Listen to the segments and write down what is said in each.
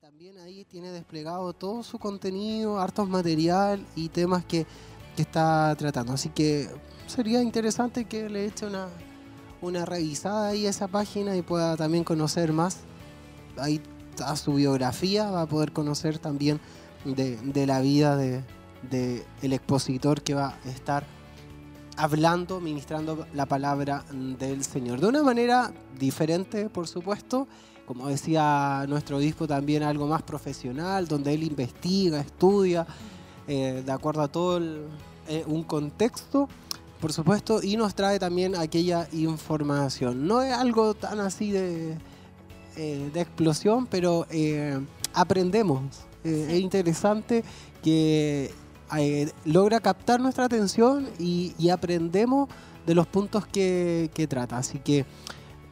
También ahí tiene desplegado todo su contenido, hartos material y temas que, que está tratando. Así que sería interesante que le eche una, una revisada ahí a esa página y pueda también conocer más. Ahí está su biografía, va a poder conocer también de, de la vida de, de el expositor que va a estar hablando, ministrando la palabra del Señor. De una manera diferente, por supuesto, como decía nuestro obispo, también algo más profesional, donde él investiga, estudia, eh, de acuerdo a todo el, eh, un contexto, por supuesto, y nos trae también aquella información. No es algo tan así de, eh, de explosión, pero aprendemos. Es interesante que logra captar nuestra atención y, y aprendemos de los puntos que, que trata. Así que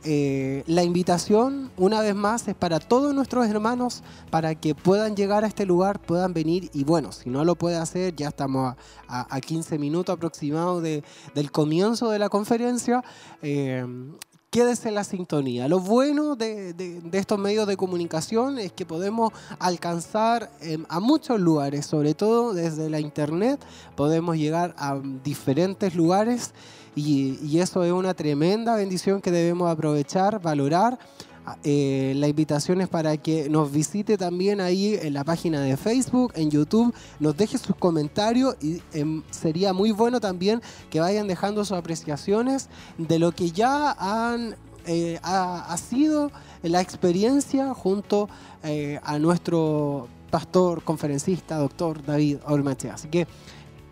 eh, la invitación, una vez más, es para todos nuestros hermanos, para que puedan llegar a este lugar, puedan venir y bueno, si no lo puede hacer, ya estamos a, a- a 15 minutos aproximados de- del comienzo de la conferencia. eh, Quédese en la sintonía. Lo bueno de, estos medios de comunicación es que podemos alcanzar em, a muchos lugares, sobre todo desde la internet, podemos llegar a diferentes lugares y, eso es una tremenda bendición que debemos aprovechar, valorar. Ah, eh, la invitación es para que nos visite también ahí en la página de Facebook, en YouTube, nos deje sus comentarios y em, sería muy bueno también que vayan dejando sus apreciaciones de lo que ya eh, ha, ha sido la experiencia junto eh, a nuestro pastor, conferencista, doctor David Olmachea. Así que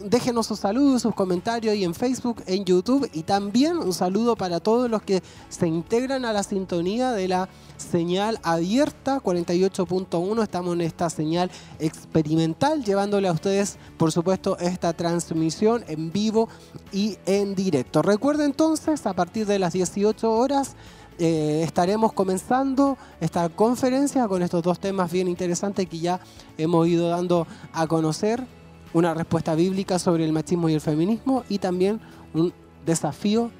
déjenos sus saludos, sus comentarios ahí en Facebook, en YouTube y también un saludo para todos los que se integran a la sintonía de la señal abierta 48.1. Estamos en esta señal experimental llevándole a ustedes, por supuesto, esta transmisión en vivo y en directo. Recuerden entonces, a partir de las 18 horas, eh, estaremos comenzando esta conferencia con estos dos temas bien interesantes que ya hemos ido dando a conocer una respuesta bíblica sobre el machismo y el feminismo y también un desafío,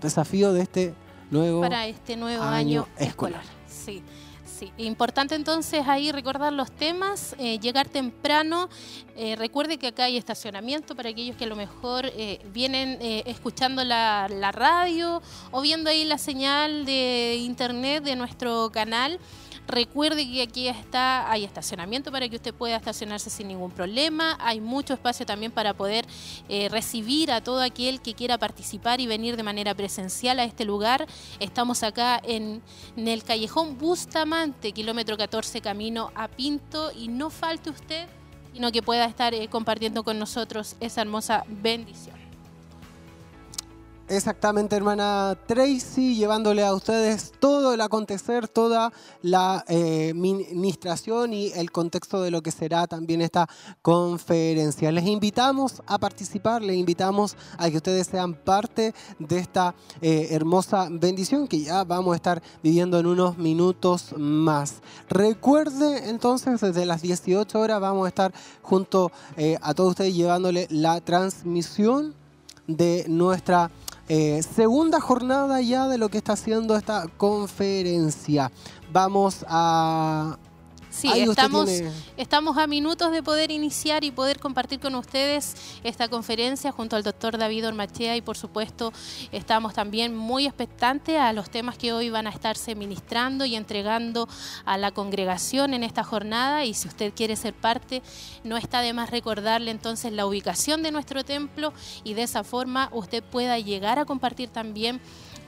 desafío de este nuevo para este nuevo año año, escolar. escolar. Sí, sí. Importante entonces ahí recordar los temas, eh, llegar temprano. Eh, recuerde que acá hay estacionamiento para aquellos que a lo mejor eh, vienen eh, escuchando la, la radio o viendo ahí la señal de internet de nuestro canal. Recuerde que aquí está, hay estacionamiento para que usted pueda estacionarse sin ningún problema. Hay mucho espacio también para poder eh, recibir a todo aquel que quiera participar y venir de manera presencial a este lugar. Estamos acá en, el callejón Bustamante, kilómetro 14, camino a Pinto. Y no falte usted, sino que pueda estar eh, compartiendo con nosotros esa hermosa bendición. Exactamente, hermana Tracy, llevándole a ustedes todo el acontecer, toda la eh, ministración y el contexto de lo que será también esta conferencia. Les invitamos a participar, les invitamos a que ustedes sean parte de esta eh, hermosa bendición que ya vamos a estar viviendo en unos minutos más. Recuerde entonces, desde las 18 horas vamos a estar junto eh, a todos ustedes llevándole la transmisión de nuestra eh, segunda jornada ya de lo que está haciendo esta conferencia. Vamos a... Sí, Ahí estamos, tiene- estamos a minutos de poder iniciar y poder compartir con ustedes esta conferencia junto al doctor David Ormachea y por supuesto estamos también muy expectantes a los temas que hoy van a estarse ministrando y entregando a la congregación en esta jornada. Y si usted quiere ser parte no está de más recordarle entonces la ubicación de nuestro templo y de esa forma usted pueda llegar a compartir también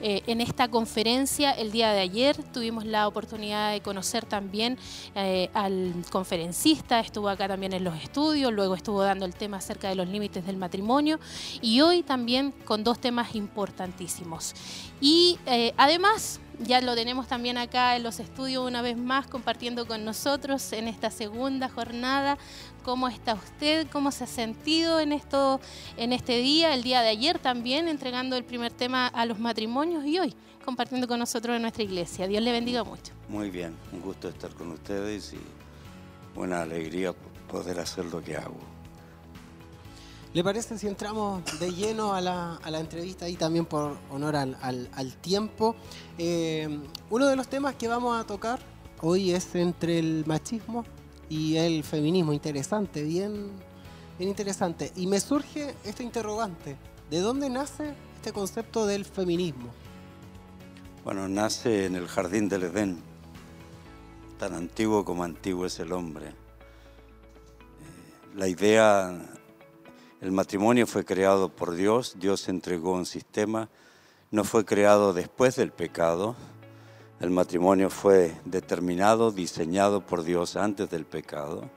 eh, en esta conferencia el día de ayer tuvimos la oportunidad de conocer también eh, al conferencista, estuvo acá también en los estudios, luego estuvo dando el tema acerca de los límites del matrimonio y hoy también con dos temas importantísimos. Y eh, además ya lo tenemos también acá en los estudios una vez más compartiendo con nosotros en esta segunda jornada. ¿Cómo está usted? ¿Cómo se ha sentido en esto en este día? El día de ayer también entregando el primer tema a los matrimonios y hoy compartiendo con nosotros en nuestra iglesia. Dios le bendiga mucho. Muy bien, un gusto estar con ustedes y una alegría poder hacer lo que hago. ¿Le parece si entramos de lleno a la, a la entrevista y también por honor al, al- al tiempo? Eh, uno de los temas que vamos a tocar hoy es entre el machismo y el feminismo. Interesante, bien, bien interesante. Y me surge esta interrogante. ¿De dónde nace este concepto del feminismo? Bueno, nace en el jardín del Edén, tan antiguo como antiguo es el hombre. Eh, la idea, el matrimonio fue creado por Dios, Dios entregó un sistema, no fue creado después del pecado, el matrimonio fue determinado, diseñado por Dios antes del pecado.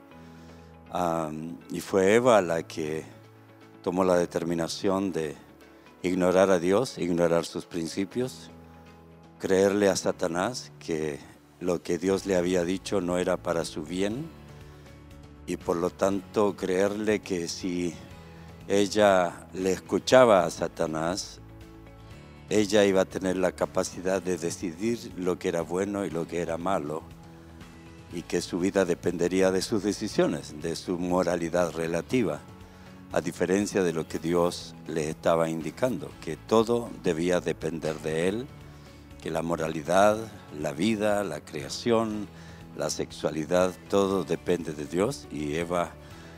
y fue Eva la que tomó la determinación de ignorar a Dios, ignorar sus principios, creerle a Satanás que lo que Dios le había dicho no era para su bien y por lo tanto creerle que si ella le escuchaba a Satanás, ella iba a tener la capacidad de decidir lo que era bueno y lo que era malo y que su vida dependería de sus decisiones, de su moralidad relativa, a diferencia de lo que Dios le estaba indicando, que todo debía depender de Él, que la moralidad, la vida, la creación, la sexualidad, todo depende de Dios. Y Eva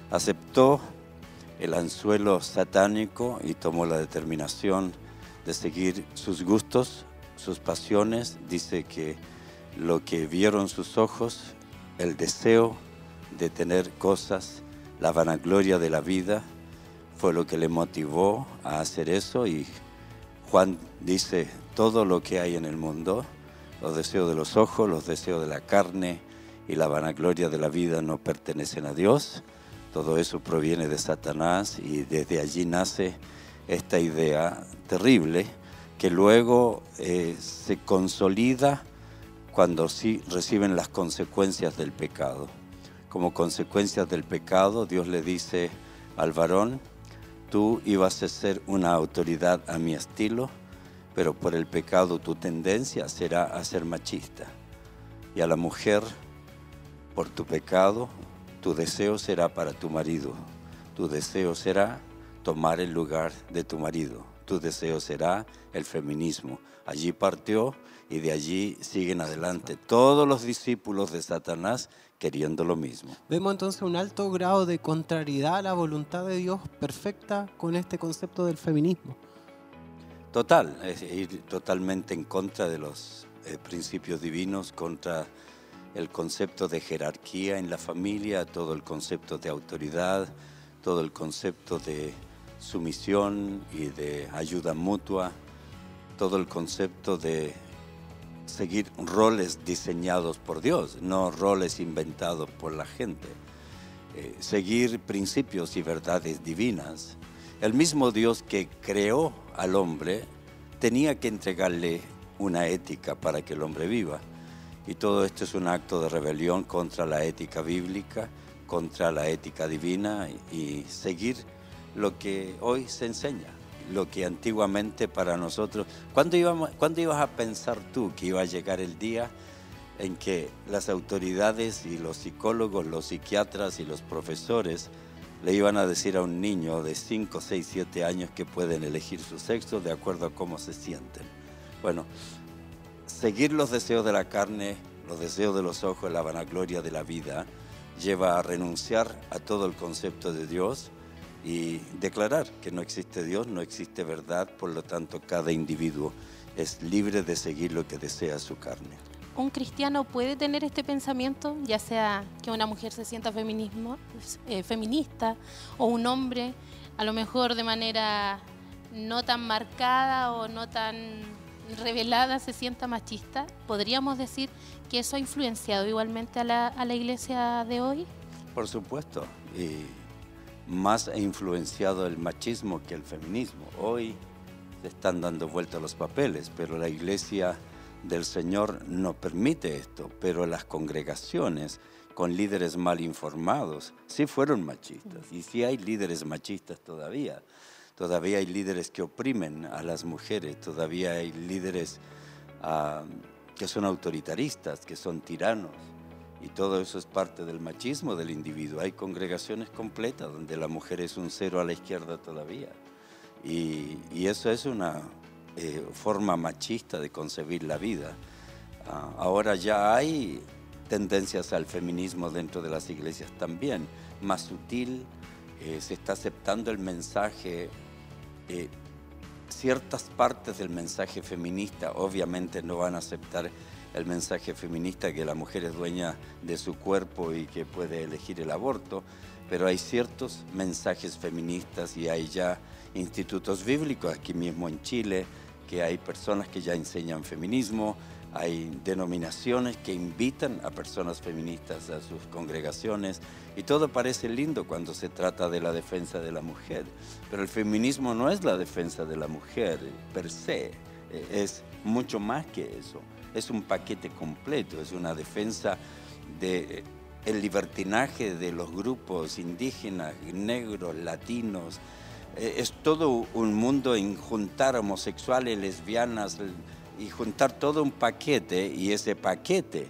aceptó el anzuelo satánico y tomó la determinación de seguir sus gustos, sus pasiones. Dice que lo que vieron sus ojos, el deseo de tener cosas, la vanagloria de la vida, fue lo que le motivó a hacer eso. Y Juan dice, todo lo que hay en el mundo, los deseos de los ojos, los deseos de la carne y la vanagloria de la vida no pertenecen a Dios. Todo eso proviene de Satanás y desde allí nace esta idea terrible que luego eh, se consolida cuando sí reciben las consecuencias del pecado. Como consecuencias del pecado, Dios le dice al varón, tú ibas a ser una autoridad a mi estilo, pero por el pecado tu tendencia será a ser machista. Y a la mujer, por tu pecado, tu deseo será para tu marido, tu deseo será tomar el lugar de tu marido. Tu deseo será el feminismo. Allí partió y de allí siguen adelante todos los discípulos de Satanás queriendo lo mismo. Vemos entonces un alto grado de contrariedad a la voluntad de Dios perfecta con este concepto del feminismo. Total, es ir totalmente en contra de los eh, principios divinos, contra el concepto de jerarquía en la familia, todo el concepto de autoridad, todo el concepto de sumisión y de ayuda mutua, todo el concepto de seguir roles diseñados por Dios, no roles inventados por la gente. Eh, seguir principios y verdades divinas. El mismo Dios que creó al hombre tenía que entregarle una ética para que el hombre viva. Y todo esto es un acto de rebelión contra la ética bíblica, contra la ética divina y seguir lo que hoy se enseña, lo que antiguamente para nosotros... ¿Cuándo, íbamos, ¿Cuándo ibas a pensar tú que iba a llegar el día en que las autoridades y los psicólogos, los psiquiatras y los profesores le iban a decir a un niño de 5, 6, 7 años que pueden elegir su sexo de acuerdo a cómo se sienten? Bueno, seguir los deseos de la carne, los deseos de los ojos, la vanagloria de la vida, lleva a renunciar a todo el concepto de Dios y declarar que no existe Dios, no existe verdad, por lo tanto cada individuo es libre de seguir lo que desea su carne. ¿Un cristiano puede tener este pensamiento, ya sea que una mujer se sienta feminismo, eh, feminista o un hombre, a lo mejor de manera no tan marcada o no tan revelada se sienta machista? ¿Podríamos decir que eso ha influenciado igualmente a la, a la iglesia de hoy? Por supuesto. Y más ha influenciado el machismo que el feminismo. Hoy se están dando vuelta los papeles, pero la iglesia del Señor no permite esto, pero las congregaciones con líderes mal informados sí fueron machistas y sí hay líderes machistas todavía. Todavía hay líderes que oprimen a las mujeres, todavía hay líderes ah, que son autoritaristas, que son tiranos. Y todo eso es parte del machismo del individuo. Hay congregaciones completas donde la mujer es un cero a la izquierda todavía. Y, eso es una eh, forma machista de concebir la vida. Ah, ahora ya hay tendencias al feminismo dentro de las iglesias también, más sutil, eh, se está aceptando el mensaje, eh, ciertas partes del mensaje feminista obviamente no van a aceptar el mensaje feminista que la mujer es dueña de su cuerpo y que puede elegir el aborto, pero hay ciertos mensajes feministas y hay ya institutos bíblicos aquí mismo en Chile, que hay personas que ya enseñan feminismo, hay denominaciones que invitan a personas feministas a sus congregaciones y todo parece lindo cuando se trata de la defensa de la mujer, pero el feminismo no es la defensa de la mujer per se, eh, es mucho más que eso, es un paquete completo, es una defensa de el libertinaje de los grupos indígenas, negros, latinos, eh, es todo un mundo en juntar homosexuales, lesbianas y juntar todo un paquete y ese paquete,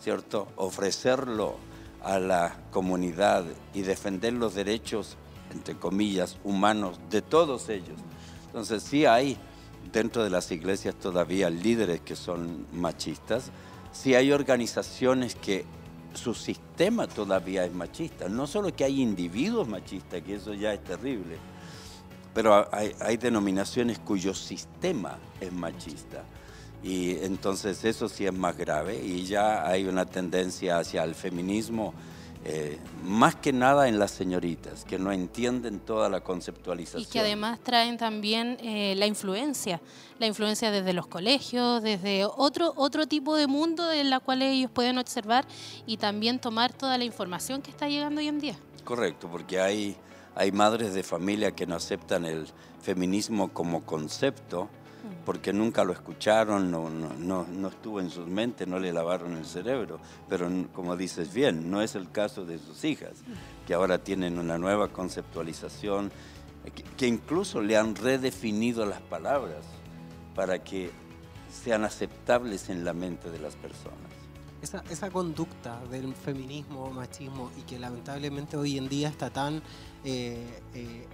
¿cierto? Ofrecerlo a la comunidad y defender los derechos, entre comillas, humanos de todos ellos. Entonces sí hay dentro de las iglesias todavía líderes que son machistas, sí hay organizaciones que su sistema todavía es machista. No solo que hay individuos machistas, que eso ya es terrible, pero hay, denominaciones cuyo sistema es machista. Y entonces eso sí es más grave y ya hay una tendencia hacia el feminismo, eh, más que nada en las señoritas, que no entienden toda la conceptualización. Y que además traen también eh, la influencia, la influencia desde los colegios, desde otro, otro tipo de mundo en la cual ellos pueden observar y también tomar toda la información que está llegando hoy en día. Correcto, porque hay hay madres de familia que no aceptan el feminismo como concepto. Porque nunca lo escucharon, no, no, no, estuvo en sus mentes, no le lavaron el cerebro. Pero como dices bien, no es el caso de sus hijas, mm. que ahora tienen una nueva conceptualización, que, que incluso le han redefinido las palabras para que sean aceptables en la mente de las personas esa, esa conducta del feminismo, machismo, y que lamentablemente hoy en día está tan eh, eh,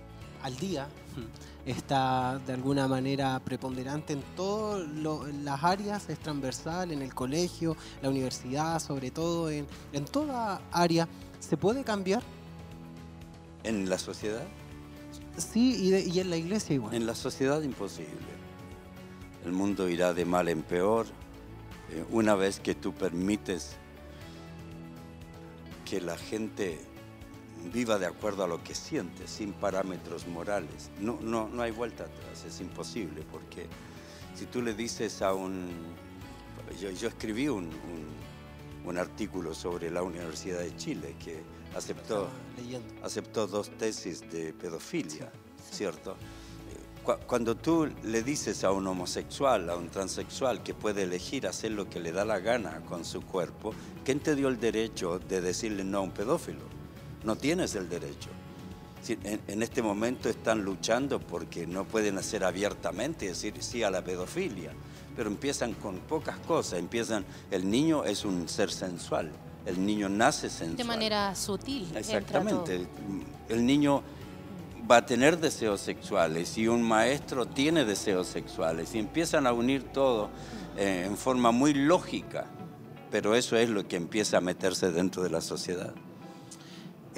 al día, está de alguna manera preponderante en todas las áreas, es transversal, en el colegio, la universidad, sobre todo, en, en toda área, ¿se puede cambiar? ¿En la sociedad? Sí, y, y en la iglesia igual. En la sociedad imposible. El mundo irá de mal en peor eh, una vez que tú permites que la gente viva de acuerdo a lo que siente, sin parámetros morales, no, no, no hay vuelta atrás, es imposible, porque si tú le dices a un... Yo, yo escribí un, un, artículo sobre la Universidad de Chile que aceptó, aceptó dos tesis de pedofilia, ¿cierto? cuando tú le dices a un homosexual, a un transexual que puede elegir hacer lo que le da la gana con su cuerpo, ¿quién te dio el derecho de decirle no a un pedófilo? No tienes el derecho. En este momento están luchando porque no pueden hacer abiertamente decir sí a la pedofilia, pero empiezan con pocas cosas. Empiezan, el niño es un ser sensual, el niño nace sensual. De manera sutil. Exactamente. El niño va a tener deseos sexuales y un maestro tiene deseos sexuales y empiezan a unir todo eh, en forma muy lógica, pero eso es lo que empieza a meterse dentro de la sociedad.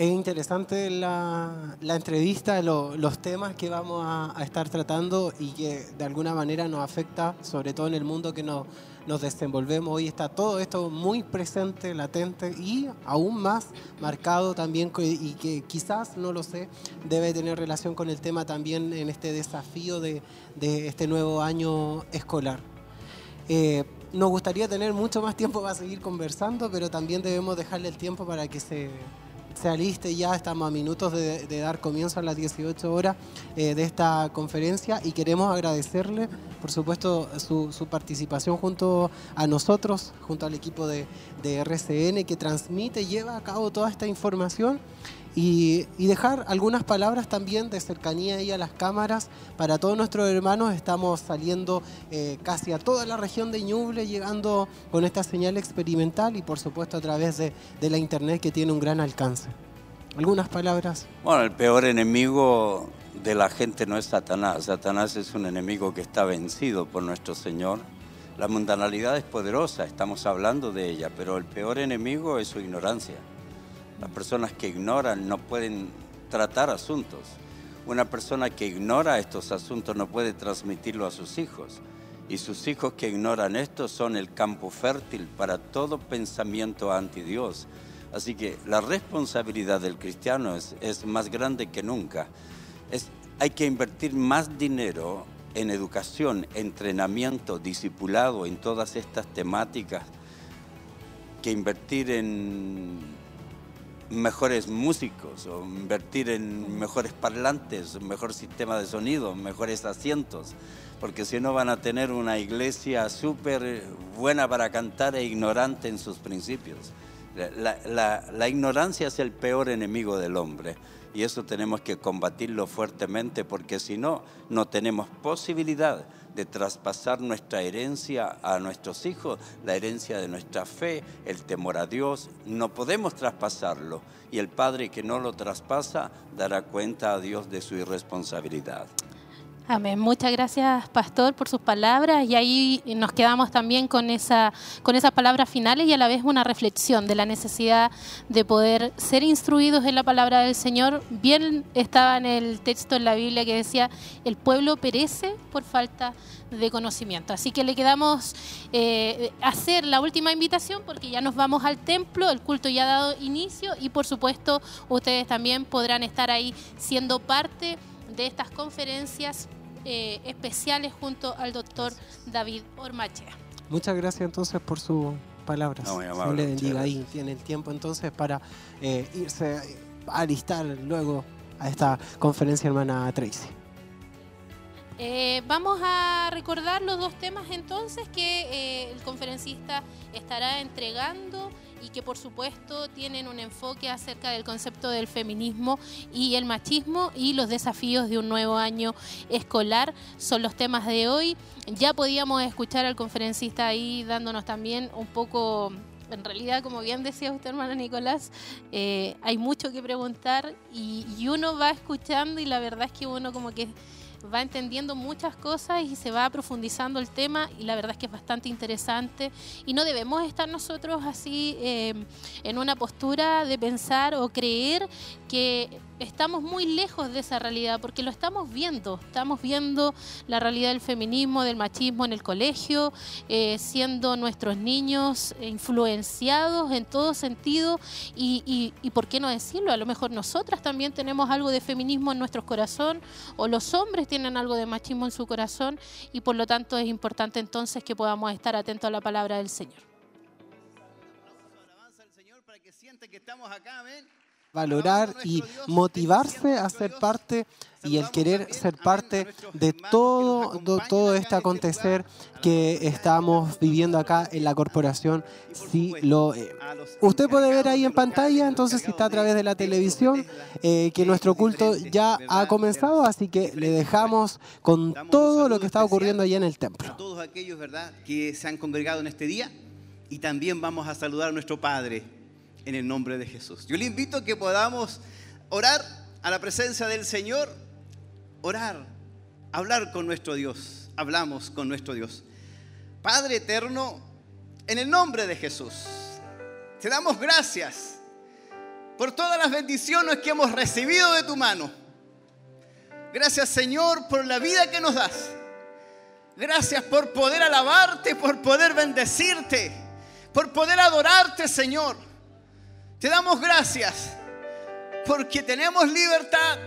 Es interesante la, entrevista, los temas que vamos a, estar tratando y que de alguna manera nos afecta, sobre todo en el mundo que nos, nos desenvolvemos. Hoy está todo esto muy presente, latente y aún más marcado también y que quizás, no lo sé, debe tener relación con el tema también en este desafío de, este nuevo año escolar. Eh, nos gustaría tener mucho más tiempo para seguir conversando, pero también debemos dejarle el tiempo para que se se aliste ya, estamos a minutos de, dar comienzo a las 18 horas eh, de esta conferencia y queremos agradecerle, por supuesto, su, participación junto a nosotros, junto al equipo de, de RCN que transmite lleva a cabo toda esta información y, dejar algunas palabras también de cercanía ahí a las cámaras para todos nuestros hermanos. Estamos saliendo eh, casi a toda la región de Ñuble, llegando con esta señal experimental y por supuesto a través de, de la internet que tiene un gran alcance. ¿Algunas palabras? Bueno, el peor enemigo de la gente no es Satanás. Satanás es un enemigo que está vencido por nuestro Señor. La mundanalidad es poderosa, estamos hablando de ella, pero el peor enemigo es su ignorancia. Las personas que ignoran no pueden tratar asuntos. Una persona que ignora estos asuntos no puede transmitirlo a sus hijos. Y sus hijos que ignoran esto son el campo fértil para todo pensamiento anti Dios. Así que la responsabilidad del cristiano es, es más grande que nunca. Es, hay que invertir más dinero en educación, entrenamiento, discipulado, en todas estas temáticas, que invertir en mejores músicos o invertir en mejores parlantes, mejor sistema de sonido, mejores asientos, porque si no van a tener una iglesia súper buena para cantar e ignorante en sus principios. La ignorancia es el peor enemigo del hombre y eso tenemos que combatirlo fuertemente porque si no, no tenemos posibilidad de traspasar nuestra herencia a nuestros hijos, la herencia de nuestra fe, el temor a Dios. No podemos traspasarlo y el Padre que no lo traspasa dará cuenta a Dios de su irresponsabilidad. Amén. Muchas gracias, pastor, por sus palabras. Y ahí nos quedamos también con, esa, con esas palabras finales y a la vez una reflexión de la necesidad de poder ser instruidos en la palabra del Señor. Bien estaba en el texto en la Biblia que decía, el pueblo perece por falta de conocimiento. Así que le quedamos eh, hacer la última invitación porque ya nos vamos al templo, el culto ya ha dado inicio y por supuesto ustedes también podrán estar ahí siendo parte de estas conferencias eh, especiales junto al doctor David Ormachea. Muchas gracias entonces por su palabras. No, le bendiga ahí. Tiene el tiempo entonces para eh, irse a alistar luego a esta conferencia hermana Tracy. Eh, vamos a recordar los dos temas entonces que el conferencista estará entregando y que por supuesto tienen un enfoque acerca del concepto del feminismo y el machismo y los desafíos de un nuevo año escolar. Son los temas de hoy. Ya podíamos escuchar al conferencista ahí dándonos también un poco en realidad, como bien decía usted, hermano Nicolás, eh, hay mucho que preguntar y, y, uno va escuchando y la verdad es que uno como que va entendiendo muchas cosas y se va profundizando el tema y la verdad es que es bastante interesante. Y no debemos estar nosotros así eh, en una postura de pensar o creer que estamos muy lejos de esa realidad porque lo estamos viendo, estamos viendo la realidad del feminismo, del machismo en el colegio, eh, siendo nuestros niños influenciados en todo sentido. Y, y, por qué no decirlo, a lo mejor nosotras también tenemos algo de feminismo en nuestro corazón o los hombres tienen algo de machismo en su corazón y por lo tanto es importante entonces que podamos estar atentos a la palabra del Señor. que estamos acá, valorar y motivarse a ser parte y el querer ser parte de todo, todo este acontecer que estamos viviendo acá en la corporación. Si lo, eh, usted puede ver ahí en pantalla, entonces si está a través de la televisión, eh, que nuestro culto ya ha comenzado, así que le dejamos con todo lo que está ocurriendo allá en el templo. Todos aquellos, ¿verdad?, que se han congregado en este día y también vamos a saludar a nuestro Padre en el nombre de Jesús. Yo le invito a que podamos orar a la presencia del Señor, orar, hablar con nuestro Dios. Hablamos con nuestro Dios. Padre eterno, en el nombre de Jesús, te damos gracias por todas las bendiciones que hemos recibido de tu mano. Gracias Señor por la vida que nos das. Gracias por poder alabarte, por poder bendecirte, por poder adorarte Señor. Te damos gracias porque tenemos libertad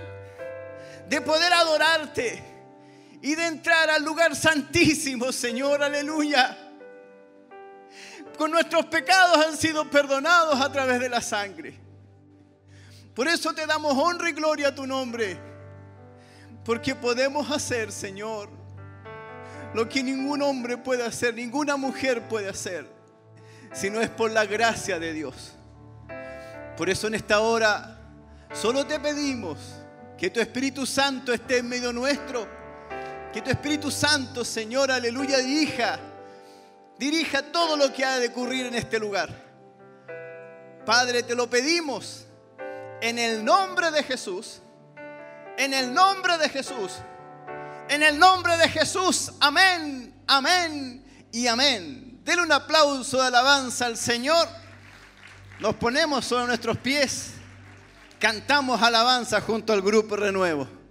de poder adorarte y de entrar al lugar santísimo, Señor, aleluya. Con nuestros pecados han sido perdonados a través de la sangre. Por eso te damos honra y gloria a tu nombre. Porque podemos hacer, Señor, lo que ningún hombre puede hacer, ninguna mujer puede hacer, si no es por la gracia de Dios. Por eso en esta hora solo te pedimos que tu Espíritu Santo esté en medio nuestro. Que tu Espíritu Santo, Señor, aleluya, dirija, dirija todo lo que ha de ocurrir en este lugar. Padre, te lo pedimos en el nombre de Jesús. En el nombre de Jesús. En el nombre de Jesús. Amén, amén y amén. Denle un aplauso de alabanza al Señor. Nos ponemos sobre nuestros pies, cantamos alabanza junto al grupo Renuevo.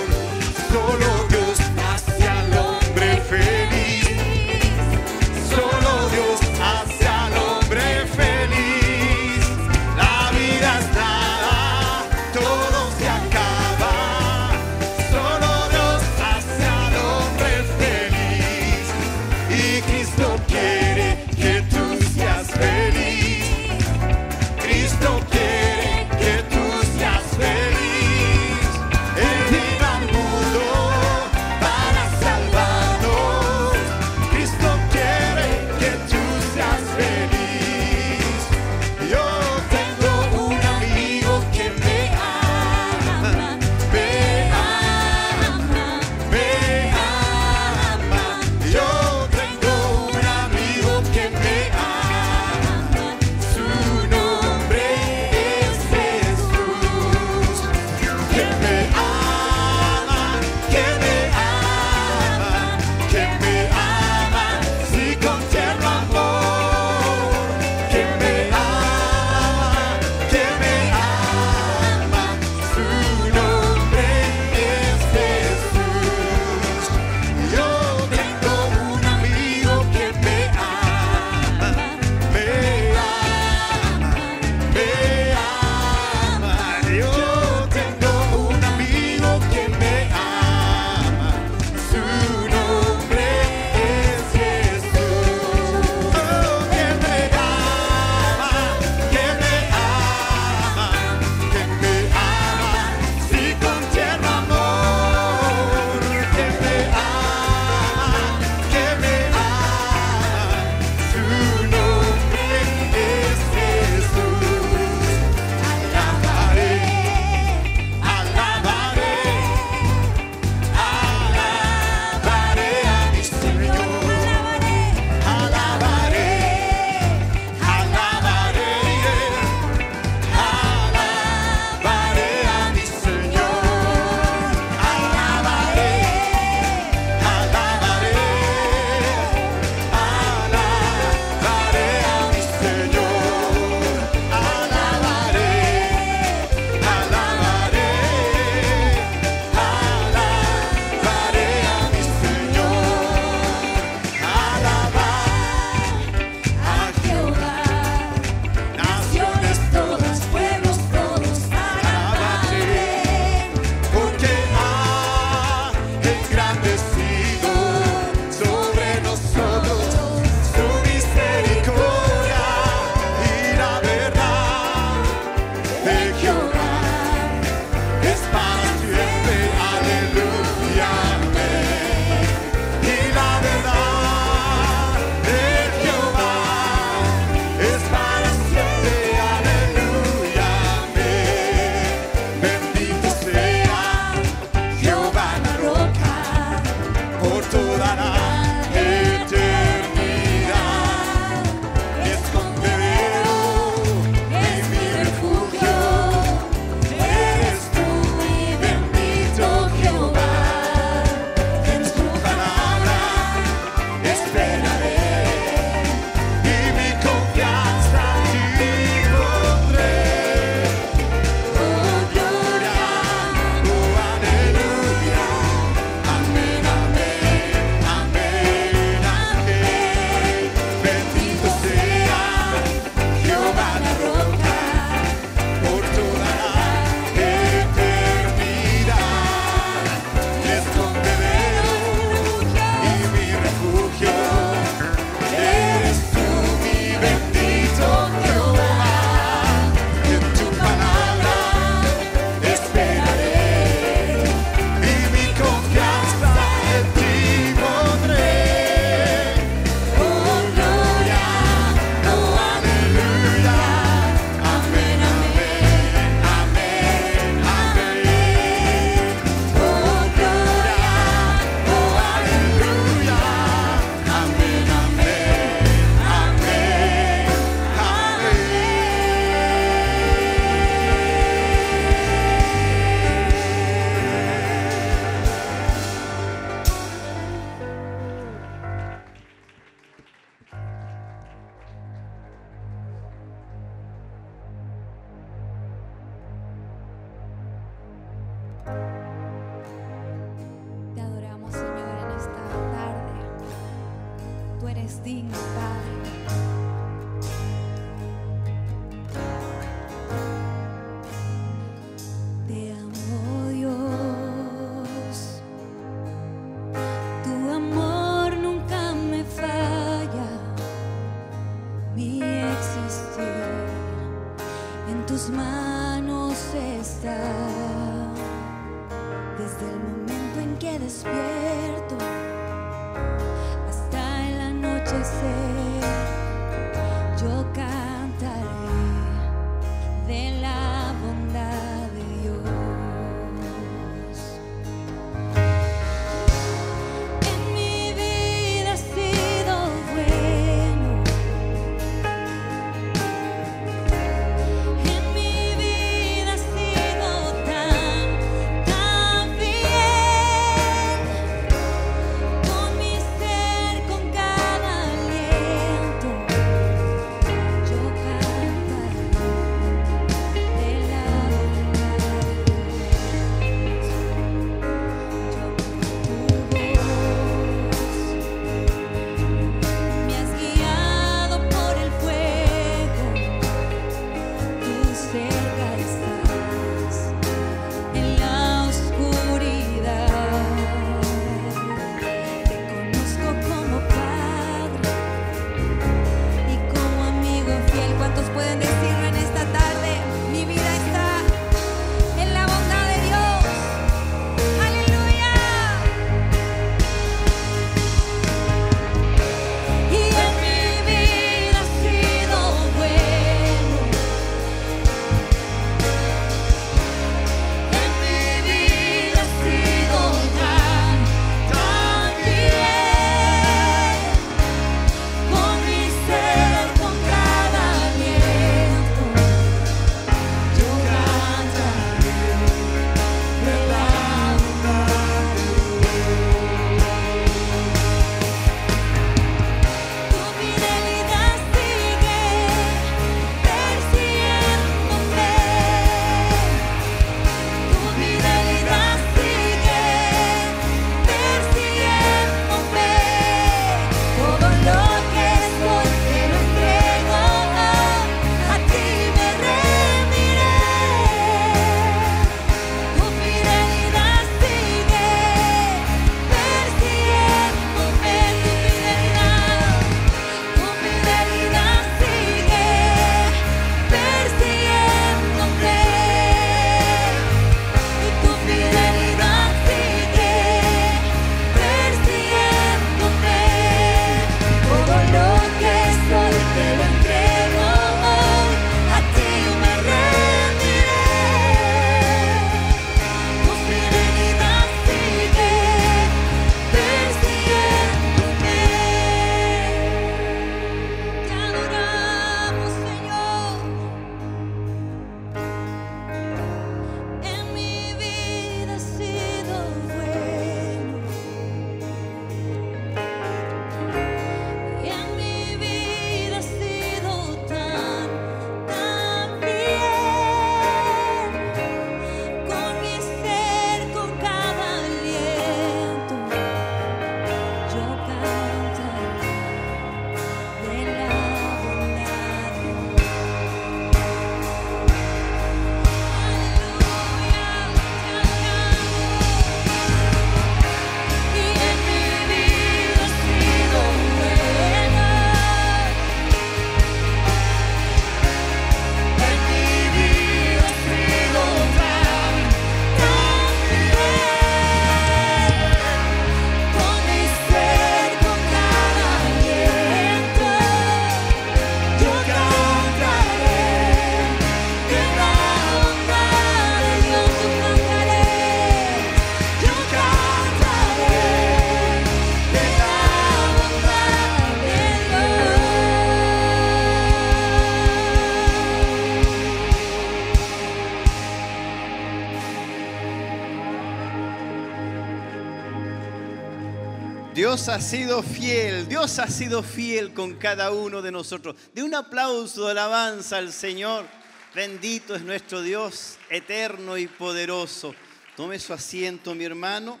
Dios ha sido fiel, Dios ha sido fiel con cada uno de nosotros. De un aplauso de alabanza al Señor. Bendito es nuestro Dios, eterno y poderoso. Tome su asiento, mi hermano.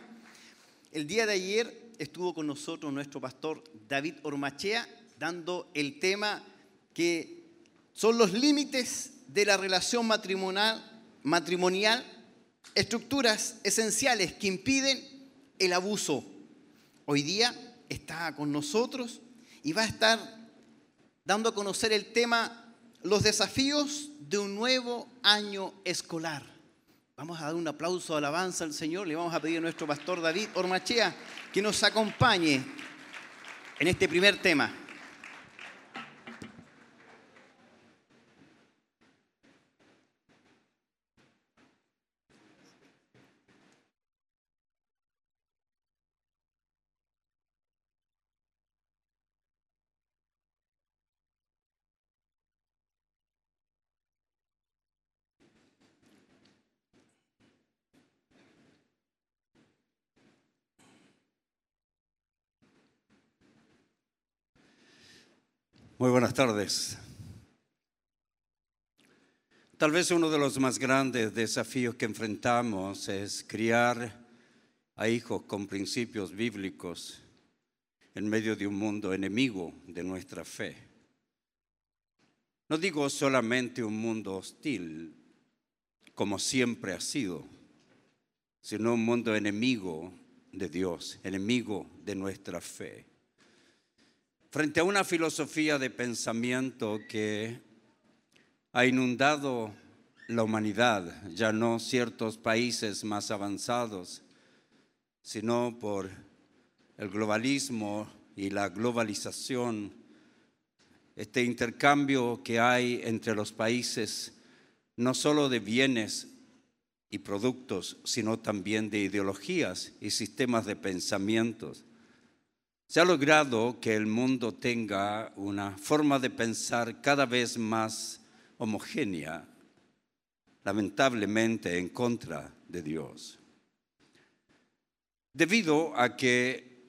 El día de ayer estuvo con nosotros nuestro pastor David Ormachea dando el tema que son los límites de la relación matrimonial, matrimonial estructuras esenciales que impiden el abuso. Hoy día está con nosotros y va a estar dando a conocer el tema los desafíos de un nuevo año escolar. Vamos a dar un aplauso, alabanza al Señor. Le vamos a pedir a nuestro pastor David Ormachea que nos acompañe en este primer tema. Muy buenas tardes. Tal vez uno de los más grandes desafíos que enfrentamos es criar a hijos con principios bíblicos en medio de un mundo enemigo de nuestra fe. No digo solamente un mundo hostil, como siempre ha sido, sino un mundo enemigo de Dios, enemigo de nuestra fe frente a una filosofía de pensamiento que ha inundado la humanidad, ya no ciertos países más avanzados, sino por el globalismo y la globalización, este intercambio que hay entre los países, no solo de bienes y productos, sino también de ideologías y sistemas de pensamientos. Se ha logrado que el mundo tenga una forma de pensar cada vez más homogénea, lamentablemente en contra de Dios. Debido a que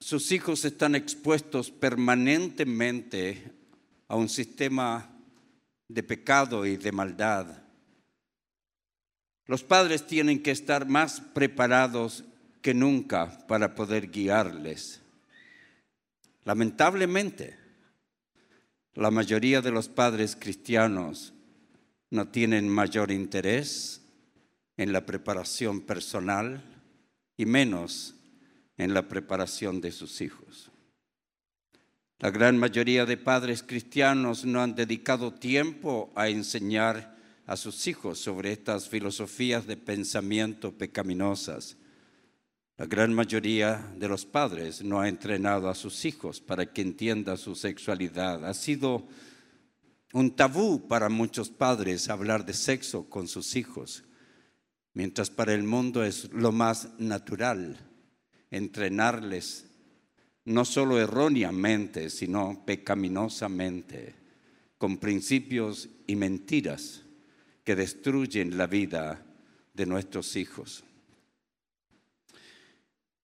sus hijos están expuestos permanentemente a un sistema de pecado y de maldad, los padres tienen que estar más preparados que nunca para poder guiarles Lamentablemente, la mayoría de los padres cristianos no tienen mayor interés en la preparación personal y menos en la preparación de sus hijos. La gran mayoría de padres cristianos no han dedicado tiempo a enseñar a sus hijos sobre estas filosofías de pensamiento pecaminosas la gran mayoría de los padres no ha entrenado a sus hijos para que entienda su sexualidad. Ha sido un tabú para muchos padres hablar de sexo con sus hijos, mientras para el mundo es lo más natural entrenarles, no solo erróneamente, sino pecaminosamente, con principios y mentiras que destruyen la vida de nuestros hijos.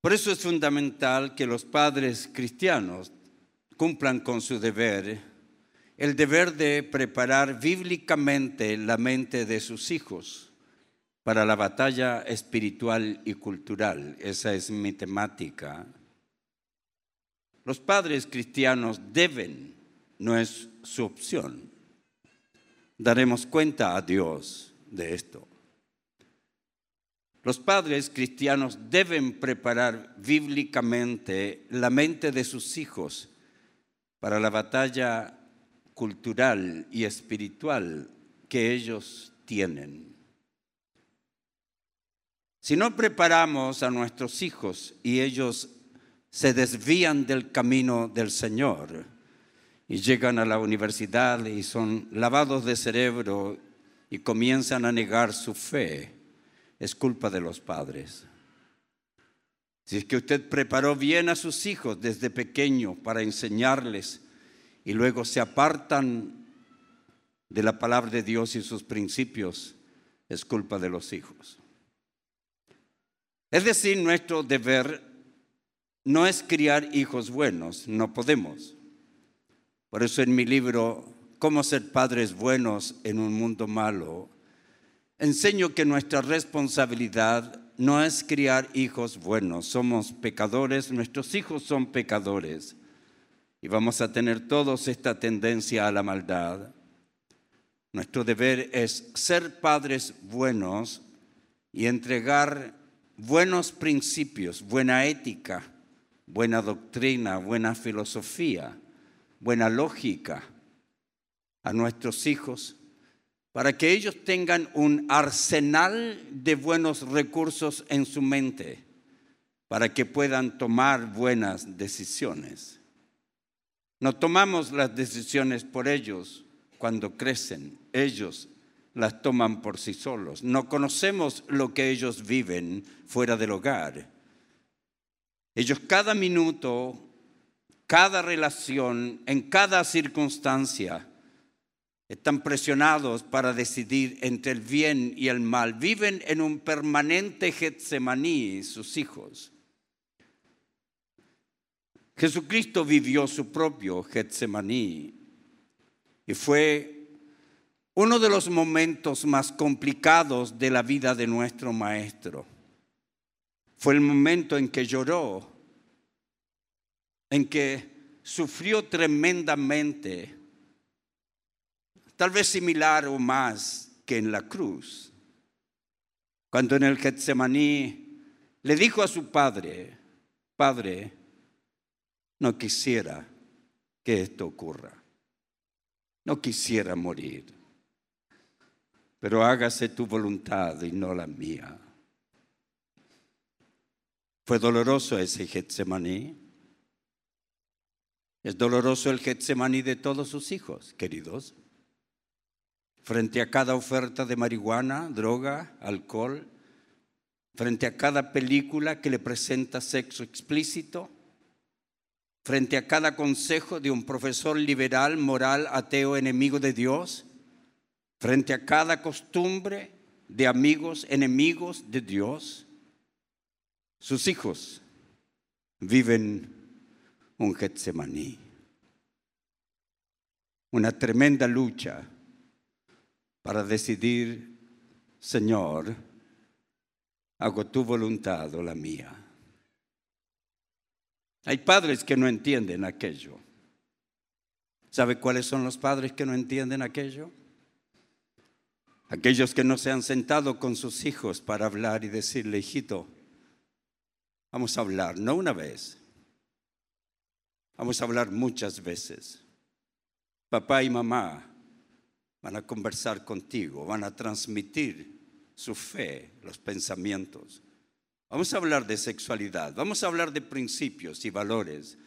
Por eso es fundamental que los padres cristianos cumplan con su deber, el deber de preparar bíblicamente la mente de sus hijos para la batalla espiritual y cultural. Esa es mi temática. Los padres cristianos deben, no es su opción. Daremos cuenta a Dios de esto. Los padres cristianos deben preparar bíblicamente la mente de sus hijos para la batalla cultural y espiritual que ellos tienen. Si no preparamos a nuestros hijos y ellos se desvían del camino del Señor y llegan a la universidad y son lavados de cerebro y comienzan a negar su fe, es culpa de los padres. Si es que usted preparó bien a sus hijos desde pequeño para enseñarles y luego se apartan de la palabra de Dios y sus principios, es culpa de los hijos. Es decir, nuestro deber no es criar hijos buenos, no podemos. Por eso en mi libro, Cómo ser padres buenos en un mundo malo, enseño que nuestra responsabilidad no es criar hijos buenos. Somos pecadores, nuestros hijos son pecadores. Y vamos a tener todos esta tendencia a la maldad. Nuestro deber es ser padres buenos y entregar buenos principios, buena ética, buena doctrina, buena filosofía, buena lógica a nuestros hijos para que ellos tengan un arsenal de buenos recursos en su mente, para que puedan tomar buenas decisiones. No tomamos las decisiones por ellos cuando crecen, ellos las toman por sí solos. No conocemos lo que ellos viven fuera del hogar. Ellos cada minuto, cada relación, en cada circunstancia, están presionados para decidir entre el bien y el mal. Viven en un permanente Getsemaní sus hijos. Jesucristo vivió su propio Getsemaní y fue uno de los momentos más complicados de la vida de nuestro Maestro. Fue el momento en que lloró, en que sufrió tremendamente tal vez similar o más que en la cruz. Cuando en el Getsemaní le dijo a su padre, Padre, no quisiera que esto ocurra. No quisiera morir. Pero hágase tu voluntad y no la mía. Fue doloroso ese Getsemaní. Es doloroso el Getsemaní de todos sus hijos, queridos frente a cada oferta de marihuana, droga, alcohol, frente a cada película que le presenta sexo explícito, frente a cada consejo de un profesor liberal, moral, ateo, enemigo de Dios, frente a cada costumbre de amigos, enemigos de Dios, sus hijos viven un Getsemaní, una tremenda lucha para decidir, Señor, hago tu voluntad o la mía. Hay padres que no entienden aquello. ¿Sabe cuáles son los padres que no entienden aquello? Aquellos que no se han sentado con sus hijos para hablar y decirle, hijito, vamos a hablar, no una vez, vamos a hablar muchas veces. Papá y mamá, van a conversar contigo, van a transmitir su fe, los pensamientos. Vamos a hablar de sexualidad, vamos a hablar de principios y valores.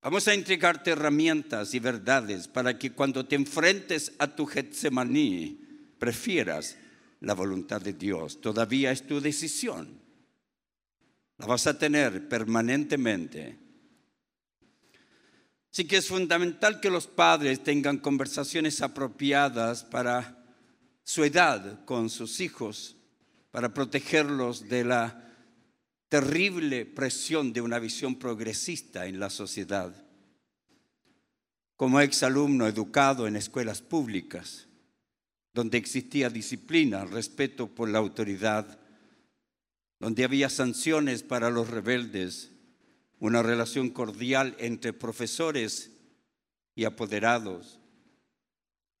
Vamos a entregarte herramientas y verdades para que cuando te enfrentes a tu Getsemaní prefieras la voluntad de Dios. Todavía es tu decisión. La vas a tener permanentemente Así que es fundamental que los padres tengan conversaciones apropiadas para su edad con sus hijos, para protegerlos de la terrible presión de una visión progresista en la sociedad. Como exalumno educado en escuelas públicas, donde existía disciplina, respeto por la autoridad, donde había sanciones para los rebeldes, una relación cordial entre profesores y apoderados.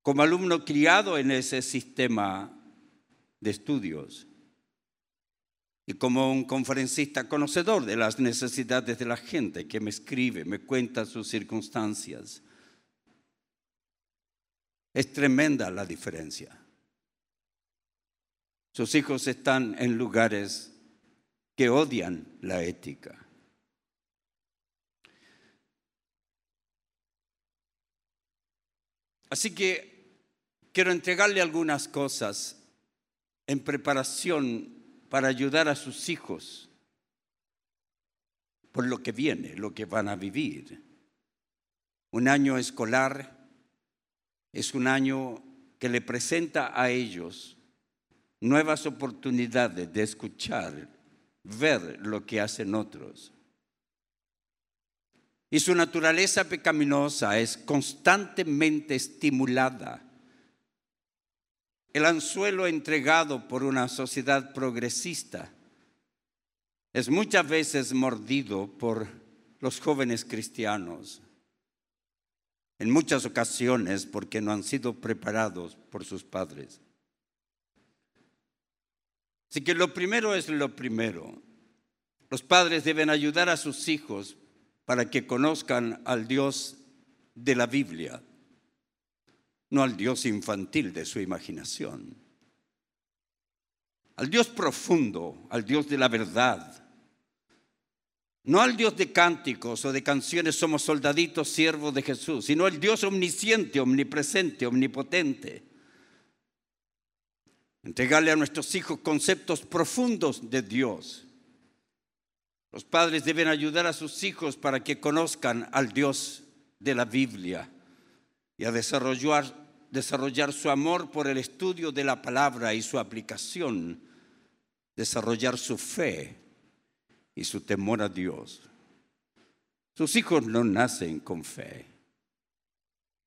Como alumno criado en ese sistema de estudios y como un conferencista conocedor de las necesidades de la gente que me escribe, me cuenta sus circunstancias, es tremenda la diferencia. Sus hijos están en lugares que odian la ética Así que quiero entregarle algunas cosas en preparación para ayudar a sus hijos por lo que viene, lo que van a vivir. Un año escolar es un año que le presenta a ellos nuevas oportunidades de escuchar, ver lo que hacen otros. Y su naturaleza pecaminosa es constantemente estimulada. El anzuelo entregado por una sociedad progresista es muchas veces mordido por los jóvenes cristianos, en muchas ocasiones porque no han sido preparados por sus padres. Así que lo primero es lo primero. Los padres deben ayudar a sus hijos para que conozcan al Dios de la Biblia, no al Dios infantil de su imaginación, al Dios profundo, al Dios de la verdad, no al Dios de cánticos o de canciones somos soldaditos siervos de Jesús, sino al Dios omnisciente, omnipresente, omnipotente. Entregarle a nuestros hijos conceptos profundos de Dios. Los padres deben ayudar a sus hijos para que conozcan al Dios de la Biblia y a desarrollar, desarrollar su amor por el estudio de la palabra y su aplicación, desarrollar su fe y su temor a Dios. Sus hijos no nacen con fe.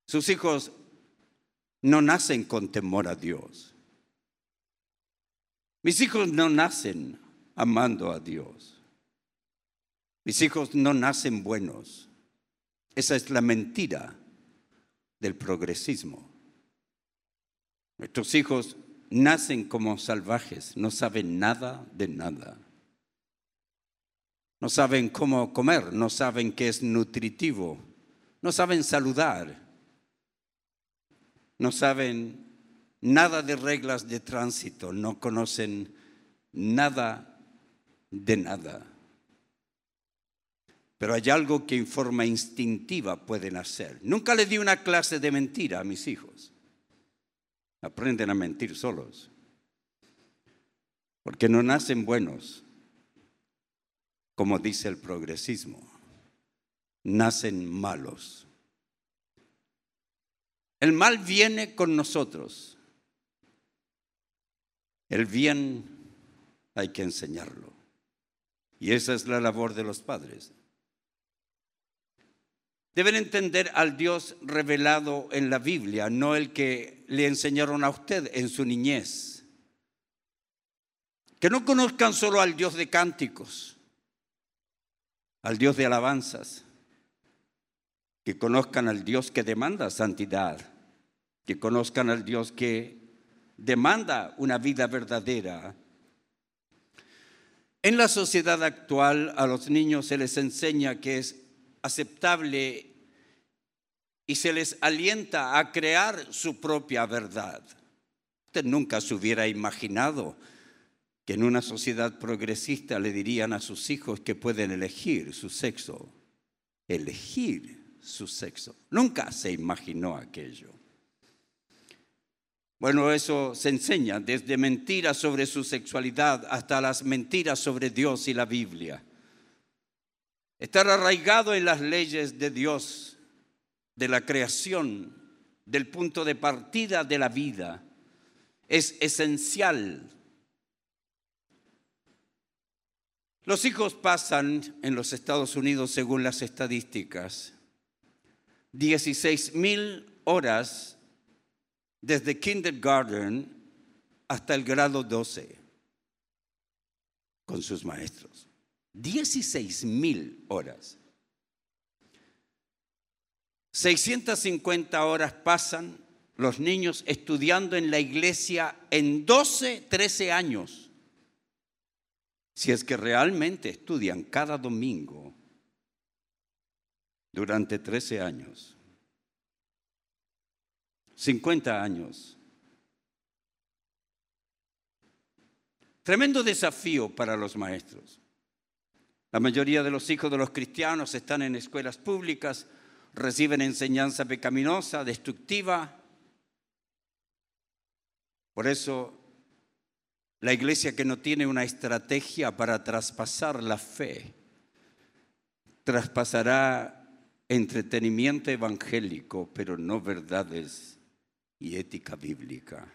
Sus hijos no nacen con temor a Dios. Mis hijos no nacen amando a Dios. Mis hijos no nacen buenos. Esa es la mentira del progresismo. Nuestros hijos nacen como salvajes, no saben nada de nada. No saben cómo comer, no saben qué es nutritivo, no saben saludar, no saben nada de reglas de tránsito, no conocen nada de nada. Pero hay algo que en forma instintiva pueden hacer. Nunca le di una clase de mentira a mis hijos. Aprenden a mentir solos. Porque no nacen buenos, como dice el progresismo. Nacen malos. El mal viene con nosotros. El bien hay que enseñarlo. Y esa es la labor de los padres. Deben entender al Dios revelado en la Biblia, no el que le enseñaron a usted en su niñez. Que no conozcan solo al Dios de cánticos, al Dios de alabanzas, que conozcan al Dios que demanda santidad, que conozcan al Dios que demanda una vida verdadera. En la sociedad actual a los niños se les enseña que es aceptable y se les alienta a crear su propia verdad. Usted nunca se hubiera imaginado que en una sociedad progresista le dirían a sus hijos que pueden elegir su sexo. Elegir su sexo. Nunca se imaginó aquello. Bueno, eso se enseña desde mentiras sobre su sexualidad hasta las mentiras sobre Dios y la Biblia. Estar arraigado en las leyes de Dios, de la creación, del punto de partida de la vida, es esencial. Los hijos pasan en los Estados Unidos, según las estadísticas, 16 mil horas desde kindergarten hasta el grado 12 con sus maestros. 16 mil horas. 650 horas pasan los niños estudiando en la iglesia en 12, 13 años. Si es que realmente estudian cada domingo durante 13 años. 50 años. Tremendo desafío para los maestros. La mayoría de los hijos de los cristianos están en escuelas públicas, reciben enseñanza pecaminosa, destructiva. Por eso, la iglesia que no tiene una estrategia para traspasar la fe, traspasará entretenimiento evangélico, pero no verdades y ética bíblica.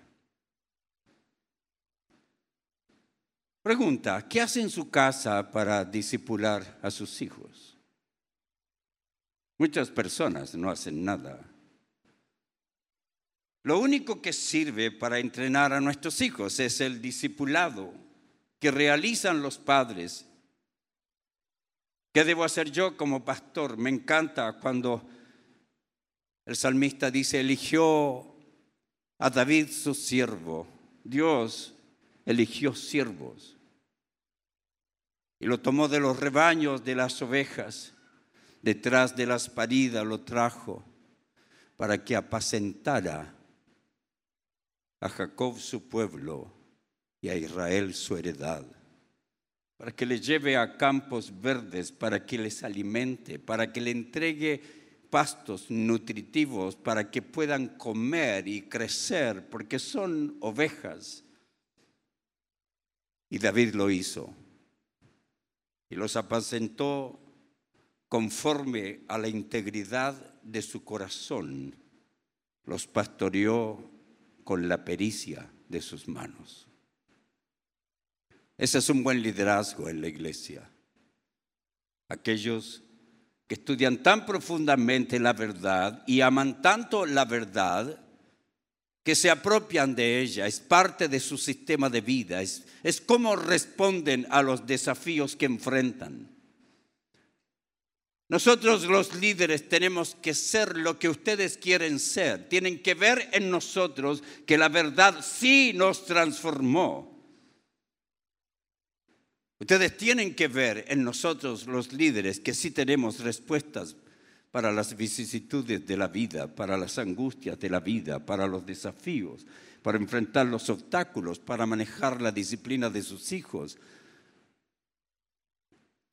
Pregunta, ¿qué hace en su casa para disipular a sus hijos? Muchas personas no hacen nada. Lo único que sirve para entrenar a nuestros hijos es el discipulado que realizan los padres ¿Qué debo hacer yo como pastor? Me encanta cuando el salmista dice, eligió a David su siervo. Dios eligió siervos y lo tomó de los rebaños de las ovejas, detrás de las paridas lo trajo para que apacentara a Jacob su pueblo y a Israel su heredad, para que le lleve a campos verdes, para que les alimente, para que le entregue pastos nutritivos, para que puedan comer y crecer, porque son ovejas. Y David lo hizo. Y los apacentó conforme a la integridad de su corazón. Los pastoreó con la pericia de sus manos. Ese es un buen liderazgo en la iglesia. Aquellos que estudian tan profundamente la verdad y aman tanto la verdad que se apropian de ella, es parte de su sistema de vida, es, es cómo responden a los desafíos que enfrentan. Nosotros los líderes tenemos que ser lo que ustedes quieren ser. Tienen que ver en nosotros que la verdad sí nos transformó. Ustedes tienen que ver en nosotros los líderes que sí tenemos respuestas para las vicisitudes de la vida, para las angustias de la vida, para los desafíos, para enfrentar los obstáculos, para manejar la disciplina de sus hijos,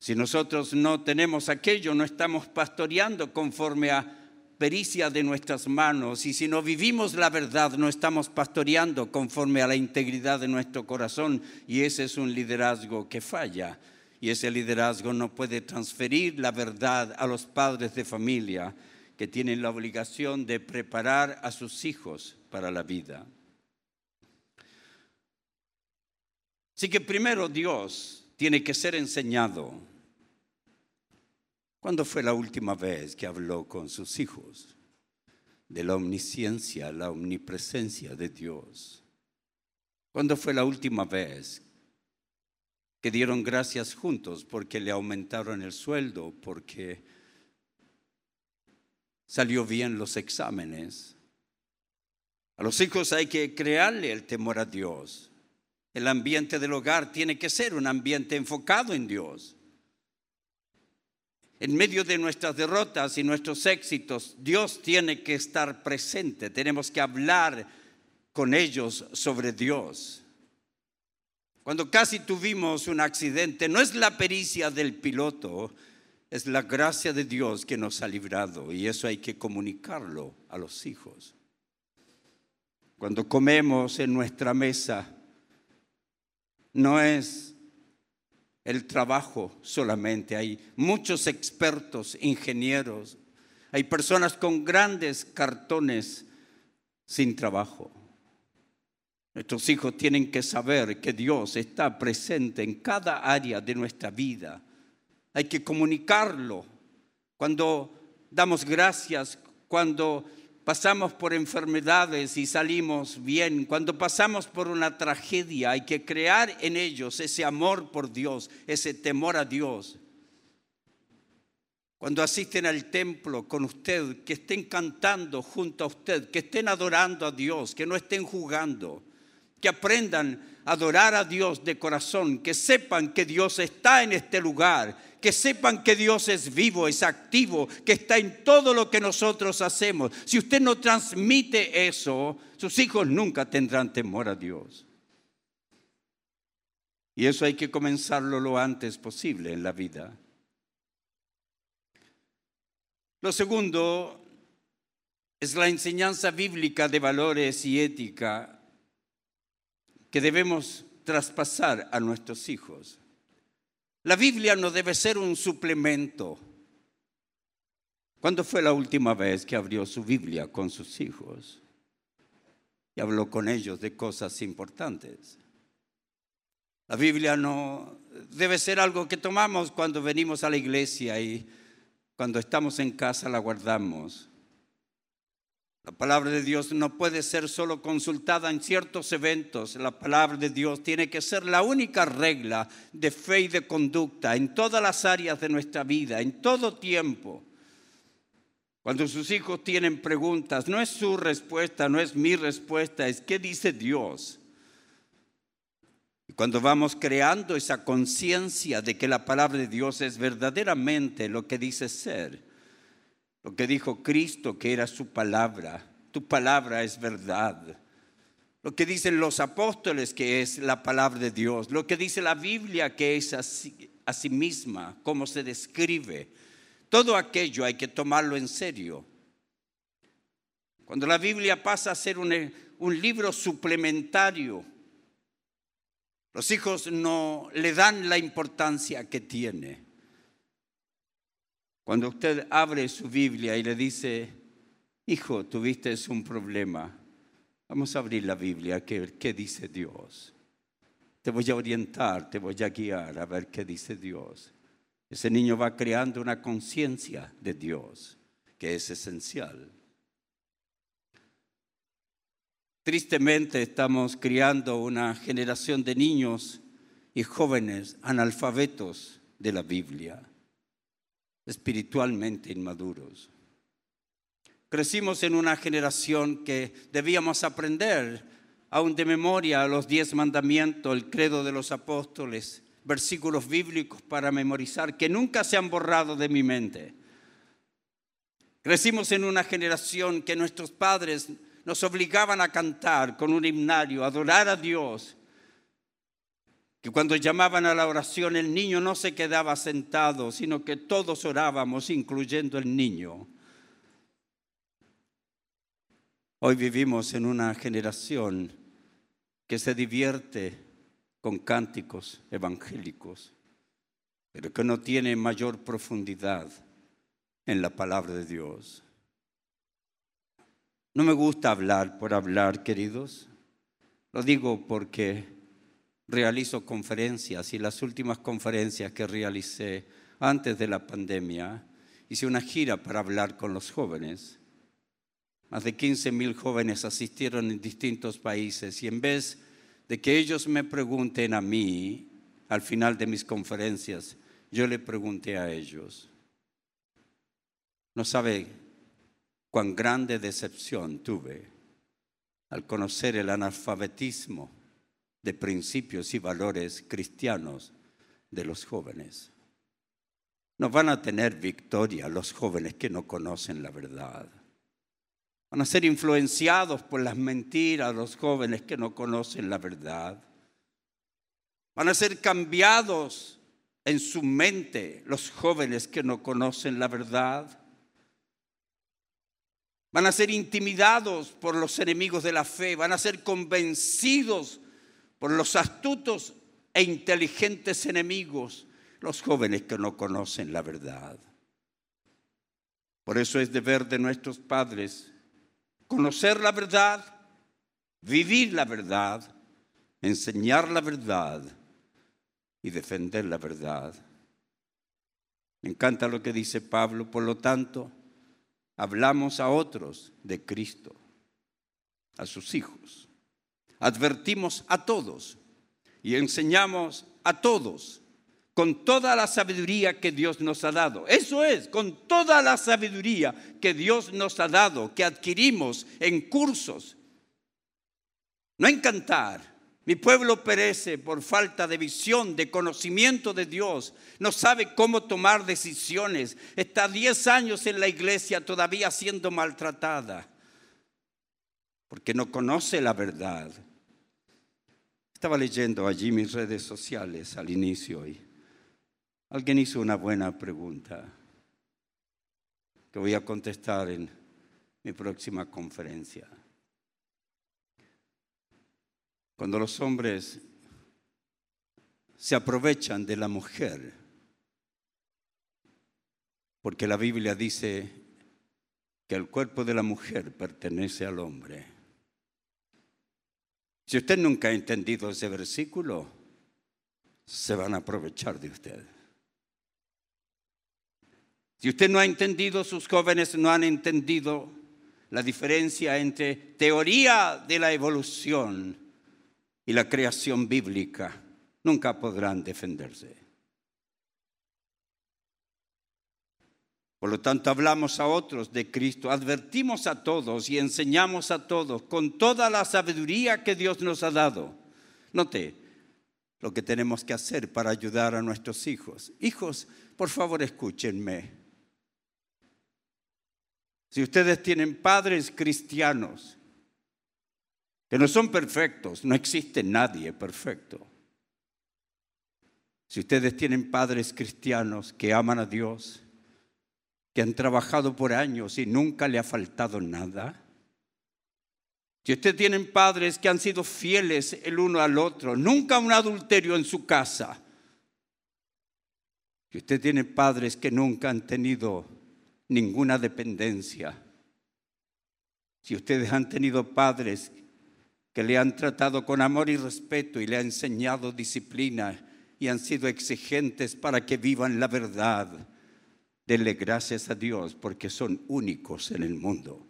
si nosotros no tenemos aquello, no estamos pastoreando conforme a pericia de nuestras manos. Y si no vivimos la verdad, no estamos pastoreando conforme a la integridad de nuestro corazón. Y ese es un liderazgo que falla. Y ese liderazgo no puede transferir la verdad a los padres de familia que tienen la obligación de preparar a sus hijos para la vida. Así que primero Dios tiene que ser enseñado ¿Cuándo fue la última vez que habló con sus hijos de la omnisciencia, la omnipresencia de Dios? ¿Cuándo fue la última vez que dieron gracias juntos porque le aumentaron el sueldo, porque salió bien los exámenes? A los hijos hay que crearle el temor a Dios. El ambiente del hogar tiene que ser un ambiente enfocado en Dios en medio de nuestras derrotas y nuestros éxitos, Dios tiene que estar presente. Tenemos que hablar con ellos sobre Dios. Cuando casi tuvimos un accidente, no es la pericia del piloto, es la gracia de Dios que nos ha librado y eso hay que comunicarlo a los hijos. Cuando comemos en nuestra mesa, no es el trabajo solamente. Hay muchos expertos, ingenieros, hay personas con grandes cartones sin trabajo. Nuestros hijos tienen que saber que Dios está presente en cada área de nuestra vida. Hay que comunicarlo. Cuando damos gracias, cuando pasamos por enfermedades y salimos bien, cuando pasamos por una tragedia, hay que crear en ellos ese amor por Dios, ese temor a Dios. Cuando asisten al templo con usted, que estén cantando junto a usted, que estén adorando a Dios, que no estén jugando, que aprendan a adorar a Dios de corazón, que sepan que Dios está en este lugar, que sepan que Dios es vivo, es activo, que está en todo lo que nosotros hacemos. Si usted no transmite eso, sus hijos nunca tendrán temor a Dios. Y eso hay que comenzarlo lo antes posible en la vida. Lo segundo es la enseñanza bíblica de valores y ética que debemos traspasar a nuestros hijos. La Biblia no debe ser un suplemento. ¿Cuándo fue la última vez que abrió su Biblia con sus hijos y habló con ellos de cosas importantes? La Biblia no debe ser algo que tomamos cuando venimos a la iglesia y cuando estamos en casa la guardamos. La palabra de Dios no puede ser solo consultada en ciertos eventos. La palabra de Dios tiene que ser la única regla de fe y de conducta en todas las áreas de nuestra vida, en todo tiempo. Cuando sus hijos tienen preguntas, no es su respuesta, no es mi respuesta, es qué dice Dios. Cuando vamos creando esa conciencia de que la palabra de Dios es verdaderamente lo que dice ser, lo que dijo Cristo que era su palabra, tu palabra es verdad. Lo que dicen los apóstoles que es la palabra de Dios, lo que dice la Biblia que es a sí misma, cómo se describe. Todo aquello hay que tomarlo en serio. Cuando la Biblia pasa a ser un, un libro suplementario, los hijos no le dan la importancia que tiene. Cuando usted abre su Biblia y le dice, hijo, tuviste un problema, vamos a abrir la Biblia, ¿qué, qué dice Dios? Te voy a orientar, te voy a guiar a ver qué dice Dios. Ese niño va creando una conciencia de Dios, que es esencial. Tristemente estamos criando una generación de niños y jóvenes analfabetos de la Biblia, espiritualmente inmaduros. Crecimos en una generación que debíamos aprender aún de memoria los diez mandamientos, el credo de los apóstoles, versículos bíblicos para memorizar que nunca se han borrado de mi mente. Crecimos en una generación que nuestros padres nos obligaban a cantar con un himnario, adorar a Dios. Que cuando llamaban a la oración el niño no se quedaba sentado, sino que todos orábamos, incluyendo el niño. Hoy vivimos en una generación que se divierte con cánticos evangélicos, pero que no tiene mayor profundidad en la palabra de Dios. No me gusta hablar por hablar, queridos. Lo digo porque realizo conferencias y las últimas conferencias que realicé antes de la pandemia, hice una gira para hablar con los jóvenes. Más de 15 mil jóvenes asistieron en distintos países y en vez de que ellos me pregunten a mí al final de mis conferencias, yo le pregunté a ellos. No sabe cuán grande decepción tuve al conocer el analfabetismo de principios y valores cristianos de los jóvenes. No van a tener victoria los jóvenes que no conocen la verdad. Van a ser influenciados por las mentiras los jóvenes que no conocen la verdad. Van a ser cambiados en su mente los jóvenes que no conocen la verdad. Van a ser intimidados por los enemigos de la fe, van a ser convencidos por los astutos e inteligentes enemigos, los jóvenes que no conocen la verdad. Por eso es deber de nuestros padres conocer la verdad, vivir la verdad, enseñar la verdad y defender la verdad. Me encanta lo que dice Pablo, por lo tanto, hablamos a otros de Cristo, a sus hijos. Advertimos a todos y enseñamos a todos con toda la sabiduría que Dios nos ha dado. Eso es, con toda la sabiduría que Dios nos ha dado, que adquirimos en cursos. No en cantar, mi pueblo perece por falta de visión, de conocimiento de Dios. No sabe cómo tomar decisiones. Está 10 años en la iglesia todavía siendo maltratada. Porque no conoce la verdad. Estaba leyendo allí mis redes sociales al inicio y alguien hizo una buena pregunta que voy a contestar en mi próxima conferencia. Cuando los hombres se aprovechan de la mujer, porque la Biblia dice que el cuerpo de la mujer pertenece al hombre. Si usted nunca ha entendido ese versículo, se van a aprovechar de usted. Si usted no ha entendido, sus jóvenes no han entendido la diferencia entre teoría de la evolución y la creación bíblica, nunca podrán defenderse. Por lo tanto, hablamos a otros de Cristo, advertimos a todos y enseñamos a todos con toda la sabiduría que Dios nos ha dado. Note lo que tenemos que hacer para ayudar a nuestros hijos. Hijos, por favor, escúchenme. Si ustedes tienen padres cristianos, que no son perfectos, no existe nadie perfecto. Si ustedes tienen padres cristianos que aman a Dios, que han trabajado por años y nunca le ha faltado nada. Si ustedes tienen padres que han sido fieles el uno al otro, nunca un adulterio en su casa. Si usted tiene padres que nunca han tenido ninguna dependencia. Si ustedes han tenido padres que le han tratado con amor y respeto y le han enseñado disciplina y han sido exigentes para que vivan la verdad Denle gracias a Dios porque son únicos en el mundo.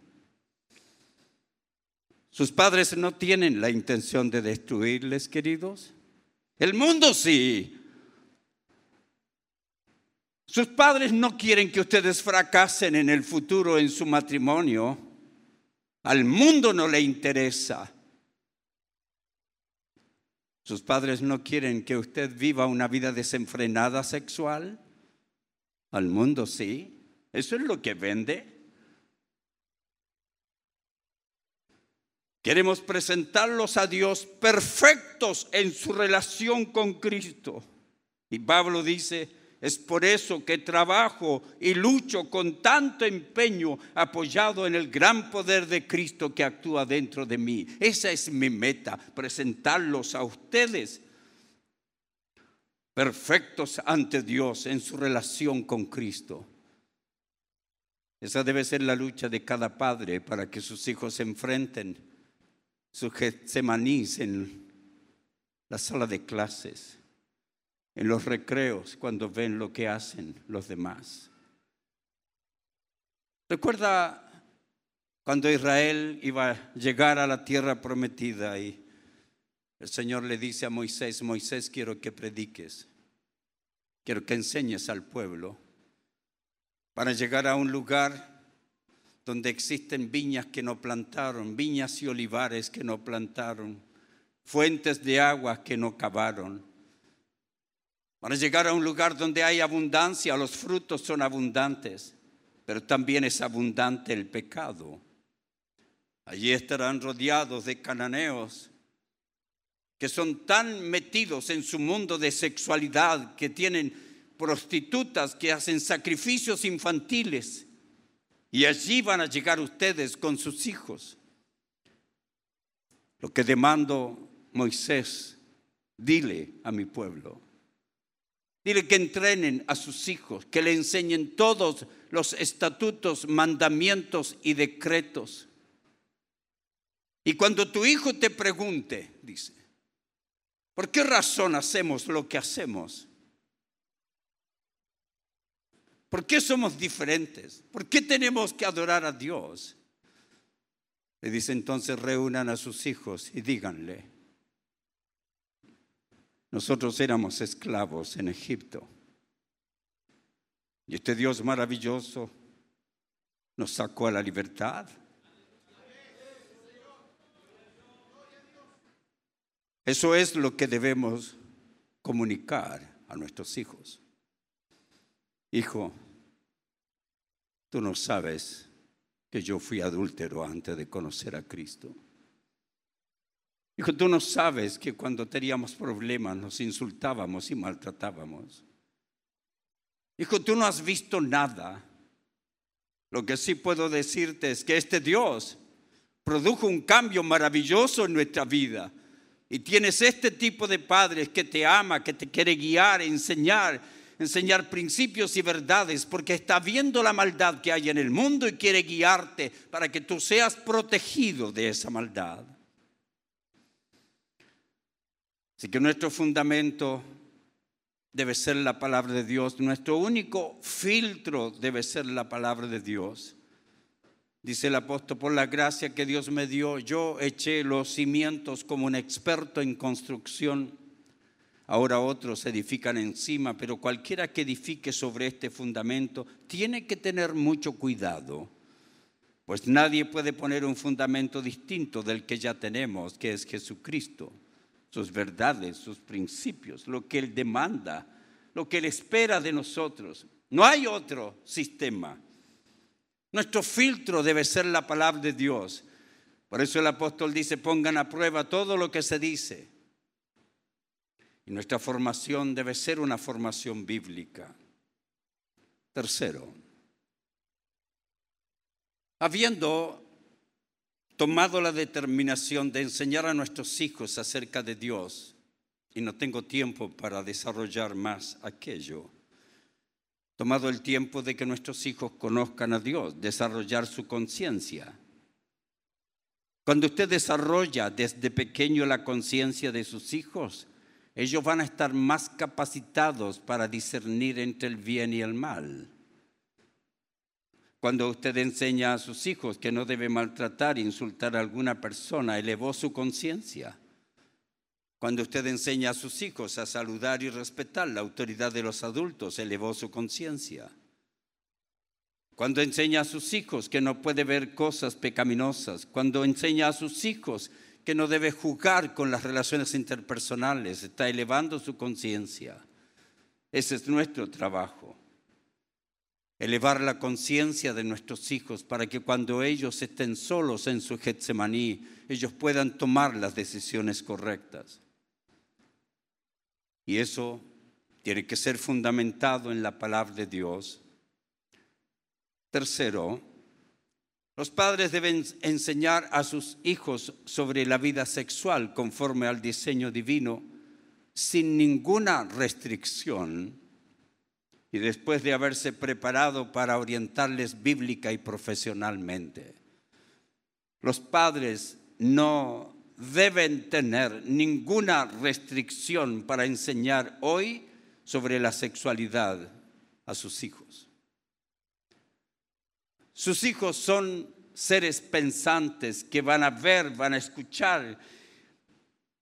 Sus padres no tienen la intención de destruirles, queridos. El mundo sí. Sus padres no quieren que ustedes fracasen en el futuro en su matrimonio. Al mundo no le interesa. Sus padres no quieren que usted viva una vida desenfrenada sexual. Al mundo sí. Eso es lo que vende. Queremos presentarlos a Dios perfectos en su relación con Cristo. Y Pablo dice, es por eso que trabajo y lucho con tanto empeño apoyado en el gran poder de Cristo que actúa dentro de mí. Esa es mi meta, presentarlos a ustedes perfectos ante Dios en su relación con Cristo. Esa debe ser la lucha de cada padre para que sus hijos se enfrenten su Getsemanís en la sala de clases, en los recreos, cuando ven lo que hacen los demás. Recuerda cuando Israel iba a llegar a la tierra prometida y el Señor le dice a Moisés, Moisés, quiero que prediques, quiero que enseñes al pueblo para llegar a un lugar donde existen viñas que no plantaron, viñas y olivares que no plantaron, fuentes de agua que no cavaron. Para llegar a un lugar donde hay abundancia, los frutos son abundantes, pero también es abundante el pecado. Allí estarán rodeados de cananeos, que son tan metidos en su mundo de sexualidad, que tienen prostitutas que hacen sacrificios infantiles. Y allí van a llegar ustedes con sus hijos. Lo que demando Moisés, dile a mi pueblo. Dile que entrenen a sus hijos, que le enseñen todos los estatutos, mandamientos y decretos. Y cuando tu hijo te pregunte, dice, ¿Por qué razón hacemos lo que hacemos? ¿Por qué somos diferentes? ¿Por qué tenemos que adorar a Dios? Le dice entonces reúnan a sus hijos y díganle, nosotros éramos esclavos en Egipto y este Dios maravilloso nos sacó a la libertad. Eso es lo que debemos comunicar a nuestros hijos. Hijo, tú no sabes que yo fui adúltero antes de conocer a Cristo. Hijo, tú no sabes que cuando teníamos problemas nos insultábamos y maltratábamos. Hijo, tú no has visto nada. Lo que sí puedo decirte es que este Dios produjo un cambio maravilloso en nuestra vida y tienes este tipo de padres que te ama, que te quiere guiar, enseñar, enseñar principios y verdades, porque está viendo la maldad que hay en el mundo y quiere guiarte para que tú seas protegido de esa maldad. Así que nuestro fundamento debe ser la palabra de Dios, nuestro único filtro debe ser la palabra de Dios. Dice el apóstol, por la gracia que Dios me dio, yo eché los cimientos como un experto en construcción. Ahora otros edifican encima, pero cualquiera que edifique sobre este fundamento tiene que tener mucho cuidado, pues nadie puede poner un fundamento distinto del que ya tenemos, que es Jesucristo, sus verdades, sus principios, lo que Él demanda, lo que Él espera de nosotros. No hay otro sistema. Nuestro filtro debe ser la palabra de Dios. Por eso el apóstol dice, pongan a prueba todo lo que se dice. Y nuestra formación debe ser una formación bíblica. Tercero, habiendo tomado la determinación de enseñar a nuestros hijos acerca de Dios, y no tengo tiempo para desarrollar más aquello, tomado el tiempo de que nuestros hijos conozcan a Dios, desarrollar su conciencia. Cuando usted desarrolla desde pequeño la conciencia de sus hijos, ellos van a estar más capacitados para discernir entre el bien y el mal. Cuando usted enseña a sus hijos que no debe maltratar, insultar a alguna persona, elevó su conciencia. Cuando usted enseña a sus hijos a saludar y respetar la autoridad de los adultos, elevó su conciencia. Cuando enseña a sus hijos que no puede ver cosas pecaminosas, cuando enseña a sus hijos que no debe jugar con las relaciones interpersonales, está elevando su conciencia. Ese es nuestro trabajo. Elevar la conciencia de nuestros hijos para que cuando ellos estén solos en su Getsemaní, ellos puedan tomar las decisiones correctas. Y eso tiene que ser fundamentado en la palabra de Dios. Tercero, los padres deben enseñar a sus hijos sobre la vida sexual conforme al diseño divino, sin ninguna restricción, y después de haberse preparado para orientarles bíblica y profesionalmente. Los padres no deben tener ninguna restricción para enseñar hoy sobre la sexualidad a sus hijos. Sus hijos son seres pensantes que van a ver, van a escuchar.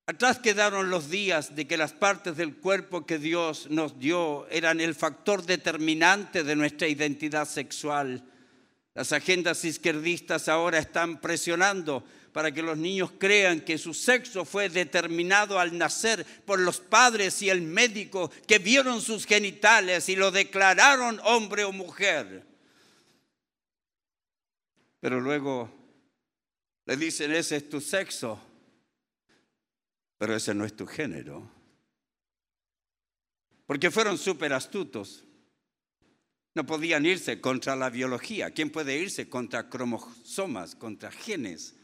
Atrás quedaron los días de que las partes del cuerpo que Dios nos dio eran el factor determinante de nuestra identidad sexual. Las agendas izquierdistas ahora están presionando para que los niños crean que su sexo fue determinado al nacer por los padres y el médico que vieron sus genitales y lo declararon hombre o mujer. Pero luego le dicen, ese es tu sexo, pero ese no es tu género. Porque fueron súper astutos. No podían irse contra la biología. ¿Quién puede irse contra cromosomas, contra genes?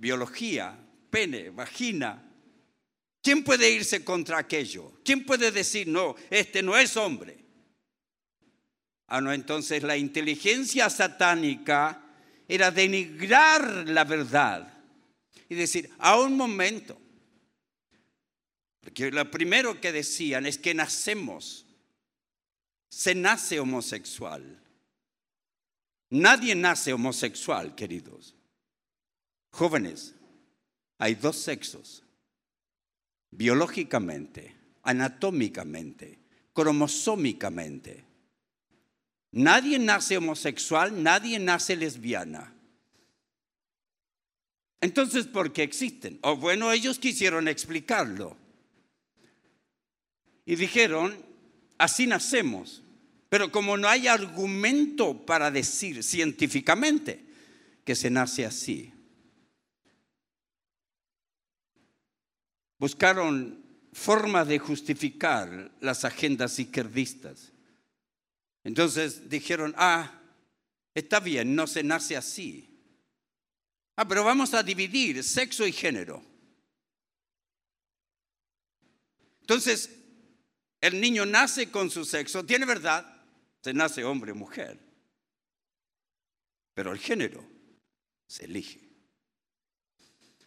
Biología, pene, vagina. ¿Quién puede irse contra aquello? ¿Quién puede decir, no, este no es hombre? Ah, no, entonces la inteligencia satánica era denigrar la verdad y decir, a un momento, porque lo primero que decían es que nacemos, se nace homosexual. Nadie nace homosexual, queridos. Jóvenes, hay dos sexos, biológicamente, anatómicamente, cromosómicamente. Nadie nace homosexual, nadie nace lesbiana. Entonces, ¿por qué existen? O bueno, ellos quisieron explicarlo. Y dijeron, así nacemos. Pero como no hay argumento para decir científicamente que se nace así, buscaron formas de justificar las agendas izquierdistas. Entonces dijeron, ah, está bien, no se nace así. Ah, pero vamos a dividir sexo y género. Entonces, el niño nace con su sexo, tiene verdad, se nace hombre o mujer, pero el género se elige.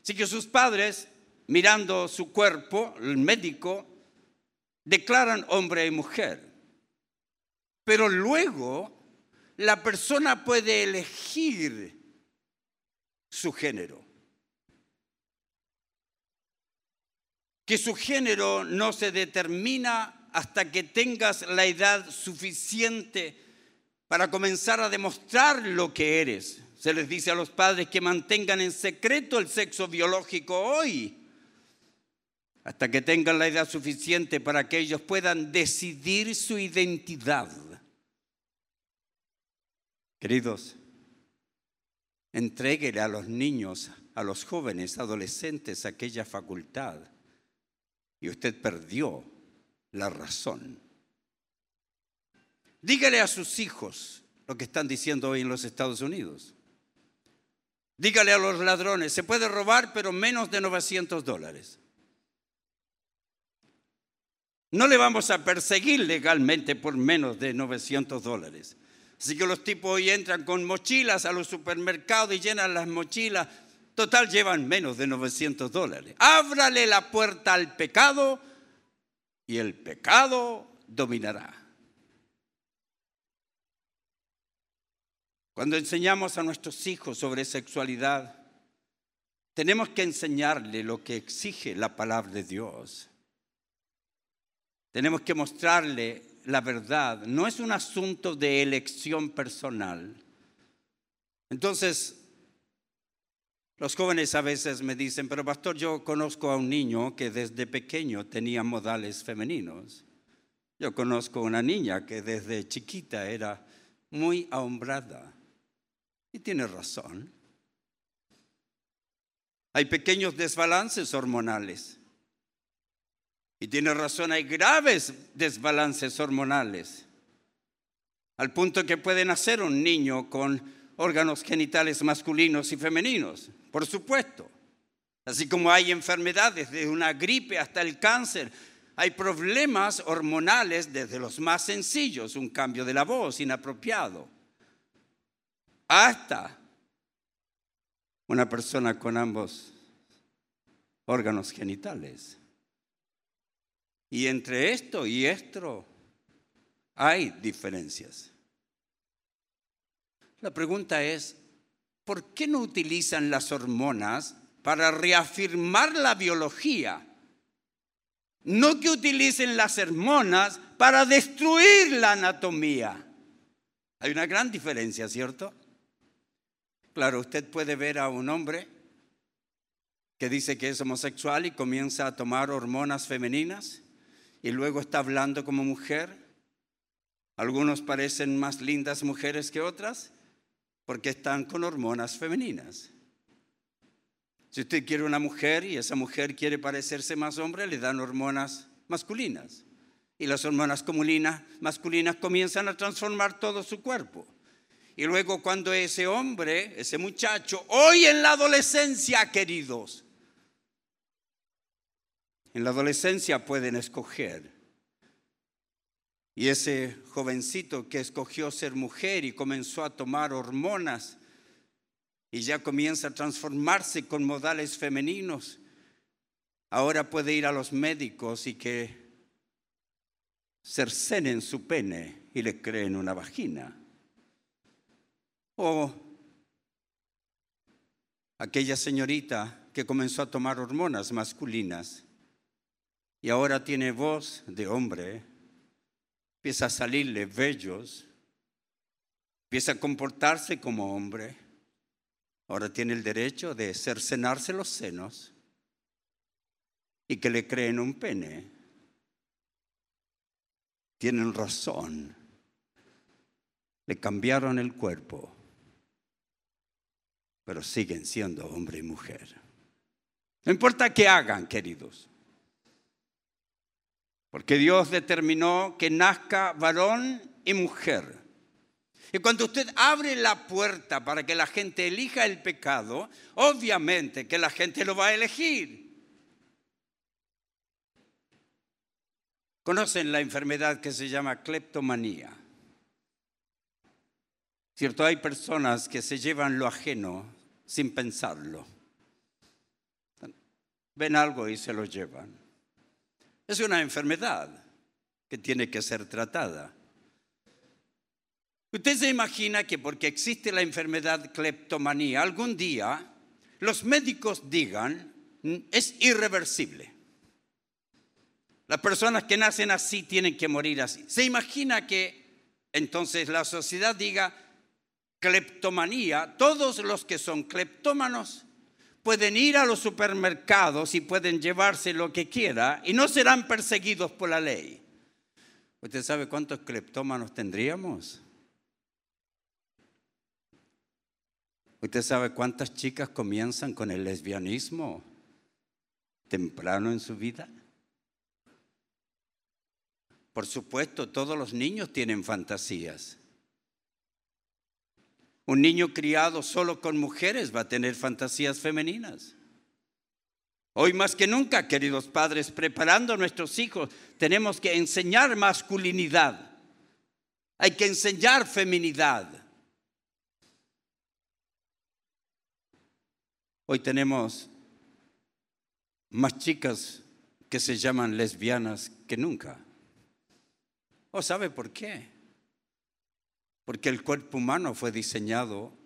Así que sus padres, mirando su cuerpo, el médico, declaran hombre y mujer. Pero luego la persona puede elegir su género. Que su género no se determina hasta que tengas la edad suficiente para comenzar a demostrar lo que eres. Se les dice a los padres que mantengan en secreto el sexo biológico hoy, hasta que tengan la edad suficiente para que ellos puedan decidir su identidad. Queridos, entréguele a los niños, a los jóvenes, adolescentes aquella facultad y usted perdió la razón. Dígale a sus hijos lo que están diciendo hoy en los Estados Unidos. Dígale a los ladrones, se puede robar pero menos de 900 dólares. No le vamos a perseguir legalmente por menos de 900 dólares. Así que los tipos hoy entran con mochilas a los supermercados y llenan las mochilas. Total, llevan menos de 900 dólares. Ábrale la puerta al pecado y el pecado dominará. Cuando enseñamos a nuestros hijos sobre sexualidad, tenemos que enseñarle lo que exige la palabra de Dios. Tenemos que mostrarle la verdad. No es un asunto de elección personal. Entonces, los jóvenes a veces me dicen, pero pastor, yo conozco a un niño que desde pequeño tenía modales femeninos. Yo conozco a una niña que desde chiquita era muy ahombrada. Y tiene razón. Hay pequeños desbalances hormonales. Y tiene razón, hay graves desbalances hormonales. Al punto que puede nacer un niño con órganos genitales masculinos y femeninos, por supuesto. Así como hay enfermedades, desde una gripe hasta el cáncer, hay problemas hormonales desde los más sencillos, un cambio de la voz inapropiado, hasta una persona con ambos órganos genitales. Y entre esto y esto hay diferencias. La pregunta es, ¿por qué no utilizan las hormonas para reafirmar la biología? No que utilicen las hormonas para destruir la anatomía. Hay una gran diferencia, ¿cierto? Claro, usted puede ver a un hombre que dice que es homosexual y comienza a tomar hormonas femeninas y luego está hablando como mujer. Algunos parecen más lindas mujeres que otras porque están con hormonas femeninas. Si usted quiere una mujer y esa mujer quiere parecerse más hombre, le dan hormonas masculinas. Y las hormonas masculinas comienzan a transformar todo su cuerpo. Y luego cuando ese hombre, ese muchacho, hoy en la adolescencia, queridos, en la adolescencia pueden escoger. Y ese jovencito que escogió ser mujer y comenzó a tomar hormonas y ya comienza a transformarse con modales femeninos, ahora puede ir a los médicos y que cercenen su pene y le creen una vagina. O aquella señorita que comenzó a tomar hormonas masculinas y ahora tiene voz de hombre, empieza a salirle vellos, empieza a comportarse como hombre, ahora tiene el derecho de cercenarse los senos y que le creen un pene. Tienen razón. Le cambiaron el cuerpo pero siguen siendo hombre y mujer. No importa qué hagan, queridos. Porque Dios determinó que nazca varón y mujer. Y cuando usted abre la puerta para que la gente elija el pecado, obviamente que la gente lo va a elegir. ¿Conocen la enfermedad que se llama cleptomanía? ¿Cierto? Hay personas que se llevan lo ajeno sin pensarlo. Ven algo y se lo llevan. Es una enfermedad que tiene que ser tratada. Usted se imagina que porque existe la enfermedad cleptomanía, algún día los médicos digan, mm, es irreversible. Las personas que nacen así tienen que morir así. Se imagina que entonces la sociedad diga, cleptomanía, todos los que son cleptómanos pueden ir a los supermercados y pueden llevarse lo que quiera y no serán perseguidos por la ley. ¿Usted sabe cuántos cleptómanos tendríamos? ¿Usted sabe cuántas chicas comienzan con el lesbianismo temprano en su vida? Por supuesto, todos los niños tienen fantasías. Un niño criado solo con mujeres va a tener fantasías femeninas. Hoy más que nunca, queridos padres, preparando a nuestros hijos, tenemos que enseñar masculinidad. Hay que enseñar feminidad. Hoy tenemos más chicas que se llaman lesbianas que nunca. ¿O sabe por qué? Porque el cuerpo humano fue diseñado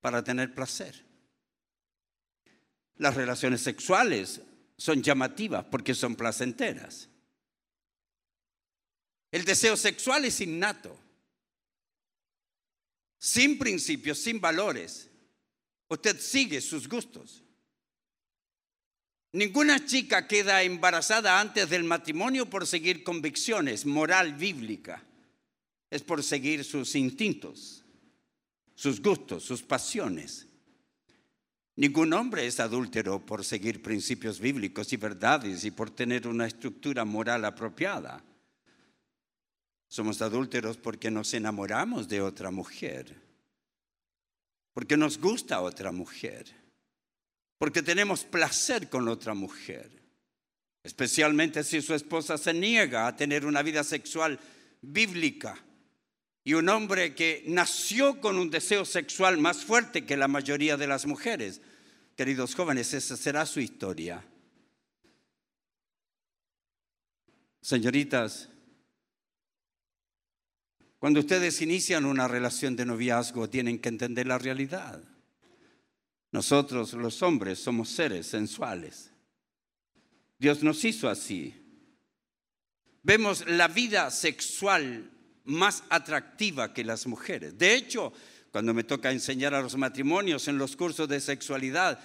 para tener placer. Las relaciones sexuales son llamativas porque son placenteras. El deseo sexual es innato, sin principios, sin valores. Usted sigue sus gustos. Ninguna chica queda embarazada antes del matrimonio por seguir convicciones, moral bíblica. Es por seguir sus instintos, sus gustos, sus pasiones. Ningún hombre es adúltero por seguir principios bíblicos y verdades y por tener una estructura moral apropiada. Somos adúlteros porque nos enamoramos de otra mujer, porque nos gusta otra mujer, porque tenemos placer con otra mujer, especialmente si su esposa se niega a tener una vida sexual bíblica. Y un hombre que nació con un deseo sexual más fuerte que la mayoría de las mujeres. Queridos jóvenes, esa será su historia. Señoritas, cuando ustedes inician una relación de noviazgo tienen que entender la realidad. Nosotros los hombres somos seres sensuales. Dios nos hizo así. Vemos la vida sexual más atractiva que las mujeres. De hecho, cuando me toca enseñar a los matrimonios en los cursos de sexualidad,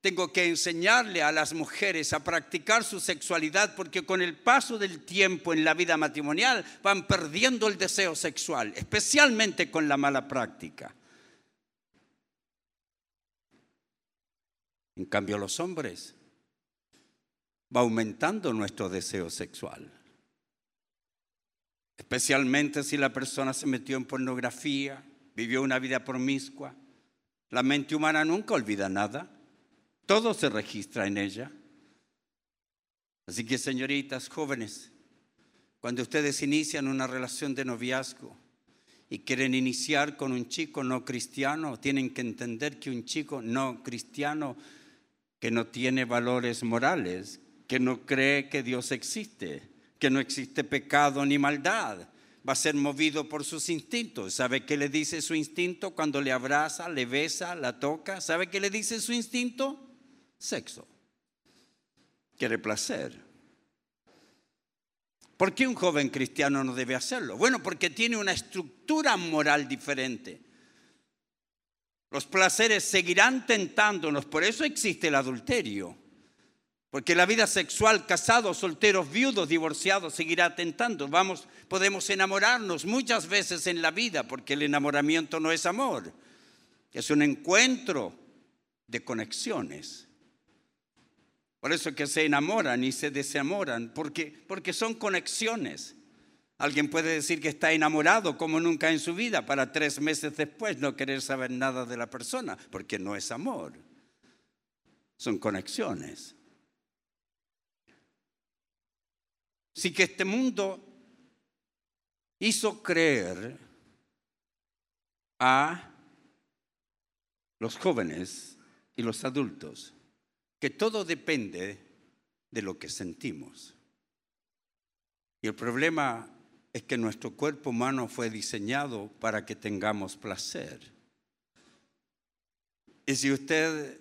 tengo que enseñarle a las mujeres a practicar su sexualidad porque con el paso del tiempo en la vida matrimonial van perdiendo el deseo sexual, especialmente con la mala práctica. En cambio, los hombres va aumentando nuestro deseo sexual especialmente si la persona se metió en pornografía, vivió una vida promiscua. La mente humana nunca olvida nada, todo se registra en ella. Así que señoritas jóvenes, cuando ustedes inician una relación de noviazgo y quieren iniciar con un chico no cristiano, tienen que entender que un chico no cristiano que no tiene valores morales, que no cree que Dios existe, que no existe pecado ni maldad. Va a ser movido por sus instintos. ¿Sabe qué le dice su instinto cuando le abraza, le besa, la toca? ¿Sabe qué le dice su instinto? Sexo. Quiere placer. ¿Por qué un joven cristiano no debe hacerlo? Bueno, porque tiene una estructura moral diferente. Los placeres seguirán tentándonos, por eso existe el adulterio. Porque la vida sexual, casados, solteros, viudos, divorciados, seguirá tentando. Vamos, podemos enamorarnos muchas veces en la vida, porque el enamoramiento no es amor, es un encuentro de conexiones. Por eso que se enamoran y se desamoran, porque, porque son conexiones. Alguien puede decir que está enamorado como nunca en su vida para tres meses después no querer saber nada de la persona, porque no es amor. Son conexiones. Sí que este mundo hizo creer a los jóvenes y los adultos que todo depende de lo que sentimos. Y el problema es que nuestro cuerpo humano fue diseñado para que tengamos placer. Y si usted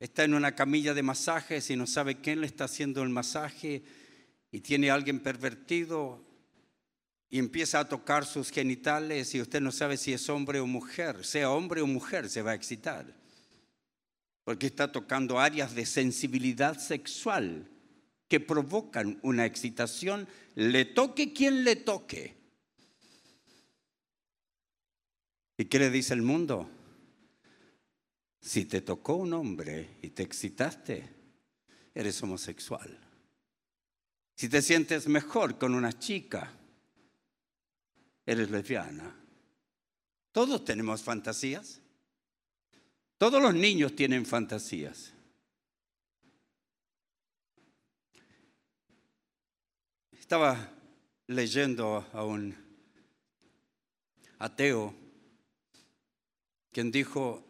está en una camilla de masajes y no sabe quién le está haciendo el masaje y tiene alguien pervertido y empieza a tocar sus genitales y usted no sabe si es hombre o mujer, sea hombre o mujer, se va a excitar. Porque está tocando áreas de sensibilidad sexual que provocan una excitación, le toque quien le toque. ¿Y qué le dice el mundo? Si te tocó un hombre y te excitaste, eres homosexual. Si te sientes mejor con una chica, eres lesbiana. Todos tenemos fantasías. Todos los niños tienen fantasías. Estaba leyendo a un ateo quien dijo,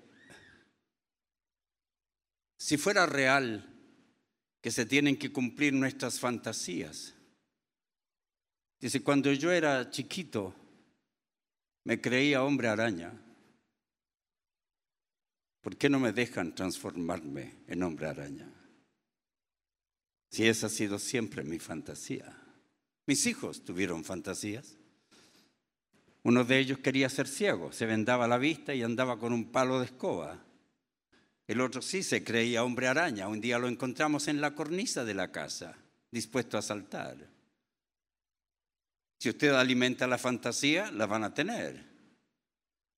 si fuera real que se tienen que cumplir nuestras fantasías, dice, cuando yo era chiquito, me creía hombre araña. ¿Por qué no me dejan transformarme en hombre araña? Si esa ha sido siempre mi fantasía. Mis hijos tuvieron fantasías. Uno de ellos quería ser ciego, se vendaba la vista y andaba con un palo de escoba. El otro sí se creía hombre araña. Un día lo encontramos en la cornisa de la casa, dispuesto a saltar. Si usted alimenta la fantasía, la van a tener.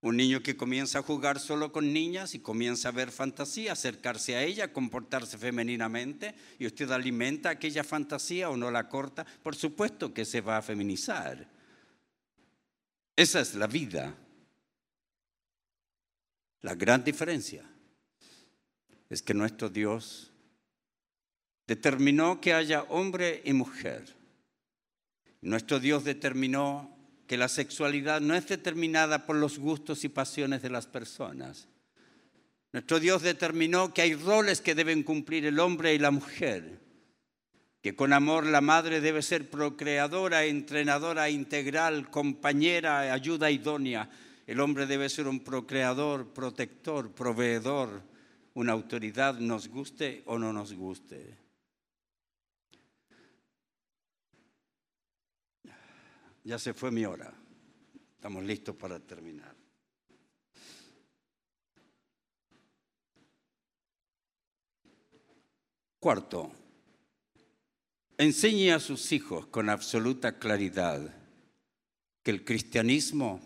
Un niño que comienza a jugar solo con niñas y comienza a ver fantasía, acercarse a ella, comportarse femeninamente, y usted alimenta aquella fantasía o no la corta, por supuesto que se va a feminizar. Esa es la vida. La gran diferencia es que nuestro Dios determinó que haya hombre y mujer. Nuestro Dios determinó que la sexualidad no es determinada por los gustos y pasiones de las personas. Nuestro Dios determinó que hay roles que deben cumplir el hombre y la mujer, que con amor la madre debe ser procreadora, entrenadora integral, compañera, ayuda idónea. El hombre debe ser un procreador, protector, proveedor, una autoridad, nos guste o no nos guste. Ya se fue mi hora. Estamos listos para terminar. Cuarto, enseñe a sus hijos con absoluta claridad que el cristianismo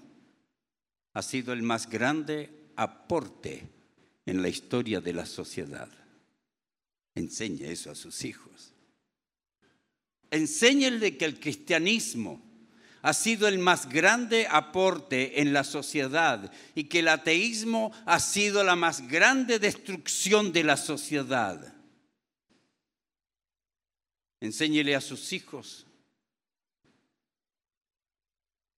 ha sido el más grande aporte en la historia de la sociedad. Enseñe eso a sus hijos. Enséñenle que el cristianismo ha sido el más grande aporte en la sociedad y que el ateísmo ha sido la más grande destrucción de la sociedad. Enséñele a sus hijos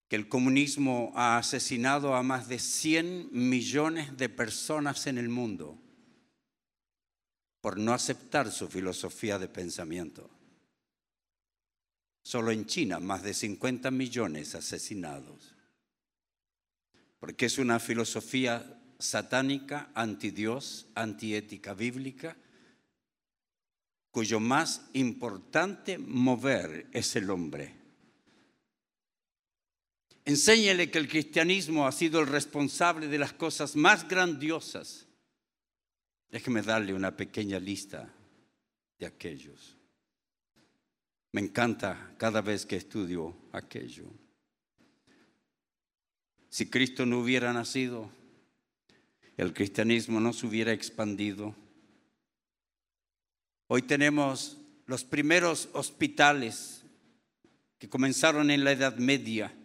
que el comunismo ha asesinado a más de 100 millones de personas en el mundo por no aceptar su filosofía de pensamiento. Solo en China más de 50 millones asesinados. Porque es una filosofía satánica, antidios, antiética bíblica, cuyo más importante mover es el hombre Enséñele que el cristianismo ha sido el responsable de las cosas más grandiosas. Déjeme darle una pequeña lista de aquellos. Me encanta cada vez que estudio aquello. Si Cristo no hubiera nacido, el cristianismo no se hubiera expandido. Hoy tenemos los primeros hospitales que comenzaron en la Edad Media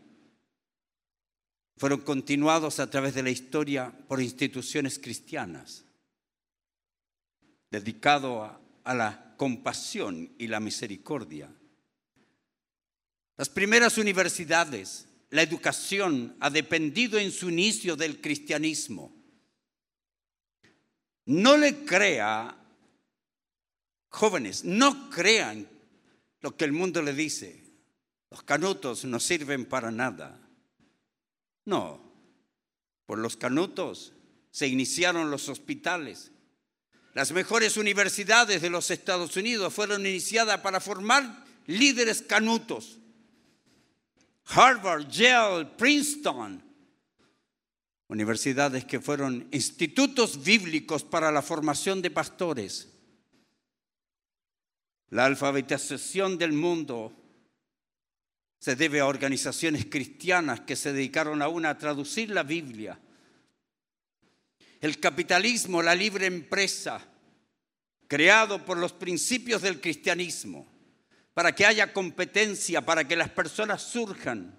fueron continuados a través de la historia por instituciones cristianas, dedicado a, la compasión y la misericordia. Las primeras universidades, la educación ha dependido en su inicio del cristianismo. No le crea, jóvenes, no crean lo que el mundo le dice. Los canutos no sirven para nada. No, por los canutos se iniciaron los hospitales. Las mejores universidades de los Estados Unidos fueron iniciadas para formar líderes canutos. Harvard, Yale, Princeton, universidades que fueron institutos bíblicos para la formación de pastores. La alfabetización del mundo se debe a organizaciones cristianas que se dedicaron aún a traducir la Biblia. El capitalismo, la libre empresa, creado por los principios del cristianismo, para que haya competencia, para que las personas surjan.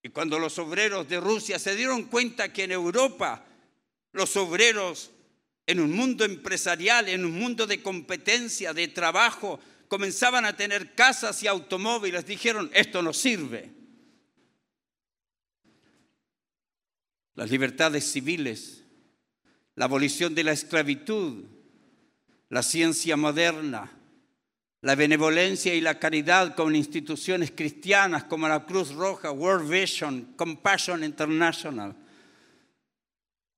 Y cuando los obreros de Rusia se dieron cuenta que en Europa los obreros en un mundo empresarial, en un mundo de competencia, de trabajo, comenzaban a tener casas y automóviles, dijeron, esto no sirve. Las libertades civiles, la abolición de la esclavitud, la ciencia moderna, la benevolencia y la caridad con instituciones cristianas como la Cruz Roja, World Vision, Compassion International,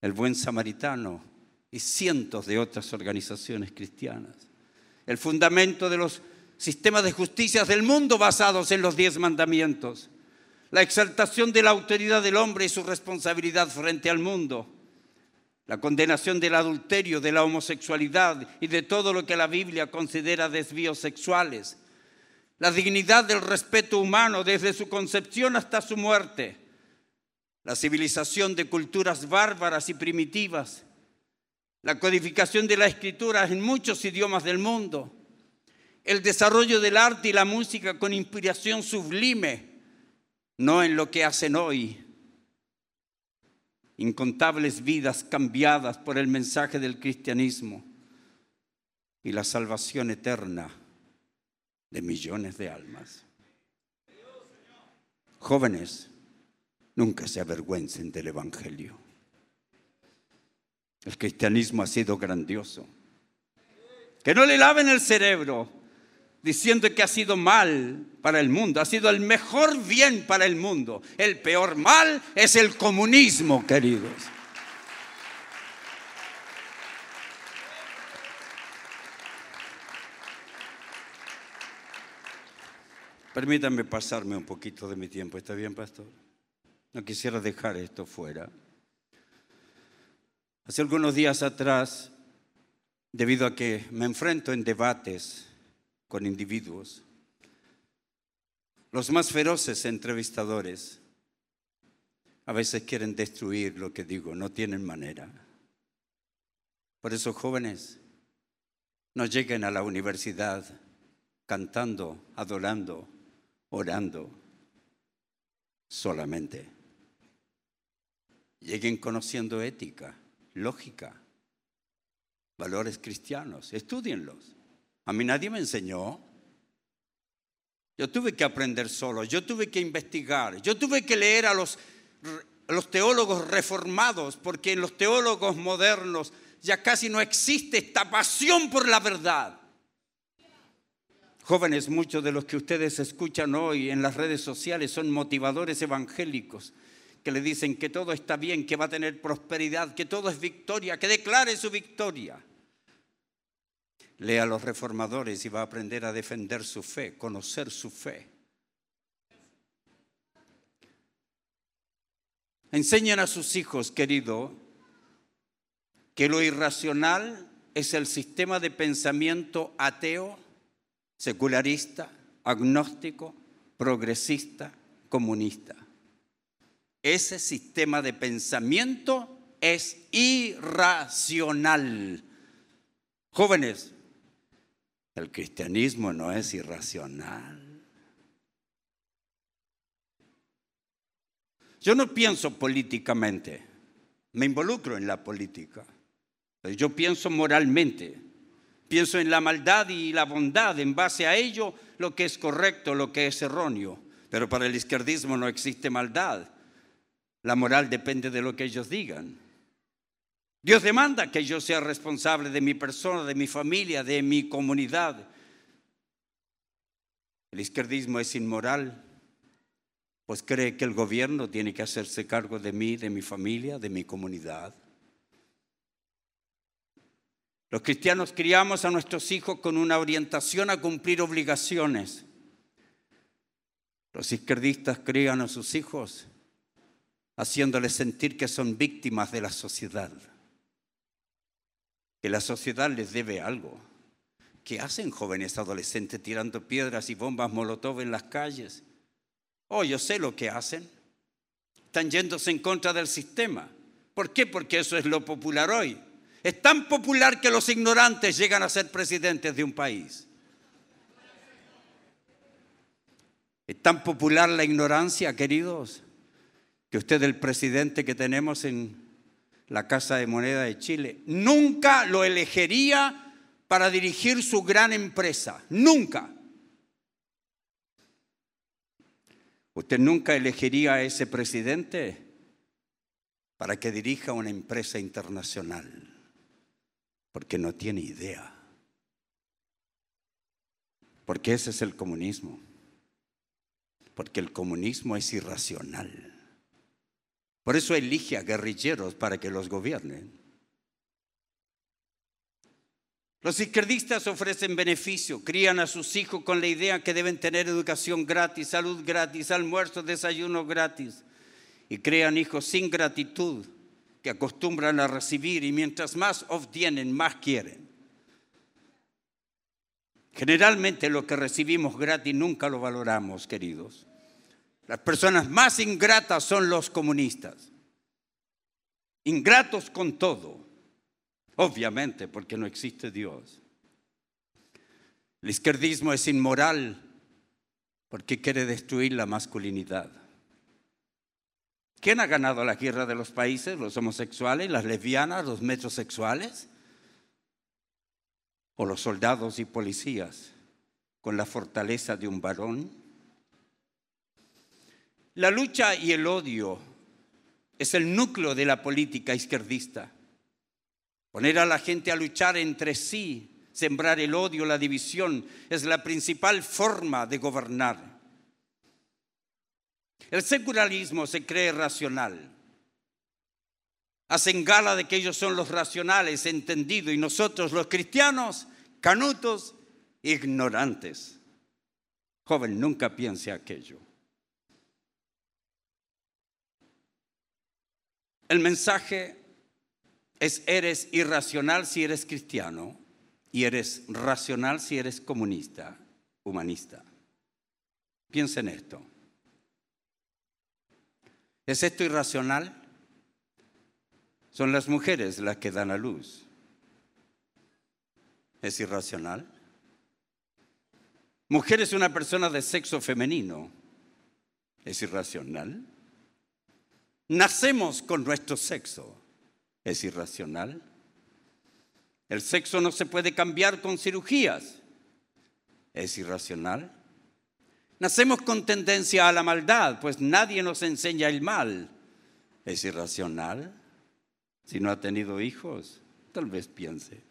el Buen Samaritano y cientos de otras organizaciones cristianas el fundamento de los sistemas de justicia del mundo basados en los diez mandamientos, la exaltación de la autoridad del hombre y su responsabilidad frente al mundo, la condenación del adulterio, de la homosexualidad y de todo lo que la Biblia considera desvíos sexuales, la dignidad del respeto humano desde su concepción hasta su muerte, la civilización de culturas bárbaras y primitivas, la codificación de la escritura en muchos idiomas del mundo, el desarrollo del arte y la música con inspiración sublime, no en lo que hacen hoy. Incontables vidas cambiadas por el mensaje del cristianismo y la salvación eterna de millones de almas. Jóvenes, nunca se avergüencen del Evangelio. El cristianismo ha sido grandioso. Que no le laven el cerebro diciendo que ha sido mal para el mundo, ha sido el mejor bien para el mundo. El peor mal es el comunismo, queridos. Permítanme pasarme un poquito de mi tiempo, ¿está bien, pastor? No quisiera dejar esto fuera. Hace algunos días atrás, debido a que me enfrento en debates con individuos, los más feroces entrevistadores a veces quieren destruir lo que digo, no tienen manera. Por eso, jóvenes, no lleguen a la universidad cantando, adorando, orando solamente. Lleguen conociendo ética lógica, valores cristianos, estudienlos. A mí nadie me enseñó. Yo tuve que aprender solo, yo tuve que investigar, yo tuve que leer a los, los teólogos reformados, porque en los teólogos modernos ya casi no existe esta pasión por la verdad. Jóvenes, muchos de los que ustedes escuchan hoy en las redes sociales son motivadores evangélicos que le dicen que todo está bien, que va a tener prosperidad, que todo es victoria, que declare su victoria. Lea a los reformadores y va a aprender a defender su fe, conocer su fe. Enseñan a sus hijos, querido, que lo irracional es el sistema de pensamiento ateo, secularista, agnóstico, progresista, comunista. Ese sistema de pensamiento es irracional. Jóvenes, el cristianismo no es irracional. Yo no pienso políticamente, me involucro en la política. Yo pienso moralmente, pienso en la maldad y la bondad, en base a ello lo que es correcto, lo que es erróneo. Pero para el izquierdismo no existe maldad, la moral depende de lo que ellos digan. Dios demanda que yo sea responsable de mi persona, de mi familia, de mi comunidad. El izquierdismo es inmoral, pues cree que el gobierno tiene que hacerse cargo de mí, de mi familia, de mi comunidad. Los cristianos criamos a nuestros hijos con una orientación a cumplir obligaciones. Los izquierdistas crían a sus hijos haciéndoles sentir que son víctimas de la sociedad, que la sociedad les debe algo. ¿Qué hacen jóvenes adolescentes tirando piedras y bombas molotov en las calles? Oh, yo sé lo que hacen. Están yéndose en contra del sistema. ¿Por qué? Porque eso es lo popular hoy. Es tan popular que los ignorantes llegan a ser presidentes de un país. Es tan popular la ignorancia, queridos, que usted, el presidente que tenemos en la Casa de Moneda de Chile, nunca lo elegiría para dirigir su gran empresa. Nunca. Usted nunca elegiría a ese presidente para que dirija una empresa internacional, porque no tiene idea. Porque ese es el comunismo. Porque el comunismo es irracional. Por eso elige a guerrilleros para que los gobiernen. Los izquierdistas ofrecen beneficio, crían a sus hijos con la idea que deben tener educación gratis, salud gratis, almuerzo, desayuno gratis. Y crean hijos sin gratitud que acostumbran a recibir y mientras más obtienen, más quieren. Generalmente lo que recibimos gratis nunca lo valoramos, queridos. Las personas más ingratas son los comunistas. Ingratos con todo. Obviamente, porque no existe Dios. El izquierdismo es inmoral porque quiere destruir la masculinidad. ¿Quién ha ganado la guerra de los países? ¿Los homosexuales, las lesbianas, los metrosexuales? ¿O los soldados y policías con la fortaleza de un varón? La lucha y el odio es el núcleo de la política izquierdista. Poner a la gente a luchar entre sí, sembrar el odio, la división, es la principal forma de gobernar. El secularismo se cree racional. Hacen gala de que ellos son los racionales, entendidos, y nosotros los cristianos, canutos, ignorantes. Joven, nunca piense aquello. El mensaje es eres irracional si eres cristiano y eres racional si eres comunista, humanista. Piensa en esto. ¿Es esto irracional? Son las mujeres las que dan a luz. ¿Es irracional? Mujer es una persona de sexo femenino. ¿Es irracional? Nacemos con nuestro sexo. ¿Es irracional? El sexo no se puede cambiar con cirugías. ¿Es irracional? Nacemos con tendencia a la maldad, pues nadie nos enseña el mal. ¿Es irracional? Si no ha tenido hijos, tal vez piense.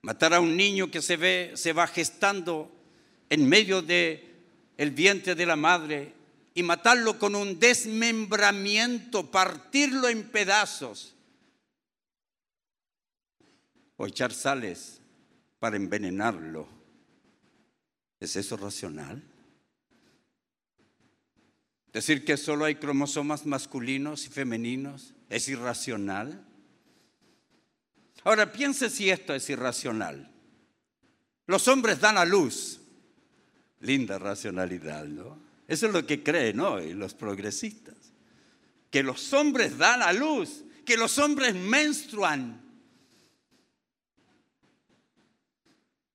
Matar a un niño que se ve se va gestando en medio de el vientre de la madre y matarlo con un desmembramiento, partirlo en pedazos o echar sales para envenenarlo. ¿Es eso racional? Decir que solo hay cromosomas masculinos y femeninos es irracional. Ahora piense si esto es irracional. Los hombres dan a luz. Linda racionalidad, ¿no? Eso es lo que creen hoy los progresistas. Que los hombres dan a luz, que los hombres menstruan.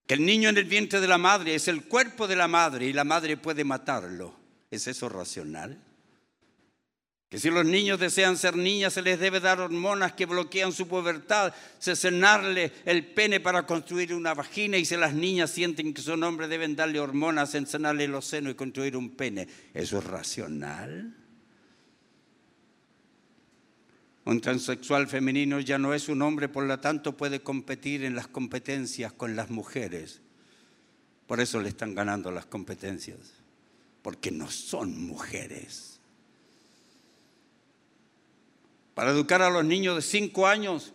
Que el niño en el vientre de la madre es el cuerpo de la madre y la madre puede matarlo. ¿Es eso racional? Que si los niños desean ser niñas, se les debe dar hormonas que bloquean su pubertad, cenarle el pene para construir una vagina y si las niñas sienten que son hombres deben darle hormonas, encenarle los senos y construir un pene. ¿Eso es racional? Un transexual femenino ya no es un hombre, por lo tanto puede competir en las competencias con las mujeres. Por eso le están ganando las competencias, porque no son mujeres. Para educar a los niños de 5 años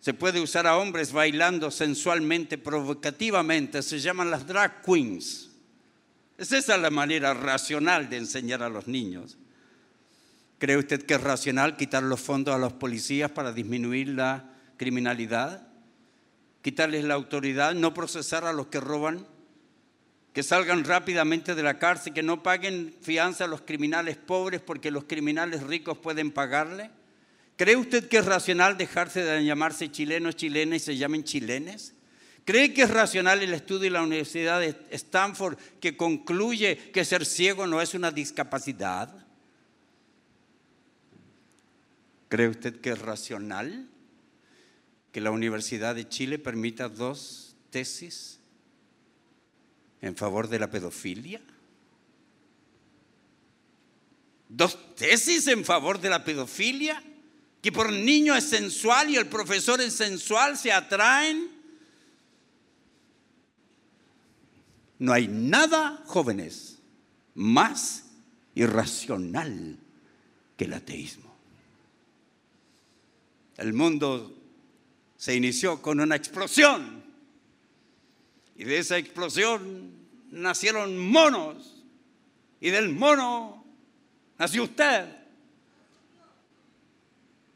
Se puede usar a hombres bailando sensualmente, provocativamente. Se llaman las drag queens. Es esa la manera racional de enseñar a los niños. ¿Cree usted que es racional quitar los fondos a los policías para disminuir la criminalidad? ¿Quitarles la autoridad? ¿No procesar a los que roban? ¿Que salgan rápidamente de la cárcel? ¿Que no paguen fianza a los criminales pobres porque los criminales ricos pueden pagarle? ¿Cree usted que es racional dejarse de llamarse chilenos, chilenas y se llamen chilenes? ¿Cree que es racional el estudio de la Universidad de Stanford que concluye que ser ciego no es una discapacidad? ¿Cree usted que es racional que la Universidad de Chile permita dos tesis en favor de la pedofilia? ¿Dos tesis en favor de la pedofilia? Que por niño es sensual y el profesor es sensual, se atraen. No hay nada, jóvenes, más irracional que el ateísmo. El mundo se inició con una explosión y de esa explosión nacieron monos y del mono nació usted.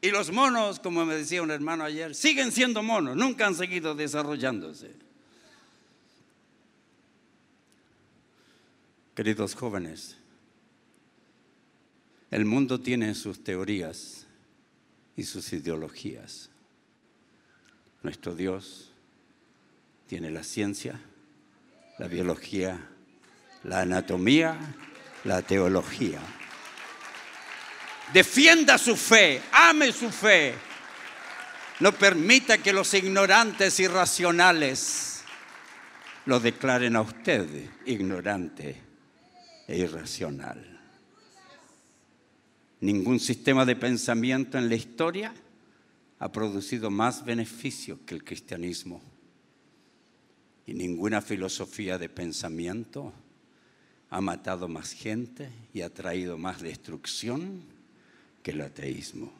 Y los monos, como me decía un hermano ayer, siguen siendo monos, nunca han seguido desarrollándose. Queridos jóvenes, el mundo tiene sus teorías y sus ideologías. Nuestro Dios tiene la ciencia, la biología, la anatomía, la teología. Defienda su fe, ame su fe. No permita que los ignorantes irracionales lo declaren a usted ignorante e irracional. Ningún sistema de pensamiento en la historia ha producido más beneficio que el cristianismo. Y ninguna filosofía de pensamiento ha matado más gente y ha traído más destrucción el ateísmo.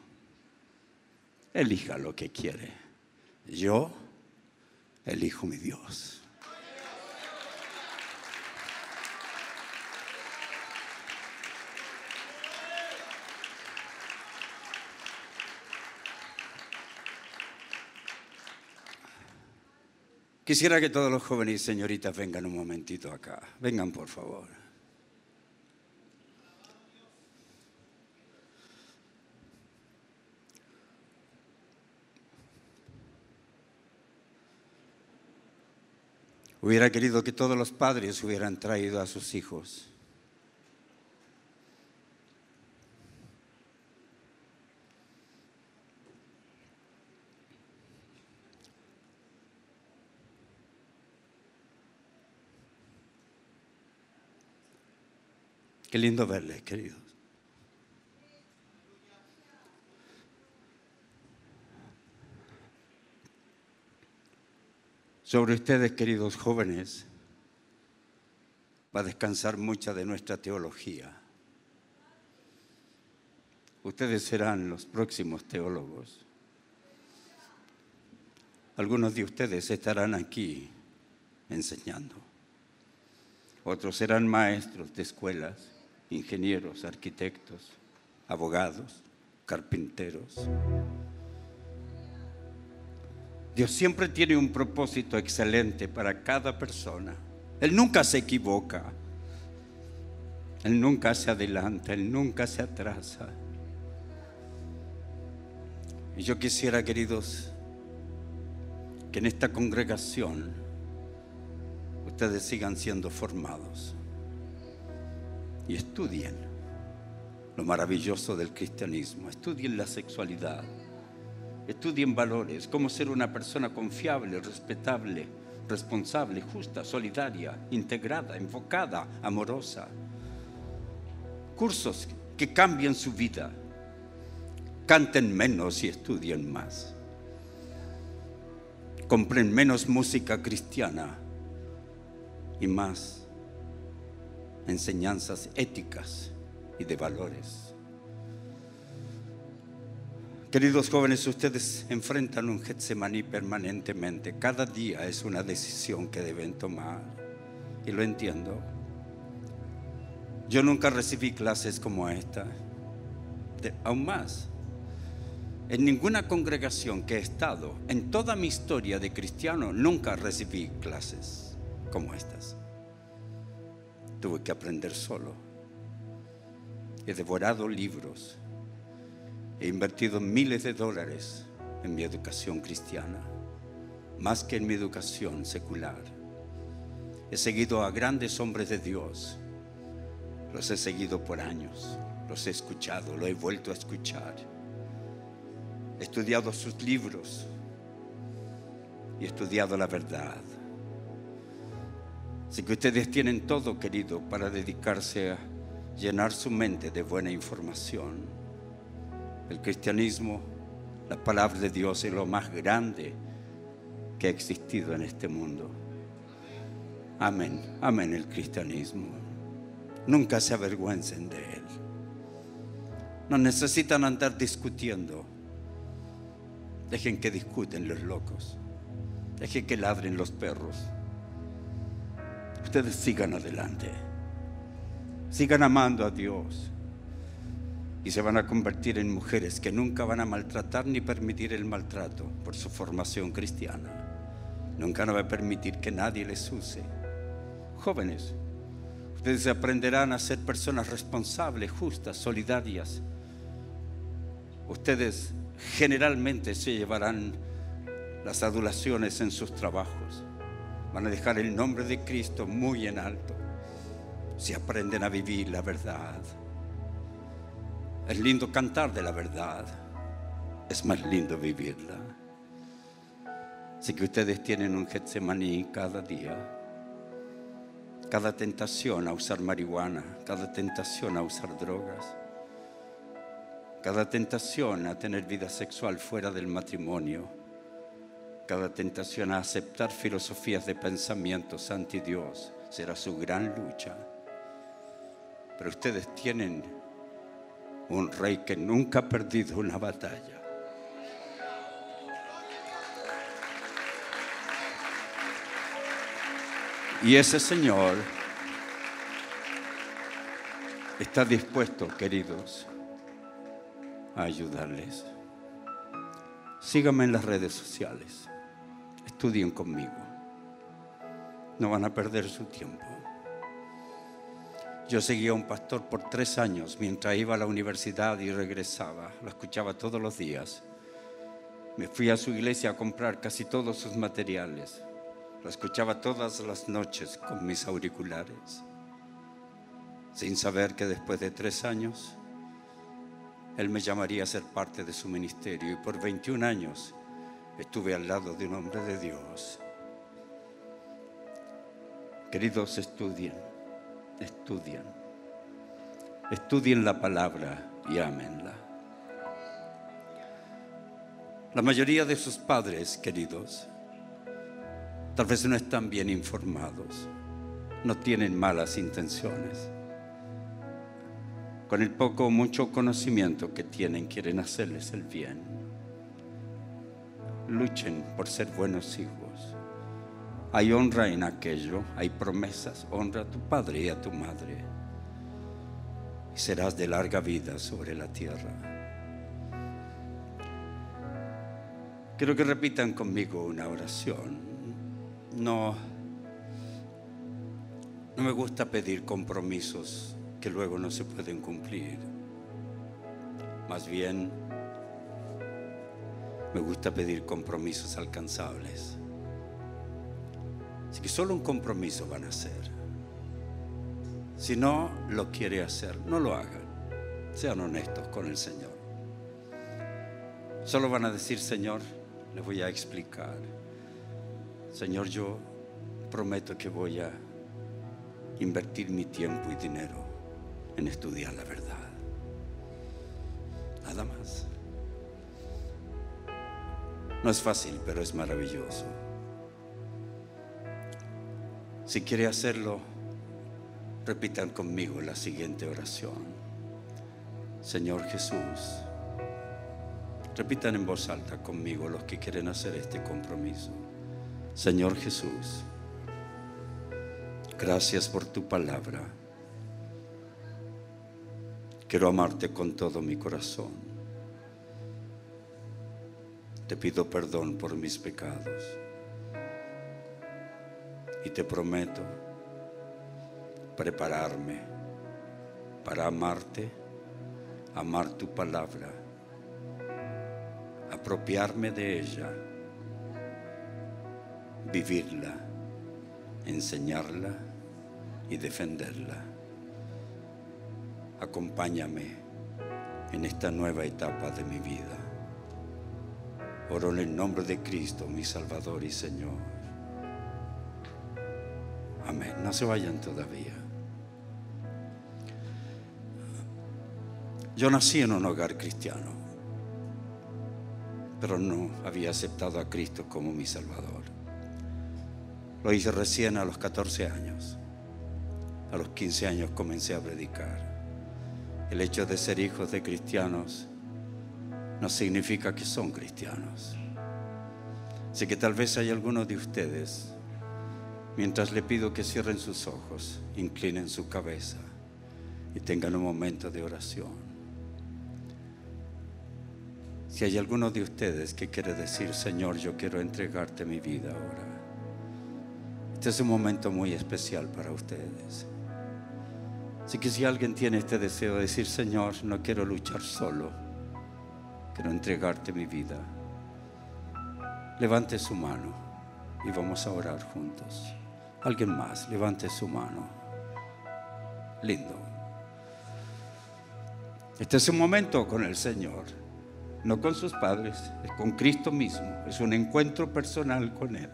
Elija lo que quiere. Yo elijo mi Dios. Quisiera que todos los jóvenes y señoritas vengan un momentito acá. Vengan, por favor. Hubiera querido que todos los padres hubieran traído a sus hijos. Qué lindo verles, queridos. Sobre ustedes, queridos jóvenes, va a descansar mucha de nuestra teología. Ustedes serán los próximos teólogos. Algunos de ustedes estarán aquí enseñando. Otros serán maestros de escuelas, ingenieros, arquitectos, abogados, carpinteros. Dios siempre tiene un propósito excelente para cada persona. Él nunca se equivoca. Él nunca se adelanta, Él nunca se atrasa. Y yo quisiera, queridos, que en esta congregación ustedes sigan siendo formados y estudien lo maravilloso del cristianismo, estudien la sexualidad, estudien valores, cómo ser una persona confiable, respetable, responsable, justa, solidaria, integrada, enfocada, amorosa. Cursos que cambien su vida. Canten menos y estudien más. Compren menos música cristiana y más enseñanzas éticas y de valores. Queridos jóvenes, ustedes enfrentan un Getsemaní permanentemente. Cada día es una decisión que deben tomar. Y lo entiendo. Yo nunca recibí clases como esta. De- aún más. En ninguna congregación que he estado, en toda mi historia de cristiano, nunca recibí clases como estas. Tuve que aprender solo. He devorado libros. He invertido miles de dólares en mi educación cristiana, más que en mi educación secular. He seguido a grandes hombres de Dios. Los he seguido por años. Los he escuchado, lo he vuelto a escuchar. He estudiado sus libros y he estudiado la verdad. Así que ustedes tienen todo, querido, para dedicarse a llenar su mente de buena información. El cristianismo, la palabra de Dios es lo más grande que ha existido en este mundo. Amén, amén el cristianismo. Nunca se avergüencen de él. No necesitan andar discutiendo. Dejen que discuten los locos. Dejen que ladren los perros. Ustedes sigan adelante. Sigan amando a Dios. Y se van a convertir en mujeres que nunca van a maltratar ni permitir el maltrato por su formación cristiana. Nunca van a permitir que nadie les use. Jóvenes, ustedes aprenderán a ser personas responsables, justas, solidarias. Ustedes generalmente se llevarán las adulaciones en sus trabajos. Van a dejar el nombre de Cristo muy en alto si aprenden a vivir la verdad. Es lindo cantar de la verdad, es más lindo vivirla. Así que ustedes tienen un Getsemaní cada día, cada tentación a usar marihuana, cada tentación a usar drogas, cada tentación a tener vida sexual fuera del matrimonio, cada tentación a aceptar filosofías de pensamientos anti Dios será su gran lucha. Pero ustedes tienen un rey que nunca ha perdido una batalla. Y ese Señor está dispuesto, queridos, a ayudarles. Síganme en las redes sociales. Estudien conmigo. No van a perder su tiempo. Yo seguía a un pastor por tres años mientras iba a la universidad y regresaba. Lo escuchaba todos los días. Me fui a su iglesia a comprar casi todos sus materiales. Lo escuchaba todas las noches con mis auriculares. Sin saber que después de tres años, él me llamaría a ser parte de su ministerio. Y por 21 años estuve al lado de un hombre de Dios. Queridos, estudien, estudien. Estudien la palabra y ámenla. La mayoría de sus padres, queridos, tal vez no están bien informados, no tienen malas intenciones. Con el poco o mucho conocimiento que tienen, quieren hacerles el bien. Luchen por ser buenos hijos. Hay honra en aquello, hay promesas. Honra a tu padre y a tu madre. Y serás de larga vida sobre la tierra. Quiero que repitan conmigo una oración. No, no me gusta pedir compromisos que luego no se pueden cumplir. Más bien, me gusta pedir compromisos alcanzables. Que solo un compromiso van a hacer. Si no lo quiere hacer, no lo hagan. Sean honestos con el Señor. Solo van a decir, Señor, les voy a explicar. Señor, yo prometo que voy a invertir mi tiempo y dinero en estudiar la verdad. Nada más. No es fácil, pero es maravilloso. Si quiere hacerlo, repitan conmigo la siguiente oración. Señor Jesús, Repitan en voz alta conmigo los que quieren hacer este compromiso. Señor Jesús, gracias por tu palabra. Quiero amarte con todo mi corazón. Te pido perdón por mis pecados. Y te prometo prepararme para amarte, amar tu palabra, apropiarme de ella, vivirla, enseñarla y defenderla. Acompáñame en esta nueva etapa de mi vida. Oro en el nombre de Cristo, mi Salvador y Señor. Amén. No se vayan todavía. Yo nací en un hogar cristiano, pero no había aceptado a Cristo como mi Salvador. Lo hice recién a los 14 años. A los 15 años comencé a predicar. El hecho de ser hijos de cristianos no significa que son cristianos. Así que tal vez hay algunos de ustedes, mientras le pido que cierren sus ojos, inclinen su cabeza y tengan un momento de oración. Si hay alguno de ustedes que quiere decir, Señor, yo quiero entregarte mi vida ahora. Este es un momento muy especial para ustedes. Así que si alguien tiene este deseo de decir, Señor, no quiero luchar solo, quiero entregarte mi vida, levante su mano y vamos a orar juntos. Alguien más, levante su mano. Lindo. Este es un momento con el Señor, no con sus padres, es con Cristo mismo, es un encuentro personal con Él.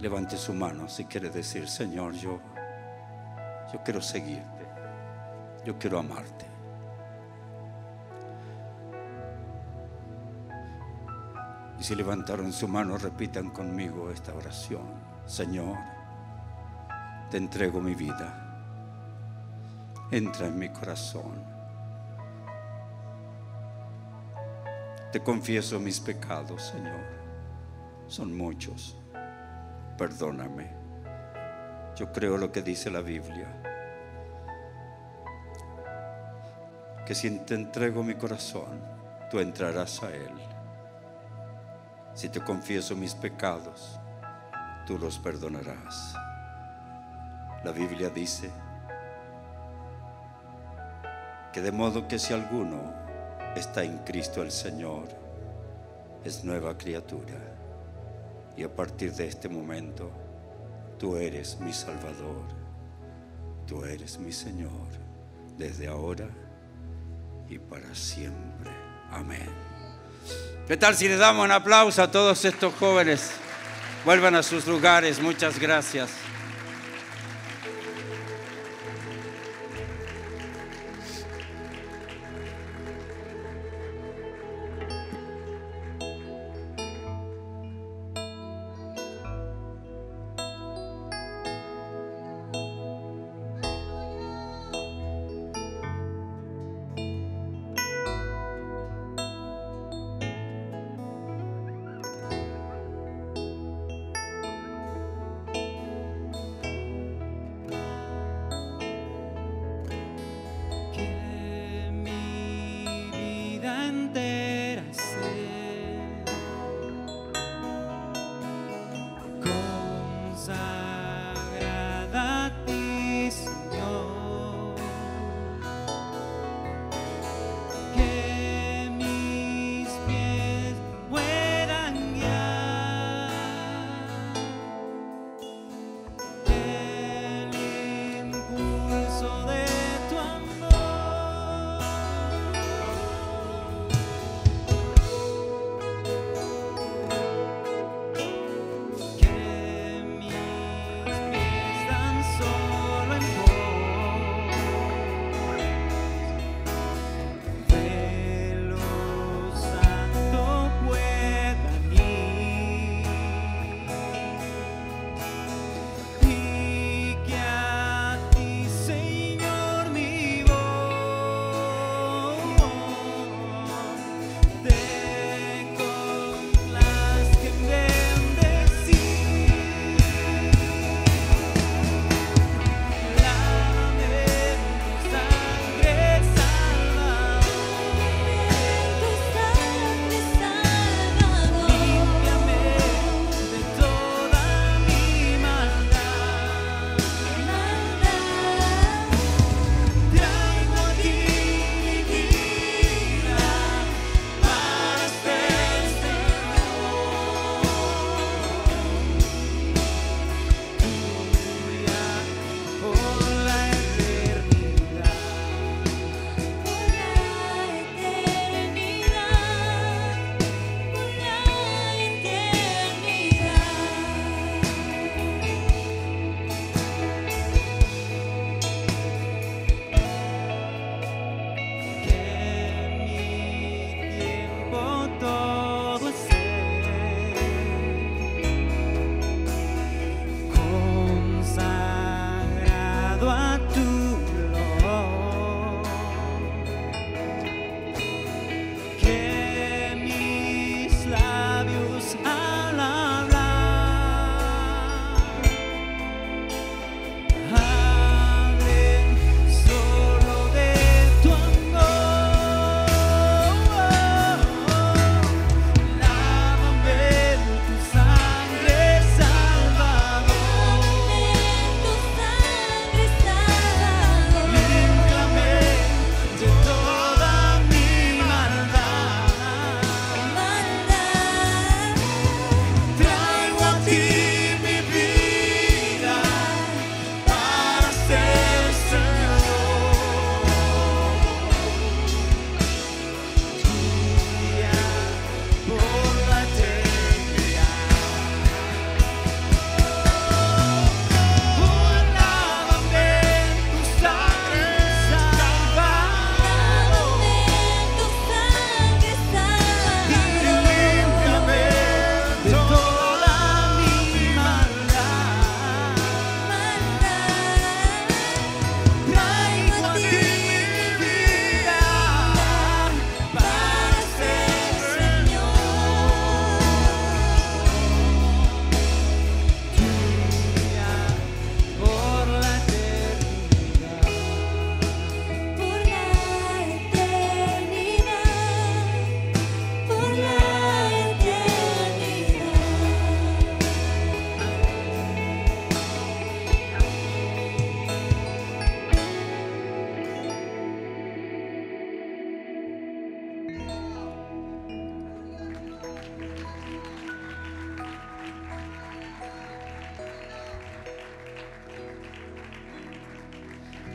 Levante su mano si quiere decir, Señor, yo, yo quiero seguirte, yo quiero amarte. Y si levantaron su mano, repitan conmigo esta oración. Señor, te entrego mi vida. Entra en mi corazón. Te confieso mis pecados, Señor. Son muchos. Perdóname. Yo creo lo que dice la Biblia. Que si te entrego mi corazón, tú entrarás a él. Si te confieso mis pecados, tú los perdonarás. La Biblia dice que de modo que si alguno está en Cristo el Señor, es nueva criatura. Y a partir de este momento, tú eres mi Salvador, tú eres mi Señor, desde ahora y para siempre. Amén. ¿Qué tal si le damos un aplauso a todos estos jóvenes? Vuelvan a sus lugares, muchas gracias.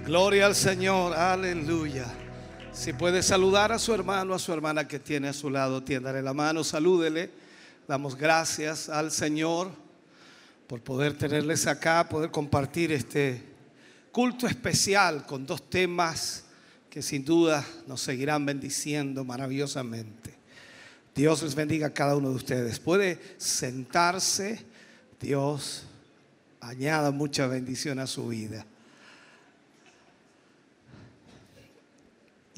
Gloria al Señor, aleluya. Si puede saludar a su hermano, a su hermana que tiene a su lado, tiéndale la mano, salúdele. Damos gracias al Señor por poder tenerles acá, poder compartir este culto especial con dos temas que sin duda nos seguirán bendiciendo maravillosamente. Dios les bendiga a cada uno de ustedes. Puede sentarse, Dios añada mucha bendición a su vida.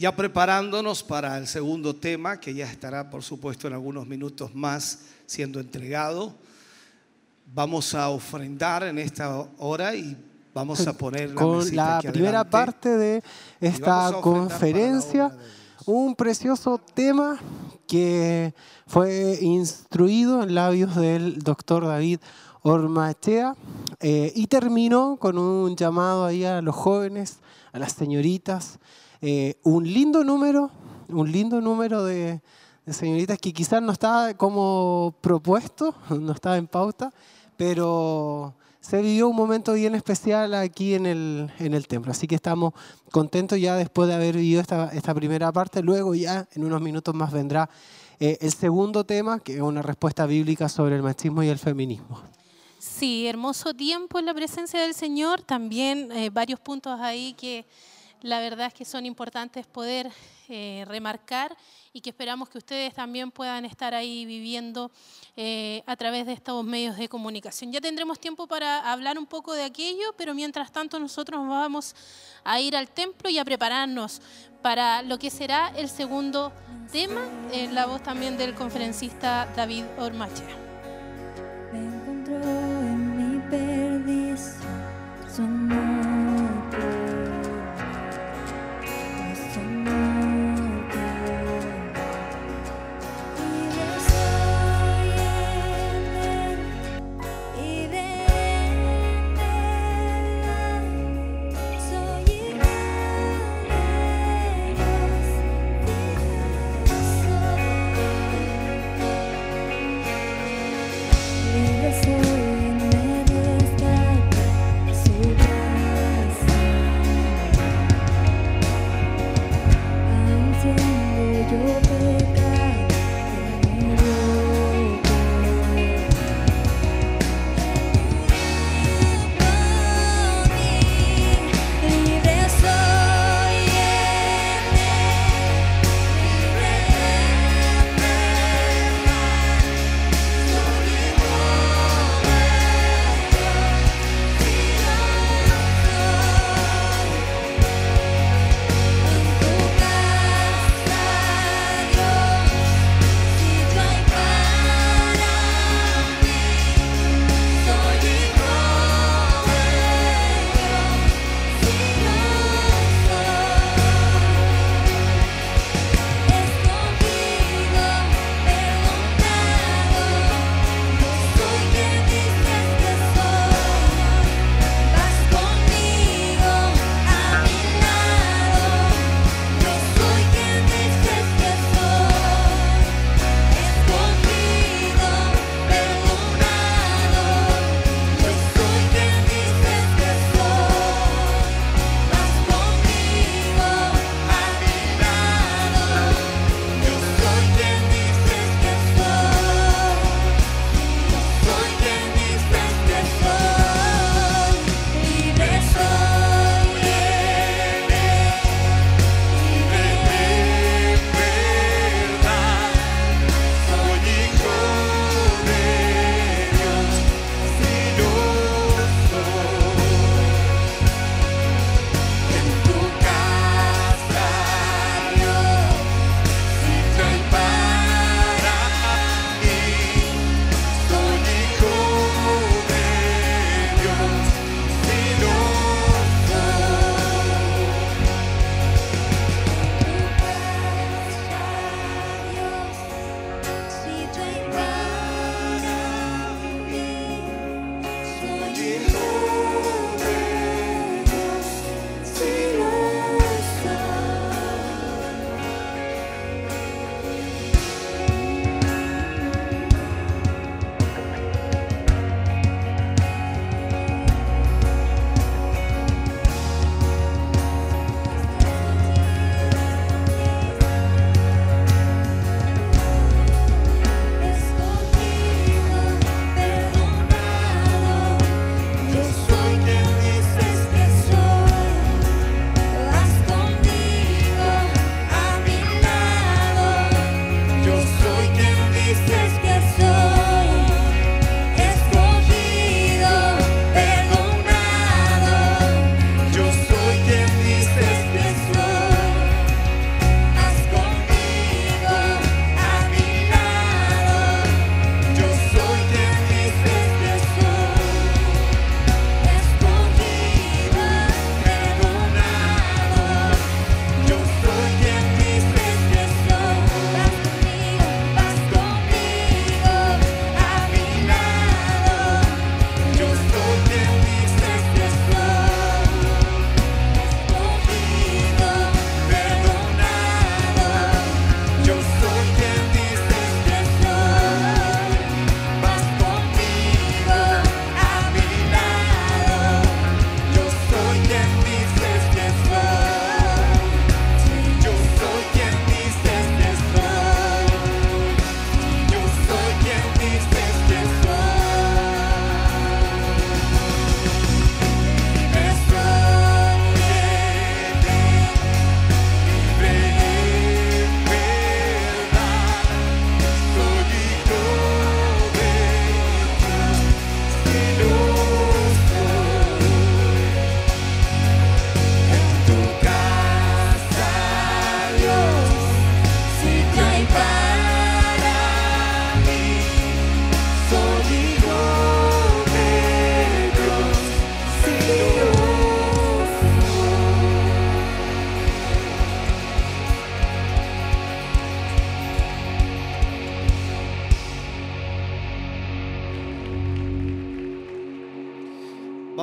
Ya preparándonos para el segundo tema, que ya estará, por supuesto, en algunos minutos más siendo entregado. Vamos a ofrendar en esta hora y vamos a poner la, con la primera adelante. parte de esta conferencia. Un precioso tema que fue instruido en labios del doctor David Ormachea eh, y terminó con un llamado ahí a los jóvenes, a las señoritas. Eh, un lindo número, un lindo número de, señoritas que quizás no estaba como propuesto, no estaba en pauta, pero se vivió un momento bien especial aquí en el, en el templo. Así que estamos contentos ya después de haber vivido esta, esta primera parte. Luego ya en unos minutos más vendrá eh, el segundo tema, que es una respuesta bíblica sobre el machismo y el feminismo. Sí, hermoso tiempo en la presencia del Señor. También eh, varios puntos ahí que la verdad es que son importantes poder eh, remarcar y que esperamos que ustedes también puedan estar ahí viviendo eh, a través de estos medios de comunicación. Ya tendremos tiempo para hablar un poco de aquello, pero mientras tanto nosotros vamos a ir al templo y a prepararnos para lo que será el segundo tema, la voz también del conferencista David Ormachea. Me encontró en mi perdición,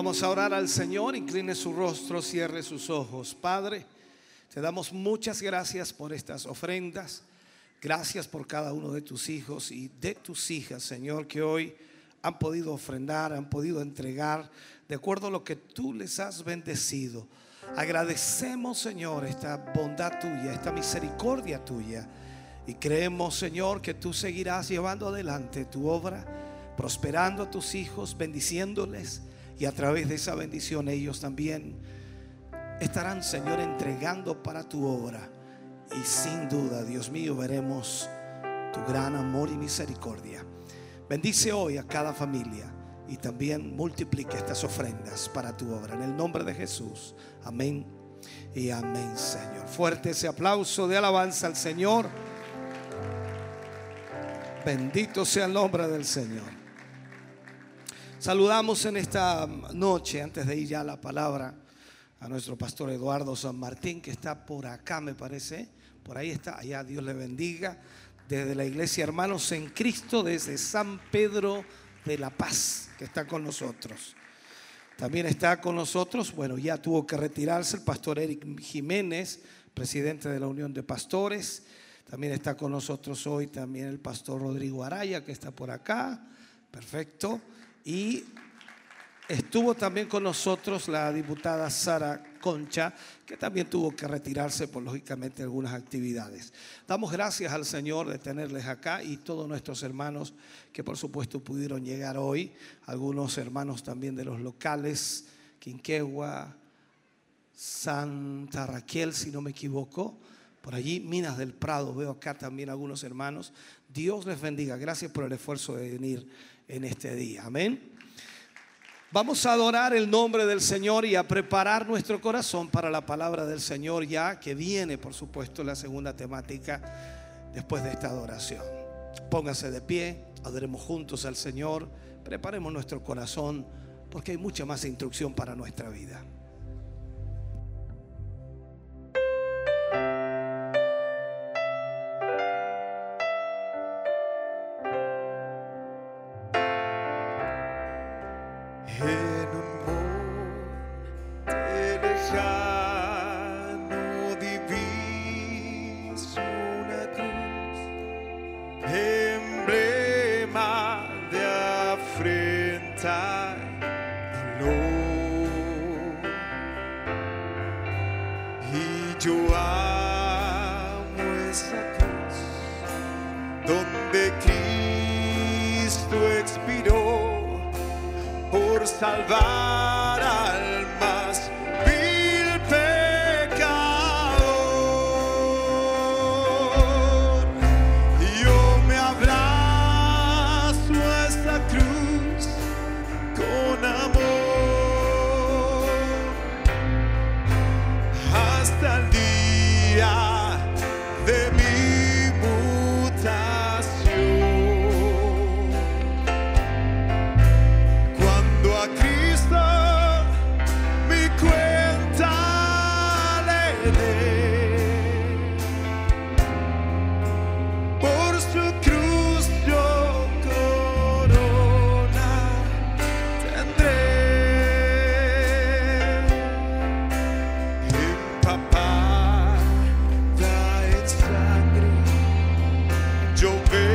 Vamos a orar al Señor, incline su rostro, cierre sus ojos. Padre, te damos muchas gracias por estas ofrendas. Gracias por cada uno de tus hijos y de tus hijas, Señor, que hoy han podido ofrendar, han podido entregar de acuerdo a lo que tú les has bendecido. Agradecemos, Señor, esta bondad tuya, esta misericordia tuya. Y creemos, Señor, que tú seguirás llevando adelante tu obra, prosperando a tus hijos, bendiciéndoles. Y a través de esa bendición ellos también estarán, Señor, entregando para tu obra. Y sin duda, Dios mío, veremos tu gran amor y misericordia. Bendice hoy a cada familia y también multiplique estas ofrendas para tu obra. En el nombre de Jesús. Amén y amén, Señor. Fuerte ese aplauso de alabanza al Señor. Bendito sea el nombre del Señor. Saludamos en esta noche, antes de ir ya a la palabra, a nuestro pastor Eduardo San Martín, que está por acá, me parece. Por ahí está, allá Dios le bendiga. Desde la iglesia Hermanos en Cristo, desde San Pedro de la Paz, que está con nosotros. También está con nosotros, bueno, ya tuvo que retirarse el pastor Eric Jiménez, presidente de la Unión de Pastores. También está con nosotros hoy también el pastor Rodrigo Araya, que está por acá. Perfecto. Y estuvo también con nosotros la diputada Sara Concha, que también tuvo que retirarse por lógicamente algunas actividades. Damos gracias al Señor de tenerles acá y todos nuestros hermanos que por supuesto pudieron llegar hoy, algunos hermanos también de los locales, Quinquegua, Santa Raquel, si no me equivoco. Por allí, Minas del Prado, veo acá también algunos hermanos. Dios les bendiga. Gracias por el esfuerzo de venir en este día. Amén. Vamos a adorar el nombre del Señor y a preparar nuestro corazón para la palabra del Señor ya que viene, por supuesto, la segunda temática después de esta adoración. Póngase de pie, adoremos juntos al Señor, preparemos nuestro corazón porque hay mucha más instrucción para nuestra vida. Joker.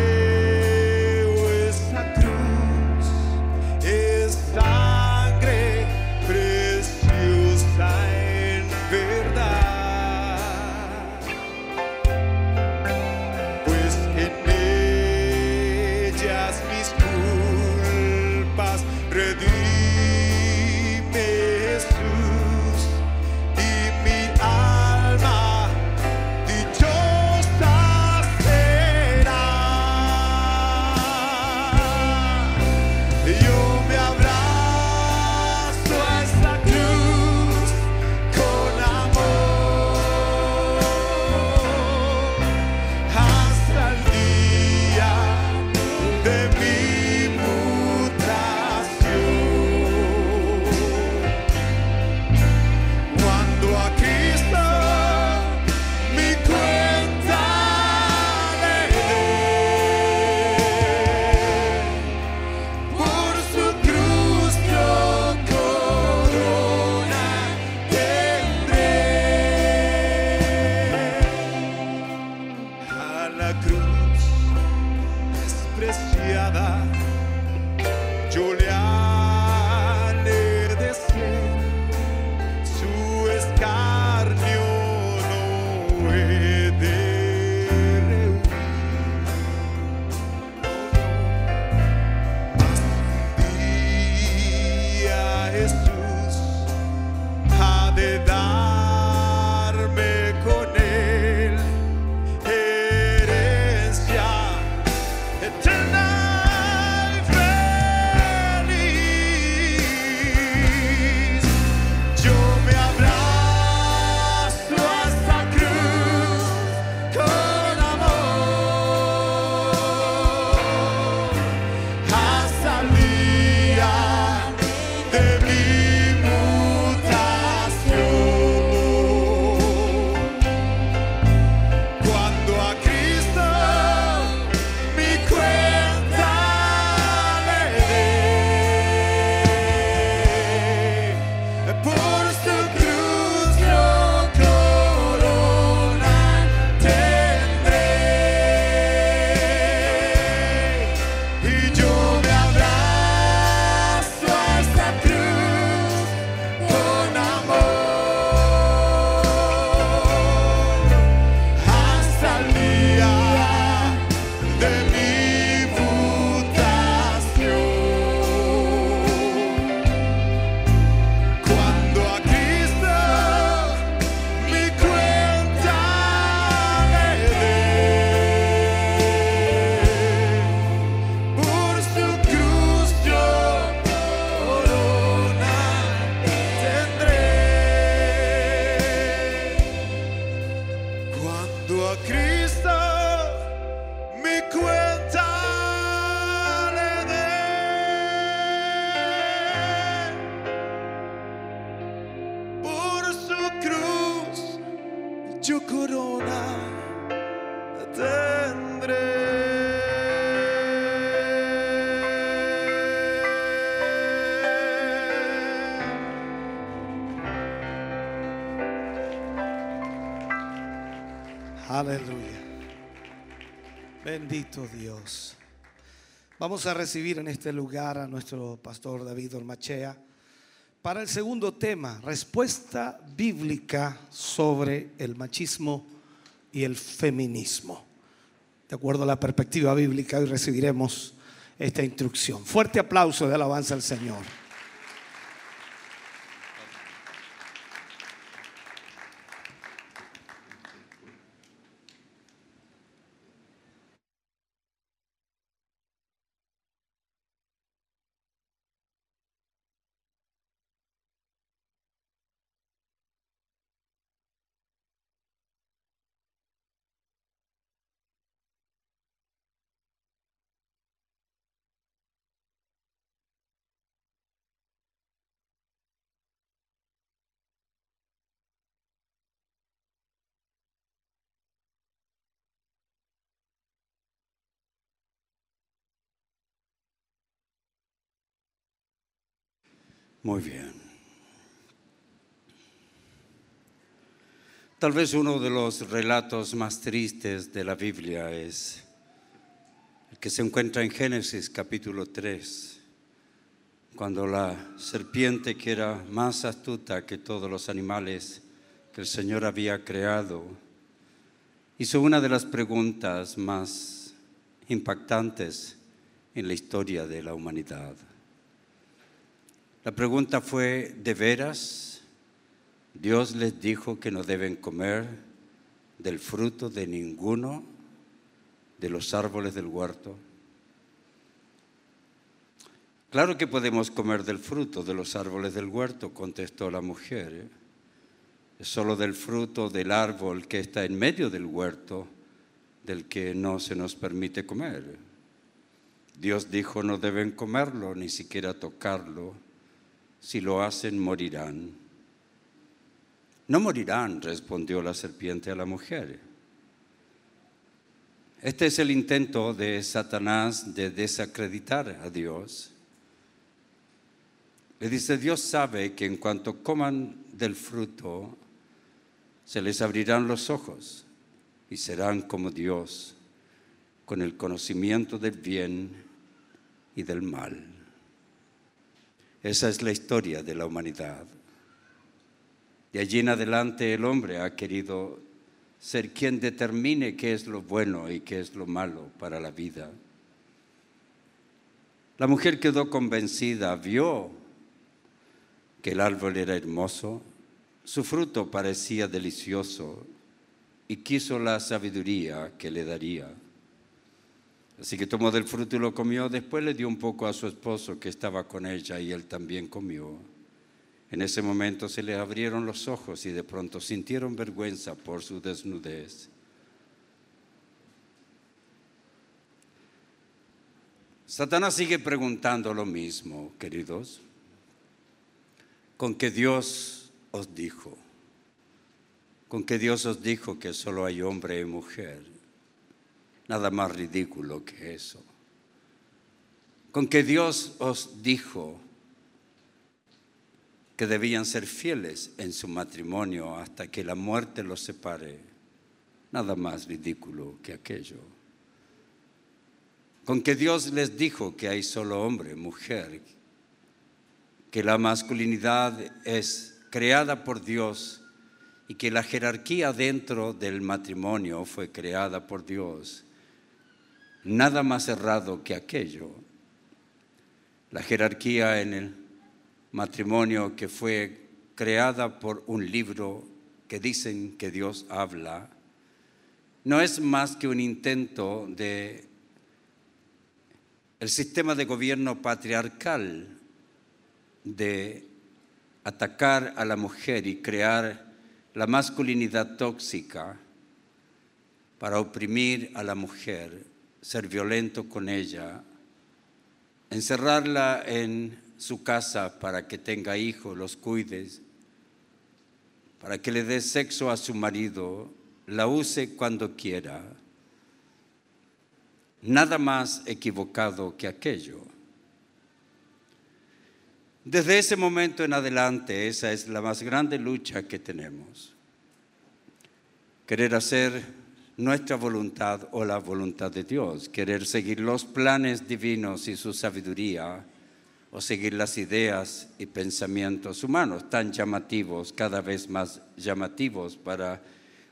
Bendito Dios. Vamos a recibir en este lugar a nuestro pastor David Ormachea para el segundo tema, respuesta bíblica sobre el machismo y el feminismo. De acuerdo a la perspectiva bíblica, hoy recibiremos esta instrucción. Fuerte aplauso de alabanza al Señor. Muy bien. Tal vez uno de los relatos más tristes de la Biblia es el que se encuentra en Génesis capítulo 3, cuando la serpiente que era más astuta que todos los animales que el Señor había creado, hizo una de las preguntas más impactantes en la historia de la humanidad. La pregunta fue, ¿de veras Dios les dijo que no deben comer del fruto de ninguno de los árboles del huerto? Claro que podemos comer del fruto de los árboles del huerto, contestó la mujer. ¿eh? Es solo del fruto del árbol que está en medio del huerto del que no se nos permite comer. Dios dijo no deben comerlo, ni siquiera tocarlo. Si lo hacen, morirán. No morirán, respondió la serpiente a la mujer. Este es el intento de Satanás de desacreditar a Dios. Le dice, Dios sabe que en cuanto coman del fruto, se les abrirán los ojos y serán como Dios, con el conocimiento del bien y del mal. Esa es la historia de la humanidad. De allí en adelante el hombre ha querido ser quien determine qué es lo bueno y qué es lo malo para la vida. La mujer quedó convencida, vio que el árbol era hermoso, su fruto parecía delicioso y quiso la sabiduría que le daría. Así que tomó del fruto y lo comió, después le dio un poco a su esposo que estaba con ella y él también comió. En ese momento se les abrieron los ojos y de pronto sintieron vergüenza por su desnudez. Satanás sigue preguntando lo mismo, queridos, con que Dios os dijo, con que Dios os dijo que solo hay hombre y mujer, nada más ridículo que eso, con que Dios os dijo que debían ser fieles en su matrimonio hasta que la muerte los separe, nada más ridículo que aquello con que Dios les dijo que hay solo hombre, mujer, que la masculinidad es creada por Dios y que la jerarquía dentro del matrimonio fue creada por Dios. Nada más errado que aquello. La jerarquía en el matrimonio que fue creada por un libro que dicen que Dios habla, no es más que un intento de el sistema de gobierno patriarcal de atacar a la mujer y crear la masculinidad tóxica para oprimir a la mujer, ser violento con ella, encerrarla en su casa para que tenga hijos, los cuides, para que le dé sexo a su marido, la use cuando quiera nada más equivocado que aquello. Desde ese momento en adelante, esa es la más grande lucha que tenemos. Querer hacer nuestra voluntad o la voluntad de Dios, querer seguir los planes divinos y su sabiduría, o seguir las ideas y pensamientos humanos tan llamativos, cada vez más llamativos para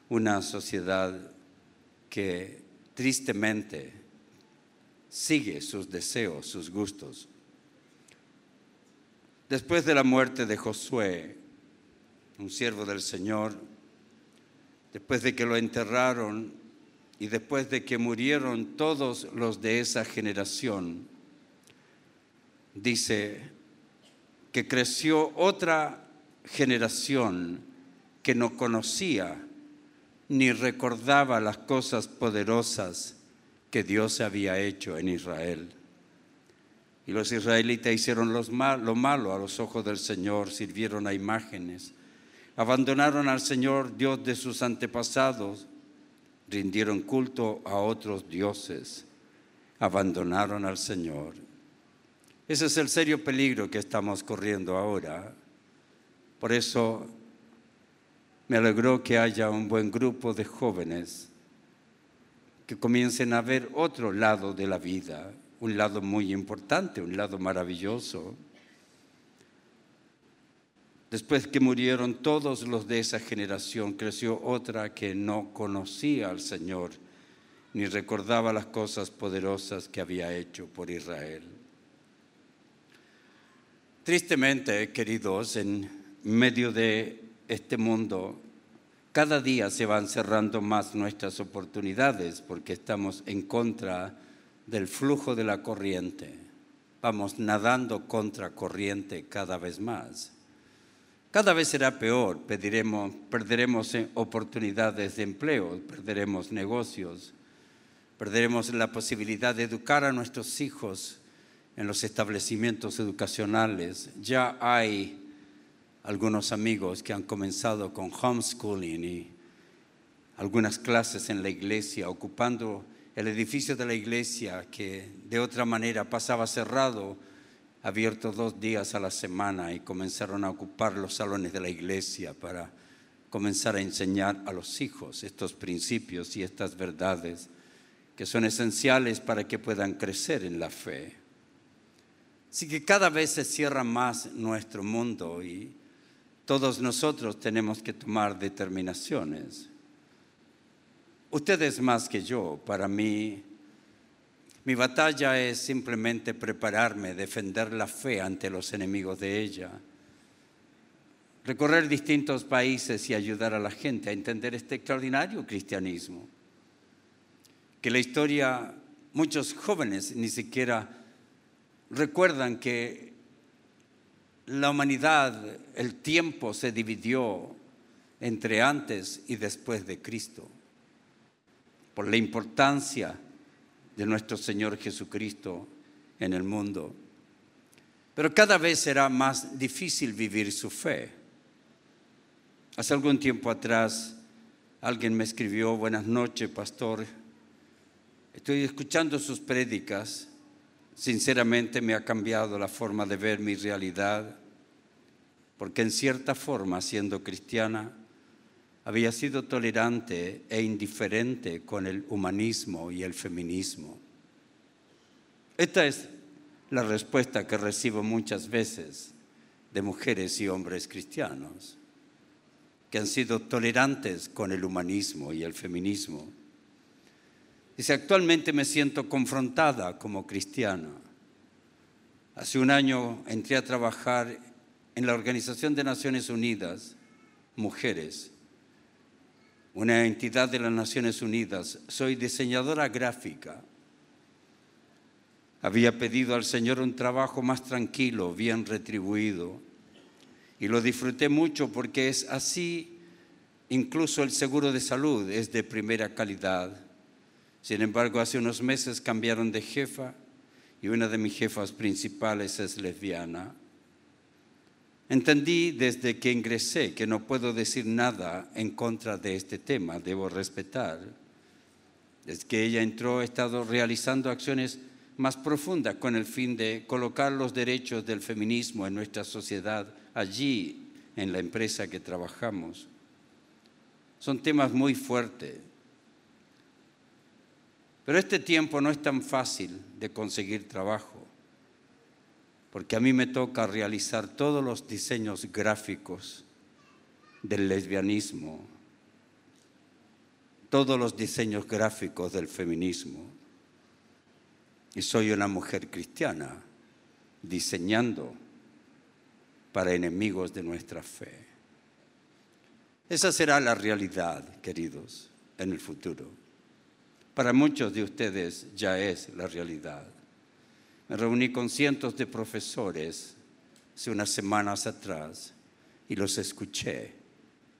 una sociedad que tristemente sigue sus deseos, sus gustos. Después de la muerte de Josué, un siervo del Señor, después de que lo enterraron y después de que murieron todos los de esa generación, dice que creció otra generación que no conocía ni recordaba las cosas poderosas que Dios había hecho en Israel. Y los israelitas hicieron lo malo a los ojos del Señor, sirvieron a imágenes, abandonaron al Señor Dios de sus antepasados, rindieron culto a otros dioses, abandonaron al Señor. Ese es el serio peligro que estamos corriendo ahora. Por eso me alegró que haya un buen grupo de jóvenes que comiencen a ver otro lado de la vida, un lado muy importante, un lado maravilloso. Después que murieron todos los de esa generación, creció otra que no conocía al Señor ni recordaba las cosas poderosas que había hecho por Israel. Tristemente, queridos, en medio de este mundo cada día se van cerrando más nuestras oportunidades porque estamos en contra del flujo de la corriente. Vamos nadando contra corriente cada vez más. Cada vez será peor, perderemos eh, oportunidades de empleo, perderemos negocios, perderemos la posibilidad de educar a nuestros hijos en los establecimientos educacionales. Ya hay algunos amigos que han comenzado con homeschooling y algunas clases en la iglesia, ocupando el edificio de la iglesia que de otra manera pasaba cerrado, abierto dos días a la semana y comenzaron a ocupar los salones de la iglesia para comenzar a enseñar a los hijos estos principios y estas verdades que son esenciales para que puedan crecer en la fe. Así que cada vez se cierra más nuestro mundo y todos nosotros tenemos que tomar determinaciones. Ustedes más que yo, para mí, mi batalla es simplemente prepararme, defender la fe ante los enemigos de ella, recorrer distintos países y ayudar a la gente a entender este extraordinario cristianismo, que la historia, muchos jóvenes ni siquiera recuerdan que la humanidad, el tiempo se dividió entre antes y después de Cristo, por la importancia de nuestro Señor Jesucristo en el mundo. Pero cada vez será más difícil vivir su fe. Hace algún tiempo atrás alguien me escribió, buenas noches, pastor, estoy escuchando sus prédicas, sinceramente me ha cambiado la forma de ver mi realidad, porque en cierta forma, siendo cristiana, había sido tolerante e indiferente con el humanismo y el feminismo. Esta es la respuesta que recibo muchas veces de mujeres y hombres cristianos, que han sido tolerantes con el humanismo y el feminismo. Dice, actualmente me siento confrontada como cristiana. Hace un año entré a trabajar en la Organización de Naciones Unidas, Mujeres, una entidad de las Naciones Unidas. Soy diseñadora gráfica. Había pedido al Señor un trabajo más tranquilo, bien retribuido. Y lo disfruté mucho porque es así, incluso el seguro de salud es de primera calidad. Sin embargo, hace unos meses cambiaron de jefa y una de mis jefas principales es lesbiana. Entendí desde que ingresé que no puedo decir nada en contra de este tema, debo respetar. Desde que ella entró he estado realizando acciones más profundas con el fin de colocar los derechos del feminismo en nuestra sociedad allí, en la empresa que trabajamos. Son temas muy fuertes. Pero este tiempo no es tan fácil de conseguir trabajo porque a mí me toca realizar todos los diseños gráficos del lesbianismo, todos los diseños gráficos del feminismo. Y soy una mujer cristiana diseñando para enemigos de nuestra fe. Esa será la realidad, queridos, en el futuro. Para muchos de ustedes ya es la realidad. Reuní con cientos de profesores hace unas semanas atrás y los escuché.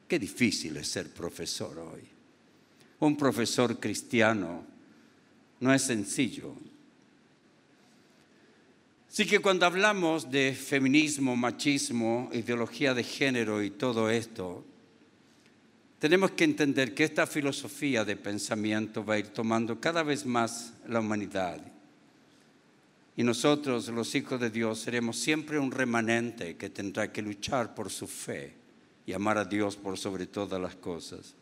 Qué difícil es ser profesor hoy. Un profesor cristiano no es sencillo. Así que cuando hablamos de feminismo, machismo, ideología de género y todo esto, tenemos que entender que esta filosofía de pensamiento va a ir tomando cada vez más la humanidad y nosotros, los hijos de Dios, seremos siempre un remanente que tendrá que luchar por su fe y amar a Dios por sobre todas las cosas.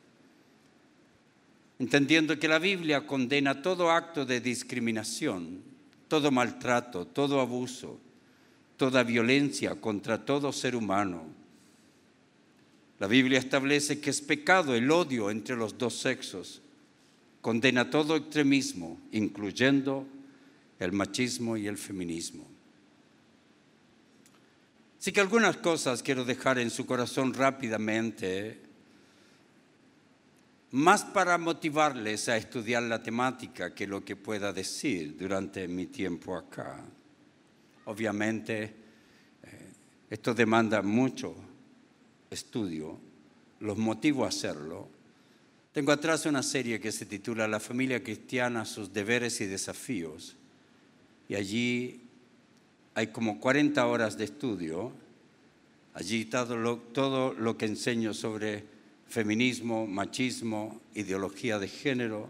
Entendiendo que la Biblia condena todo acto de discriminación, todo maltrato, todo abuso, toda violencia contra todo ser humano. La Biblia establece que es pecado el odio entre los dos sexos, condena todo extremismo, incluyendo el machismo y el feminismo. Así que algunas cosas quiero dejar en su corazón rápidamente, más para motivarles a estudiar la temática que lo que pueda decir durante mi tiempo acá. Obviamente, eh, esto demanda mucho estudio, los motivo a hacerlo. Tengo atrás una serie que se titula La familia cristiana, sus deberes y desafíos y allí hay como 40 horas de estudio. Allí todo lo, todo lo que enseño sobre feminismo, machismo, ideología de género,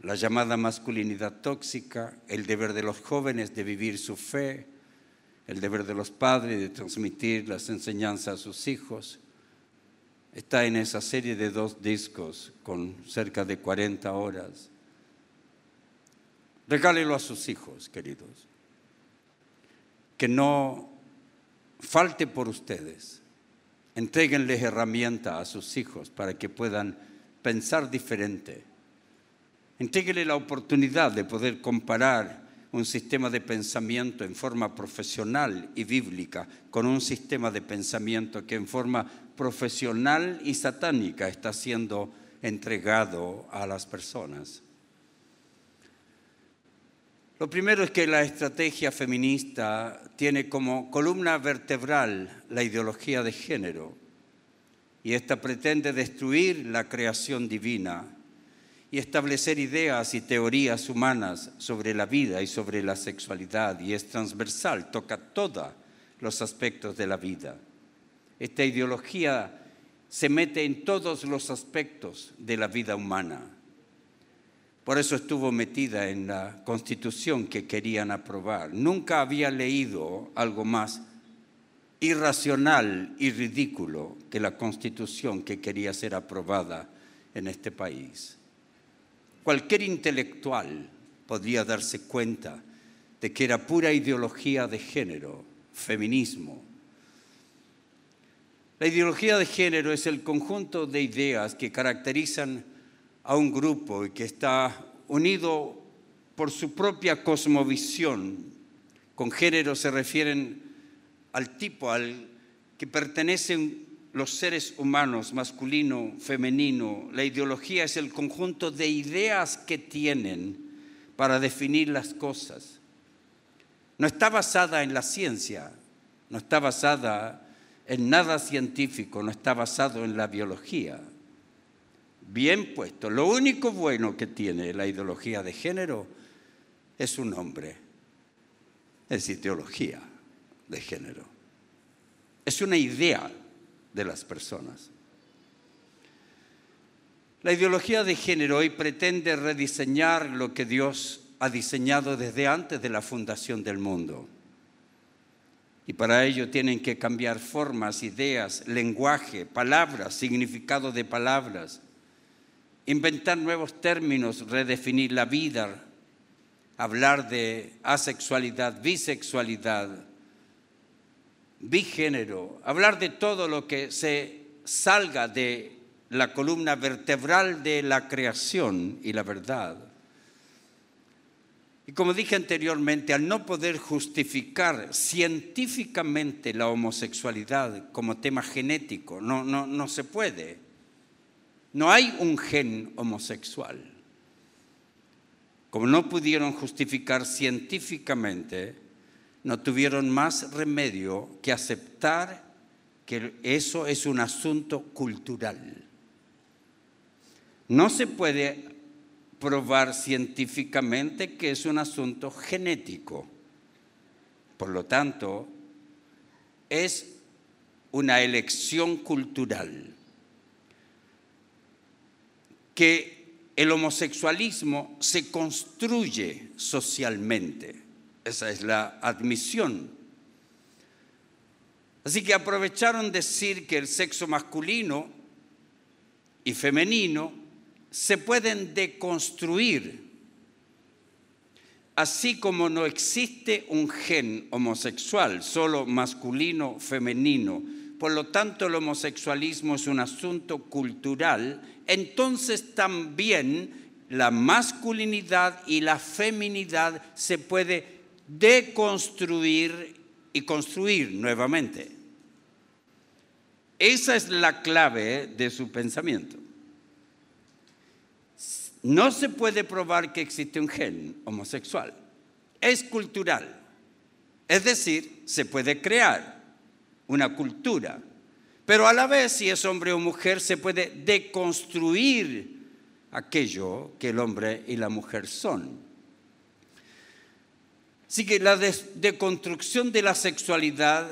la llamada masculinidad tóxica, el deber de los jóvenes de vivir su fe, el deber de los padres de transmitir las enseñanzas a sus hijos. Está en esa serie de dos discos con cerca de 40 horas. Regálelo a sus hijos, queridos. que no falte por ustedes. Entréguenles herramientas a sus hijos para que puedan pensar diferente. Entréguenle la oportunidad de poder comparar un sistema de pensamiento en forma profesional y bíblica con un sistema de pensamiento que en forma profesional y satánica está siendo entregado a las personas. Lo primero es que la estrategia feminista tiene como columna vertebral la ideología de género y esta pretende destruir la creación divina y establecer ideas y teorías humanas sobre la vida y sobre la sexualidad y es transversal, toca todos los aspectos de la vida. Esta ideología se mete en todos los aspectos de la vida humana por eso estuvo metida en la constitución que querían aprobar. Nunca había leído algo más irracional y ridículo que la constitución que quería ser aprobada en este país. Cualquier intelectual podría darse cuenta de que era pura ideología de género, feminismo. La ideología de género es el conjunto de ideas que caracterizan a un grupo y que está unido por su propia cosmovisión. Con género se refieren al tipo al que pertenecen los seres humanos, masculino, femenino. La ideología es el conjunto de ideas que tienen para definir las cosas. No está basada en la ciencia, no está basada en nada científico, no está basado en la biología bien puesto. Lo único bueno que tiene la ideología de género es su nombre, es ideología de género. Es una idea de las personas. La ideología de género hoy pretende rediseñar lo que Dios ha diseñado desde antes de la fundación del mundo. Y para ello tienen que cambiar formas, ideas, lenguaje, palabras, significado de palabras inventar nuevos términos, redefinir la vida, hablar de asexualidad, bisexualidad, bigénero, hablar de todo lo que se salga de la columna vertebral de la creación y la verdad. Y como dije anteriormente, al no poder justificar científicamente la homosexualidad como tema genético, no, no, no se puede no hay un gen homosexual. Como no pudieron justificar científicamente, no tuvieron más remedio que aceptar que eso es un asunto cultural. No se puede probar científicamente que es un asunto genético. Por lo tanto, es una elección cultural que el homosexualismo se construye socialmente. Esa es la admisión. Así que aprovecharon decir que el sexo masculino y femenino se pueden deconstruir, así como no existe un gen homosexual, solo masculino, femenino. Por lo tanto, el homosexualismo es un asunto cultural entonces también la masculinidad y la feminidad se puede deconstruir y construir nuevamente. Esa es la clave de su pensamiento. No se puede probar que existe un gen homosexual. Es cultural. Es decir, se puede crear una cultura pero a la vez, si es hombre o mujer, se puede deconstruir aquello que el hombre y la mujer son. Así que la deconstrucción de la sexualidad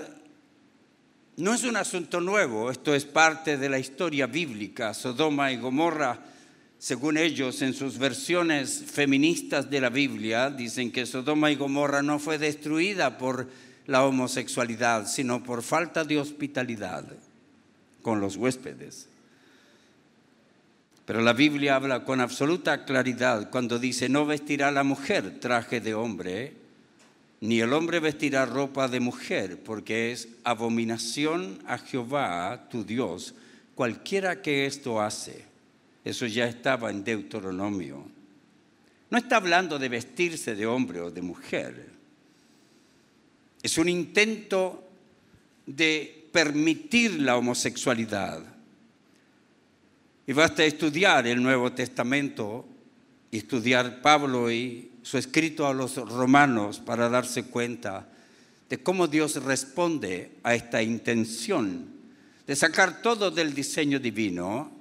no es un asunto nuevo, esto es parte de la historia bíblica. Sodoma y Gomorra, según ellos, en sus versiones feministas de la Biblia, dicen que Sodoma y Gomorra no fue destruida por la homosexualidad, sino por falta de hospitalidad con los huéspedes. Pero la Biblia habla con absoluta claridad cuando dice, no vestirá la mujer traje de hombre, ni el hombre vestirá ropa de mujer, porque es abominación a Jehová, tu Dios, cualquiera que esto hace. Eso ya estaba en Deuteronomio. No está hablando de vestirse de hombre o de mujer. Es un intento de permitir la homosexualidad. Y basta estudiar el Nuevo Testamento estudiar Pablo y su escrito a los romanos para darse cuenta de cómo Dios responde a esta intención de sacar todo del diseño divino,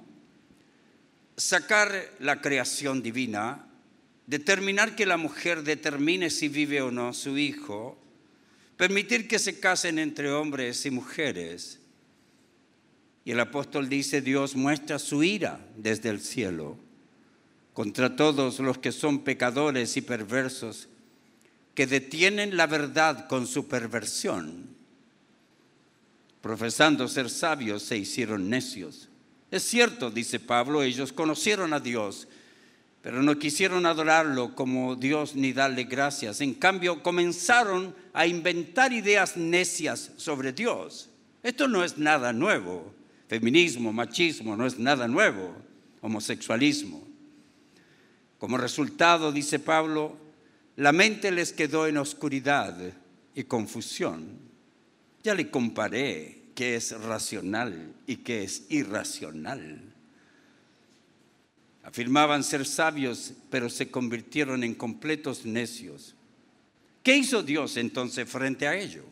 sacar la creación divina, determinar que la mujer determine si vive o no su hijo, permitir que se casen entre hombres y mujeres. Y el apóstol dice, Dios muestra su ira desde el cielo contra todos los que son pecadores y perversos, que detienen la verdad con su perversión. Profesando ser sabios, se hicieron necios. Es cierto, dice Pablo, ellos conocieron a Dios, pero no quisieron adorarlo como Dios ni darle gracias. En cambio, comenzaron a inventar ideas necias sobre Dios. Esto no es nada nuevo. Feminismo, machismo, no es nada nuevo. Homosexualismo. Como resultado, dice Pablo, la mente les quedó en oscuridad y confusión. Ya le comparé qué es racional y qué es irracional. Afirmaban ser sabios, pero se convirtieron en completos necios. ¿Qué hizo Dios entonces frente a ello?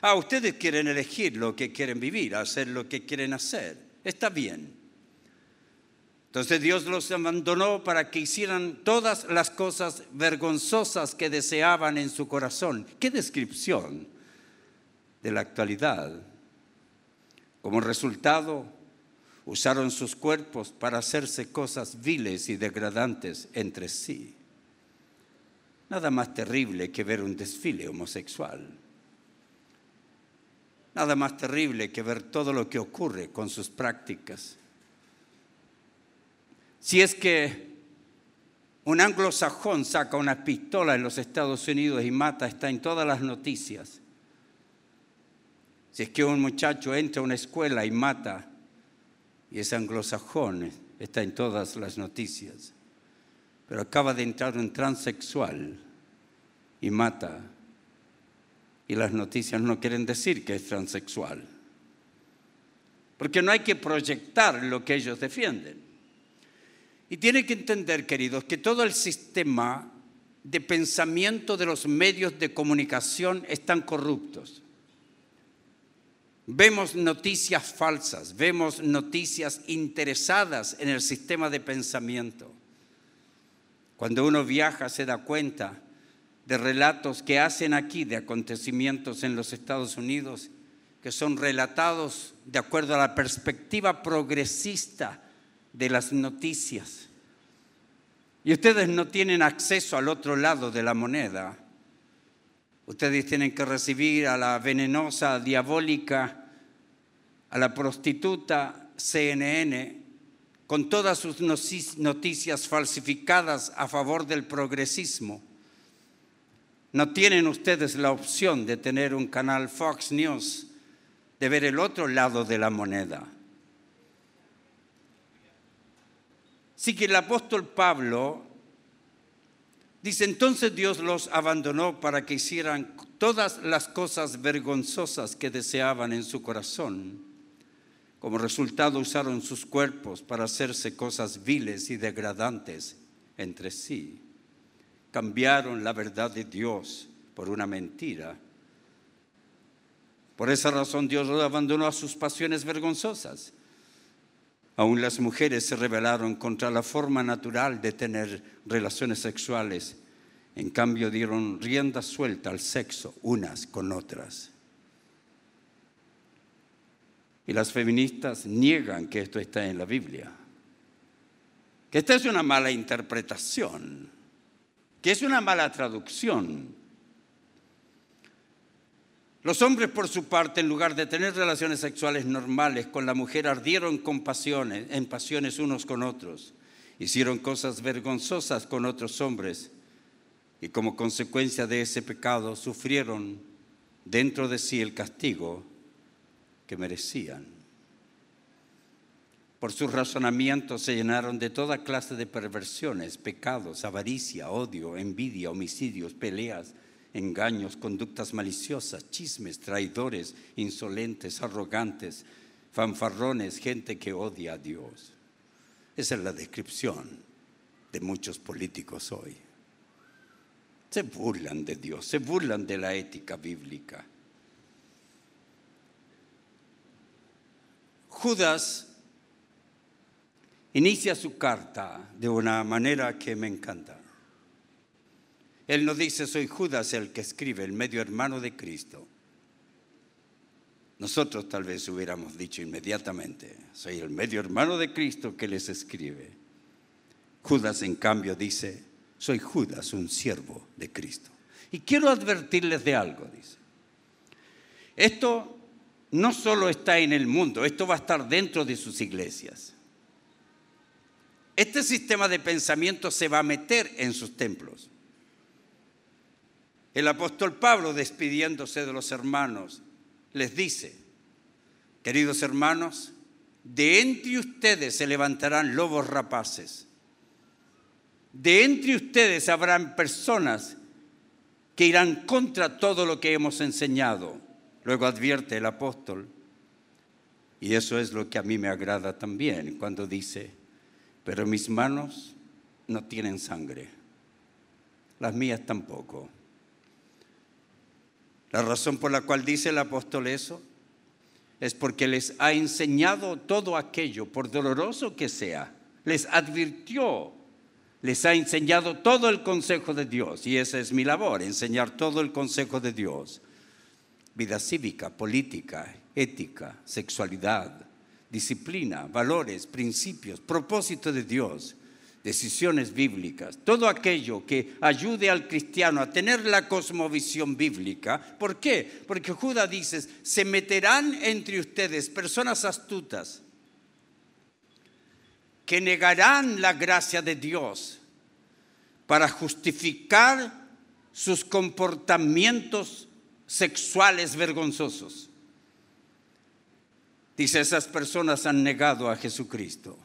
Ah, ustedes quieren elegir lo que quieren vivir, hacer lo que quieren hacer. Está bien. Entonces Dios los abandonó para que hicieran todas las cosas vergonzosas que deseaban en su corazón. Qué descripción de la actualidad. Como resultado, usaron sus cuerpos para hacerse cosas viles y degradantes entre sí. Nada más terrible que ver un desfile homosexual. Nada más terrible que ver todo lo que ocurre con sus prácticas si es que un anglosajón saca una pistola en los Estados Unidos y mata, está en todas las noticias. Si es que un muchacho entra a una escuela y mata, y es anglosajón, está en todas las noticias. Pero acaba de entrar un transexual y mata, y las noticias no quieren decir que es transexual. Porque no hay que proyectar lo que ellos defienden. Y tiene que entender, queridos, que todo el sistema de pensamiento de los medios de comunicación están corruptos. Vemos noticias falsas, vemos noticias interesadas en el sistema de pensamiento. Cuando uno viaja se da cuenta de relatos que hacen aquí de acontecimientos en los Estados Unidos que son relatados de acuerdo a la perspectiva progresista de las noticias. Y ustedes no tienen acceso al otro lado de la moneda. Ustedes tienen que recibir a la venenosa, diabólica, a la prostituta CNN, con todas sus noticias falsificadas a favor del progresismo. No tienen ustedes la opción de tener un canal Fox News, de ver el otro lado de la moneda. Así que el apóstol Pablo dice, entonces Dios los abandonó para que hicieran todas las cosas vergonzosas que deseaban en su corazón. Como resultado usaron sus cuerpos para hacerse cosas viles y degradantes entre sí. Cambiaron la verdad de Dios por una mentira. Por esa razón Dios los abandonó a sus pasiones vergonzosas Aún las mujeres se rebelaron contra la forma natural de tener relaciones sexuales. En cambio dieron rienda suelta al sexo unas con otras. Y las feministas niegan que esto está en la Biblia. Que esta es una mala interpretación. Que es una mala traducción. Los hombres, por su parte, en lugar de tener relaciones sexuales normales con la mujer, ardieron con pasiones, en pasiones unos con otros. Hicieron cosas vergonzosas con otros hombres. y como consecuencia de ese pecado sufrieron dentro de sí el castigo que merecían. Por sus razonamientos se llenaron de toda clase de perversiones, pecados, avaricia, odio, envidia, homicidios, peleas, engaños, conductas maliciosas, chismes, traidores, insolentes, arrogantes, fanfarrones, gente que odia a Dios. Esa es la descripción de muchos políticos hoy. Se burlan de Dios, se burlan de la ética bíblica. Judas inicia su carta de una manera que me encanta. Él no dice, soy Judas el que escribe, el medio hermano de Cristo. Nosotros tal vez hubiéramos dicho inmediatamente, soy el medio hermano de Cristo que les escribe. Judas en cambio dice, soy Judas, un siervo de Cristo. Y quiero advertirles de algo, dice. Esto no solo está en el mundo, esto va a estar dentro de sus iglesias. Este sistema de pensamiento se va a meter en sus templos. El apóstol Pablo, despidiéndose de los hermanos, les dice, queridos hermanos, de entre ustedes se levantarán lobos rapaces. De entre ustedes habrán personas que irán contra todo lo que hemos enseñado. Luego advierte el apóstol, y eso es lo que a mí me agrada también, cuando dice, pero mis manos no tienen sangre, las mías tampoco. La razón por la cual dice el apóstol eso es porque les ha enseñado todo aquello, por doloroso que sea, les advirtió, les ha enseñado todo el consejo de Dios, y esa es mi labor, enseñar todo el consejo de Dios. Vida cívica, política, ética, sexualidad, disciplina, valores, principios, propósito de Dios, decisiones bíblicas, todo aquello que ayude al cristiano a tener la cosmovisión bíblica. ¿Por qué? Porque Judas dice, se meterán entre ustedes personas astutas que negarán la gracia de Dios para justificar sus comportamientos sexuales vergonzosos. Dice, esas personas han negado a Jesucristo.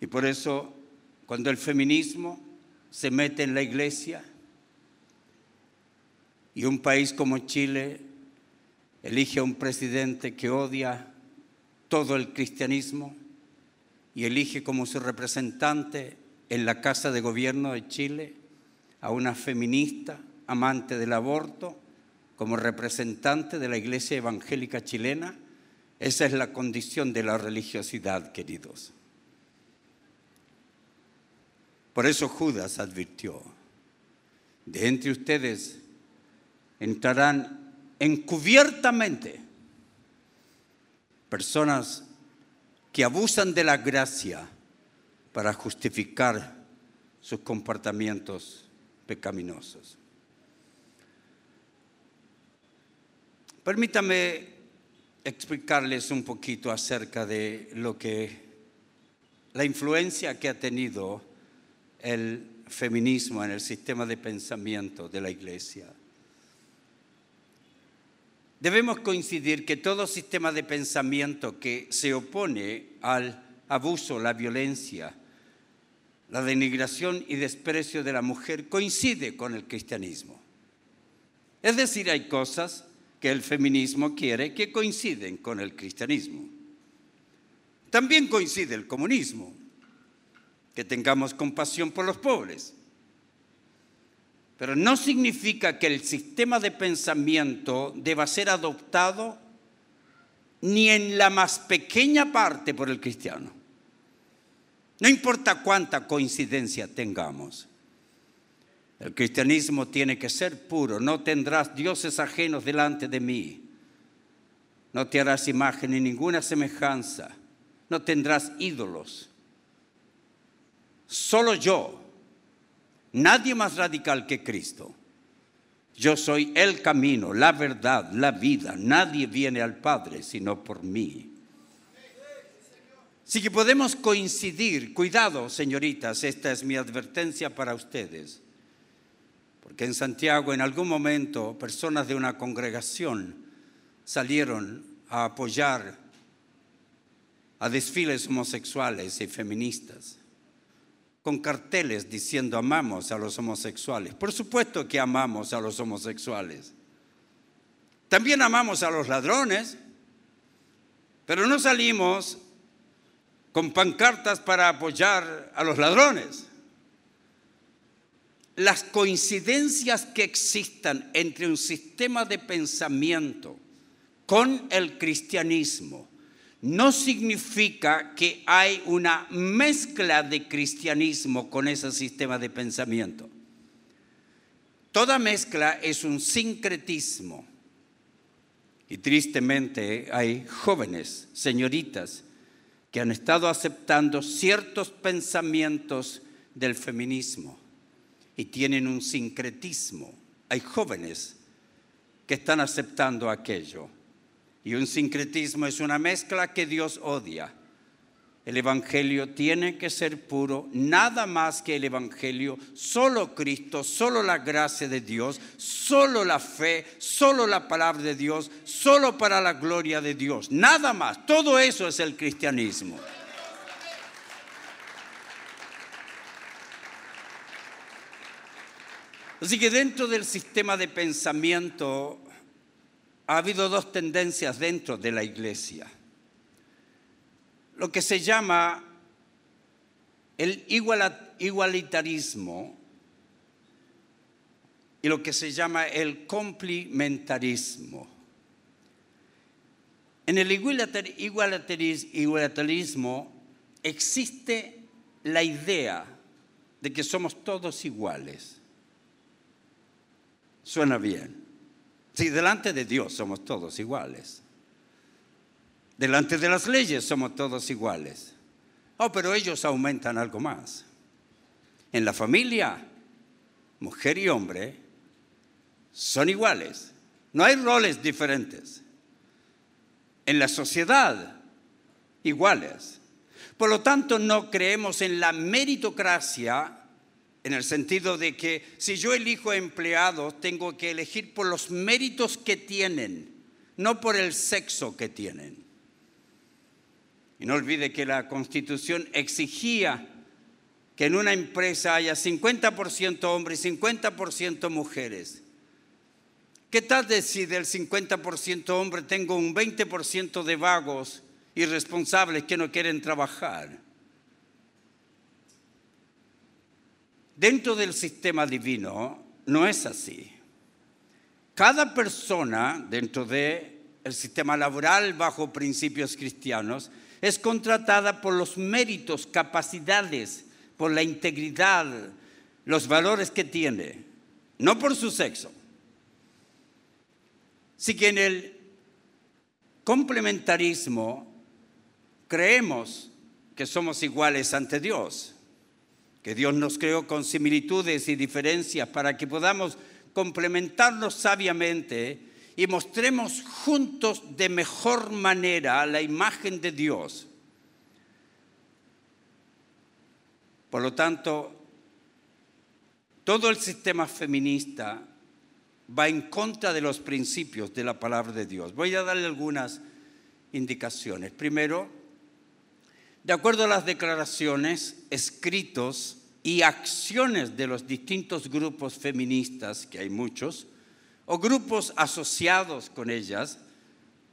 Y por eso, cuando el feminismo se mete en la iglesia y un país como Chile elige a un presidente que odia todo el cristianismo y elige como su representante en la Casa de Gobierno de Chile a una feminista amante del aborto como representante de la Iglesia Evangélica chilena, esa es la condición de la religiosidad, queridos. Por eso Judas advirtió, de entre ustedes entrarán encubiertamente personas que abusan de la gracia para justificar sus comportamientos pecaminosos. Permítame explicarles un poquito acerca de lo que la influencia que ha tenido el feminismo en el sistema de pensamiento de la iglesia. Debemos coincidir que todo sistema de pensamiento que se opone al abuso, la violencia, la denigración y desprecio de la mujer coincide con el cristianismo. Es decir, hay cosas que el feminismo quiere que coinciden con el cristianismo. También coincide el comunismo, que tengamos compasión por los pobres. Pero no significa que el sistema de pensamiento deba ser adoptado ni en la más pequeña parte por el cristiano. No importa cuánta coincidencia tengamos. El cristianismo tiene que ser puro. No tendrás dioses ajenos delante de mí. No te harás imagen ni ninguna semejanza. No tendrás ídolos solo yo, nadie más radical que Cristo. Yo soy el camino, la verdad, la vida. Nadie viene al Padre sino por mí. Así que podemos coincidir. Cuidado, señoritas, esta es mi advertencia para ustedes. Porque en Santiago en algún momento personas de una congregación salieron a apoyar a desfiles homosexuales y feministas, con carteles diciendo amamos a los homosexuales. Por supuesto que amamos a los homosexuales. También amamos a los ladrones, pero no salimos con pancartas para apoyar a los ladrones. Las coincidencias que existan entre un sistema de pensamiento con el cristianismo no significa que hay una mezcla de cristianismo con ese sistema de pensamiento. Toda mezcla es un sincretismo. Y tristemente hay jóvenes, señoritas, que han estado aceptando ciertos pensamientos del feminismo y tienen un sincretismo. Hay jóvenes que están aceptando aquello. Y un sincretismo es una mezcla que Dios odia. El Evangelio tiene que ser puro, nada más que el Evangelio, solo Cristo, solo la gracia de Dios, solo la fe, solo la palabra de Dios, solo para la gloria de Dios, nada más. Todo eso es el cristianismo. Así que dentro del sistema de pensamiento ha habido dos tendencias dentro de la iglesia. Lo que se llama el igualitarismo y lo que se llama el complementarismo. En el igualitarismo existe la idea de que somos todos iguales. Suena bien. Si delante de Dios somos todos iguales. Delante de las leyes somos todos iguales. Oh, pero ellos aumentan algo más. En la familia, mujer y hombre son iguales. No hay roles diferentes. En la sociedad, iguales. Por lo tanto, no creemos en la meritocracia en el sentido de que si yo elijo empleados, tengo que elegir por los méritos que tienen, no por el sexo que tienen. Y no olvide que la constitución exigía que en una empresa haya 50% hombres y 50% mujeres. ¿Qué tal si del 50% hombre tengo un 20% de vagos irresponsables que no quieren trabajar? Dentro del sistema divino no es así. Cada persona dentro del sistema laboral bajo principios cristianos es contratada por los méritos, capacidades, por la integridad, los valores que tiene, no por su sexo. Así que en el complementarismo creemos que somos iguales ante Dios que Dios nos creó con similitudes y diferencias para que podamos complementarnos sabiamente y mostremos juntos de mejor manera la imagen de Dios. Por lo tanto, todo el sistema feminista va en contra de los principios de la palabra de Dios. Voy a darle algunas indicaciones. Primero, de acuerdo a las declaraciones, escritos y acciones de los distintos grupos feministas, que hay muchos, o grupos asociados con ellas,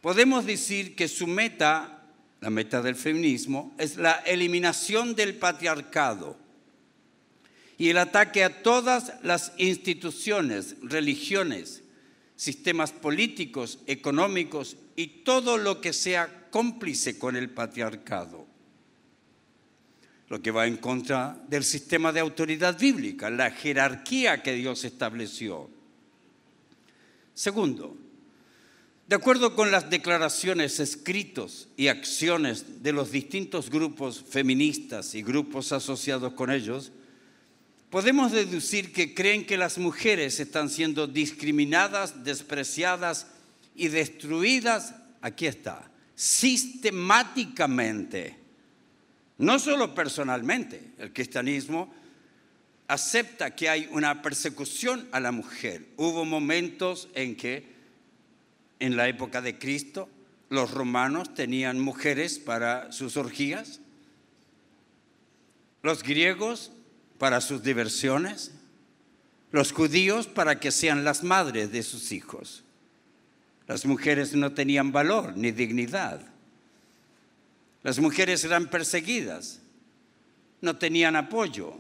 podemos decir que su meta, la meta del feminismo, es la eliminación del patriarcado y el ataque a todas las instituciones, religiones, sistemas políticos, económicos y todo lo que sea cómplice con el patriarcado lo que va en contra del sistema de autoridad bíblica, la jerarquía que Dios estableció. Segundo, de acuerdo con las declaraciones escritos y acciones de los distintos grupos feministas y grupos asociados con ellos, podemos deducir que creen que las mujeres están siendo discriminadas, despreciadas y destruidas, aquí está, sistemáticamente no solo personalmente, el cristianismo acepta que hay una persecución a la mujer. Hubo momentos en que, en la época de Cristo, los romanos tenían mujeres para sus orgías, los griegos para sus diversiones, los judíos para que sean las madres de sus hijos. Las mujeres no tenían valor ni dignidad. Las mujeres eran perseguidas, no tenían apoyo.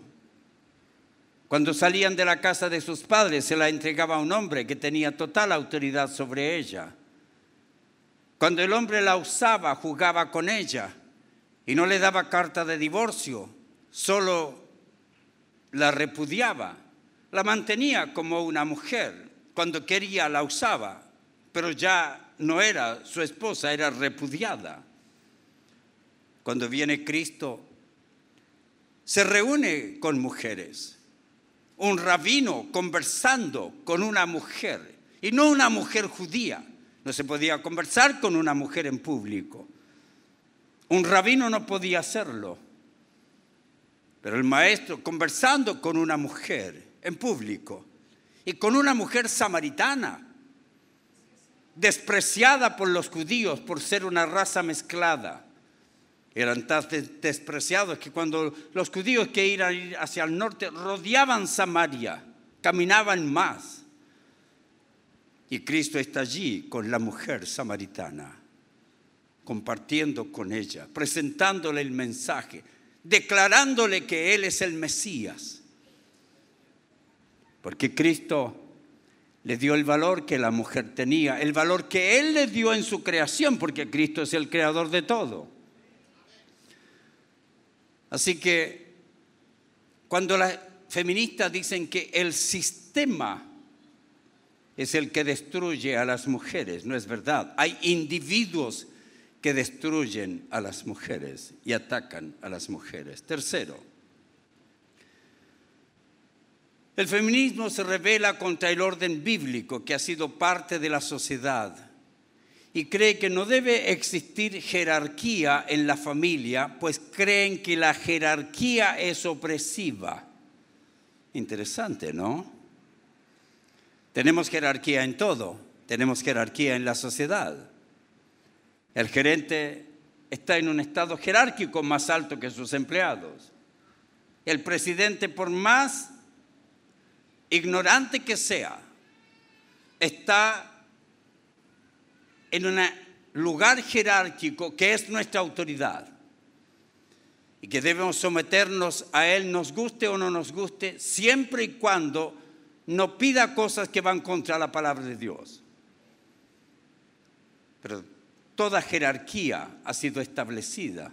Cuando salían de la casa de sus padres se la entregaba a un hombre que tenía total autoridad sobre ella. Cuando el hombre la usaba, jugaba con ella y no le daba carta de divorcio, solo la repudiaba, la mantenía como una mujer. Cuando quería la usaba, pero ya no era su esposa, era repudiada. Cuando viene Cristo, se reúne con mujeres. Un rabino conversando con una mujer, y no una mujer judía. No se podía conversar con una mujer en público. Un rabino no podía hacerlo. Pero el maestro conversando con una mujer en público y con una mujer samaritana, despreciada por los judíos por ser una raza mezclada. Eran tan despreciados que cuando los judíos que iban hacia el norte rodeaban Samaria, caminaban más. Y Cristo está allí con la mujer samaritana, compartiendo con ella, presentándole el mensaje, declarándole que Él es el Mesías. Porque Cristo le dio el valor que la mujer tenía, el valor que Él le dio en su creación, porque Cristo es el creador de todo. Así que cuando las feministas dicen que el sistema es el que destruye a las mujeres, no es verdad. Hay individuos que destruyen a las mujeres y atacan a las mujeres. Tercero, el feminismo se revela contra el orden bíblico que ha sido parte de la sociedad y cree que no debe existir jerarquía en la familia, pues creen que la jerarquía es opresiva. Interesante, ¿no? Tenemos jerarquía en todo, tenemos jerarquía en la sociedad. El gerente está en un estado jerárquico más alto que sus empleados. El presidente, por más ignorante que sea, está en un lugar jerárquico que es nuestra autoridad y que debemos someternos a Él, nos guste o no nos guste, siempre y cuando no pida cosas que van contra la palabra de Dios. Pero toda jerarquía ha sido establecida.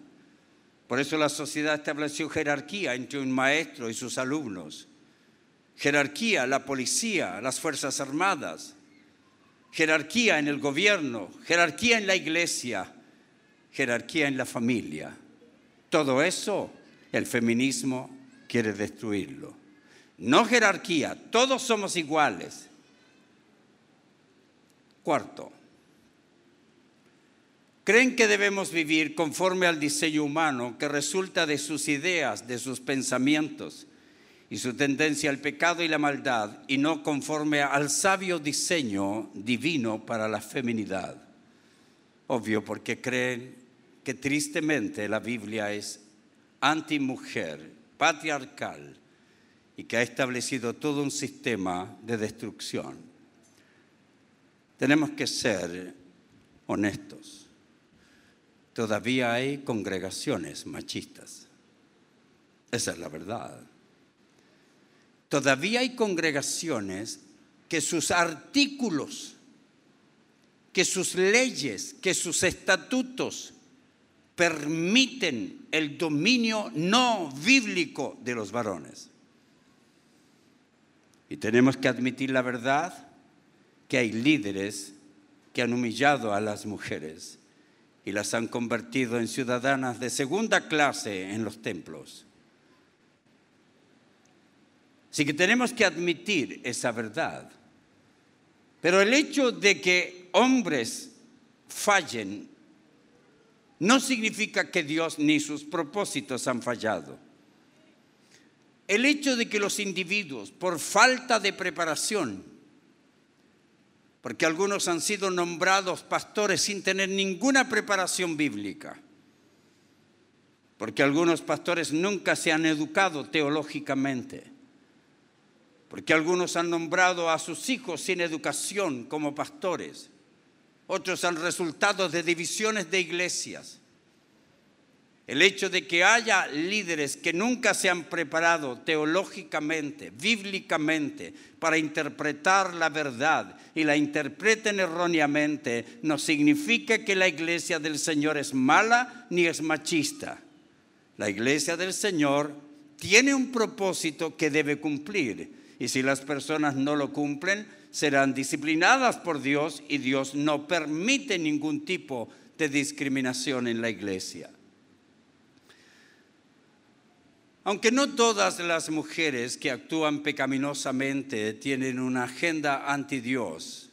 Por eso la sociedad estableció jerarquía entre un maestro y sus alumnos. Jerarquía, la policía, las Fuerzas Armadas, jerarquía en el gobierno, jerarquía en la iglesia, jerarquía en la familia. Todo eso el feminismo quiere destruirlo. No jerarquía, todos somos iguales. Cuarto, creen que debemos vivir conforme al diseño humano que resulta de sus ideas, de sus pensamientos y su tendencia al pecado y la maldad, y no conforme al sabio diseño divino para la feminidad. Obvio, porque creen que tristemente la Biblia es antimujer, patriarcal, y que ha establecido todo un sistema de destrucción. Tenemos que ser honestos. Todavía hay congregaciones machistas. Esa es la verdad. Todavía hay congregaciones que sus artículos, que sus leyes, que sus estatutos permiten el dominio no bíblico de los varones. Y tenemos que admitir la verdad que hay líderes que han humillado a las mujeres y las han convertido en ciudadanas de segunda clase en los templos. Así que tenemos que admitir esa verdad. Pero el hecho de que hombres fallen no significa que Dios ni sus propósitos han fallado. el hecho de que los individuos, por falta de preparación, porque algunos han sido nombrados pastores sin tener ninguna preparación bíblica, porque algunos pastores nunca se han educado teológicamente, porque algunos han nombrado a sus hijos sin educación como pastores, otros han resultado de divisiones de iglesias. El hecho de que haya líderes que nunca se han preparado teológicamente, bíblicamente, para interpretar la verdad y la interpreten erróneamente, no significa que la iglesia del Señor es mala ni es machista. La iglesia del Señor tiene un propósito que debe cumplir. Y si las personas no lo cumplen, serán disciplinadas por Dios y Dios no permite ningún tipo de discriminación en la iglesia. Aunque no todas las mujeres que actúan pecaminosamente tienen una agenda anti Dios,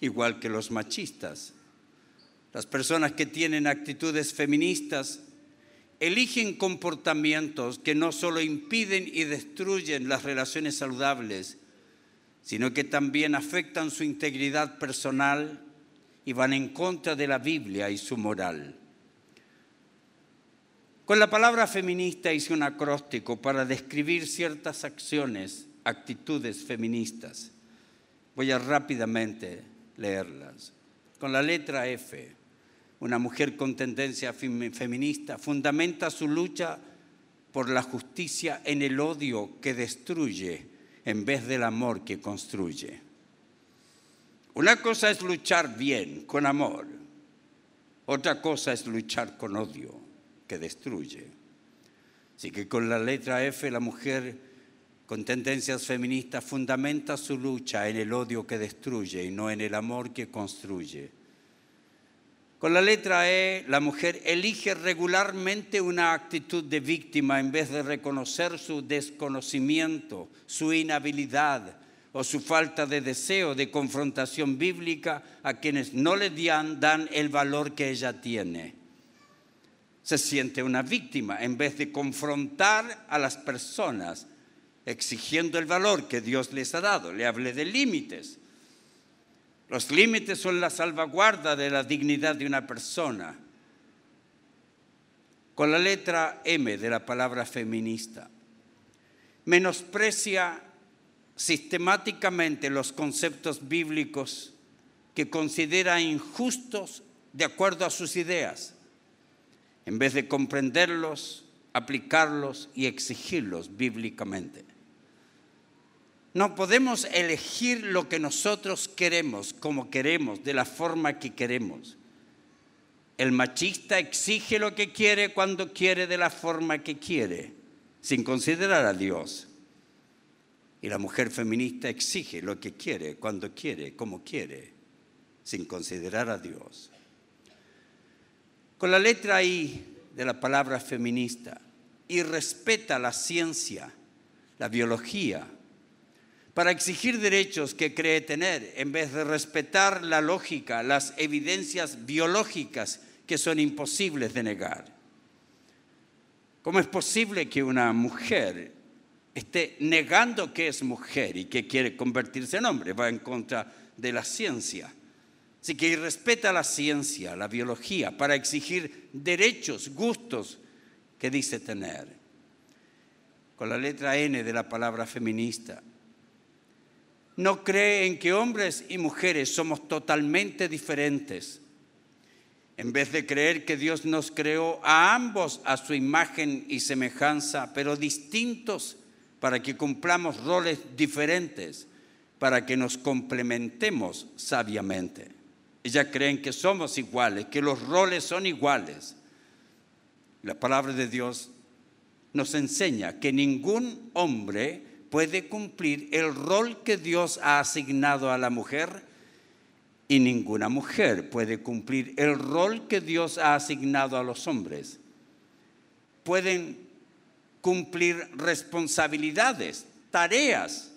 igual que los machistas, las personas que tienen actitudes feministas eligen comportamientos que no solo impiden y destruyen las relaciones saludables, sino que también afectan su integridad personal y van en contra de la Biblia y su moral. Con la palabra feminista hice un acróstico para describir ciertas acciones, actitudes feministas. Voy a rápidamente leerlas. Con la letra F, una mujer con tendencia feminista fundamenta su lucha por la justicia en el odio que destruye en vez del amor que construye. Una cosa es luchar bien, con amor. Otra cosa es luchar con odio, que destruye. Así que con la letra F la mujer con tendencias feministas fundamenta su lucha en el odio que destruye y no en el amor que construye. Con la letra E, la mujer elige regularmente una actitud de víctima en vez de reconocer su desconocimiento, su inhabilidad o su falta de deseo de confrontación bíblica a quienes no le dan, el valor que ella tiene. Se siente una víctima en vez de confrontar a las personas exigiendo el valor que Dios les ha dado. Le hablé de límites. Los límites son la salvaguarda de la dignidad de una persona. Con la letra M de la palabra feminista, menosprecia sistemáticamente los conceptos bíblicos que considera injustos de acuerdo a sus ideas, en vez de comprenderlos, aplicarlos y exigirlos bíblicamente. No podemos elegir lo que nosotros queremos, como queremos, de la forma que queremos. El machista exige lo que quiere cuando quiere de la forma que quiere, sin considerar a Dios. Y la mujer feminista exige lo que quiere, cuando quiere, como quiere, sin considerar a Dios. Con la letra I de la palabra feminista, y respeta la ciencia, la biología, para exigir derechos que cree tener, en vez de respetar la lógica, las evidencias biológicas que son imposibles de negar. ¿Cómo es posible que una mujer esté negando que es mujer y que quiere convertirse en hombre? Va en contra de la ciencia. Así que respeta la ciencia, la biología, para exigir derechos, gustos que dice tener. Con la letra N de la palabra feminista, no cree en que hombres y mujeres somos totalmente diferentes. En vez de creer que Dios nos creó a ambos a su imagen y semejanza, pero distintos para que cumplamos roles diferentes, para que nos complementemos sabiamente. Ellas creen que somos iguales, que los roles son iguales. La palabra de Dios nos enseña que ningún hombre puede cumplir el rol que Dios ha asignado a la mujer y ninguna mujer puede cumplir el rol que Dios ha asignado a los hombres. Pueden cumplir responsabilidades, tareas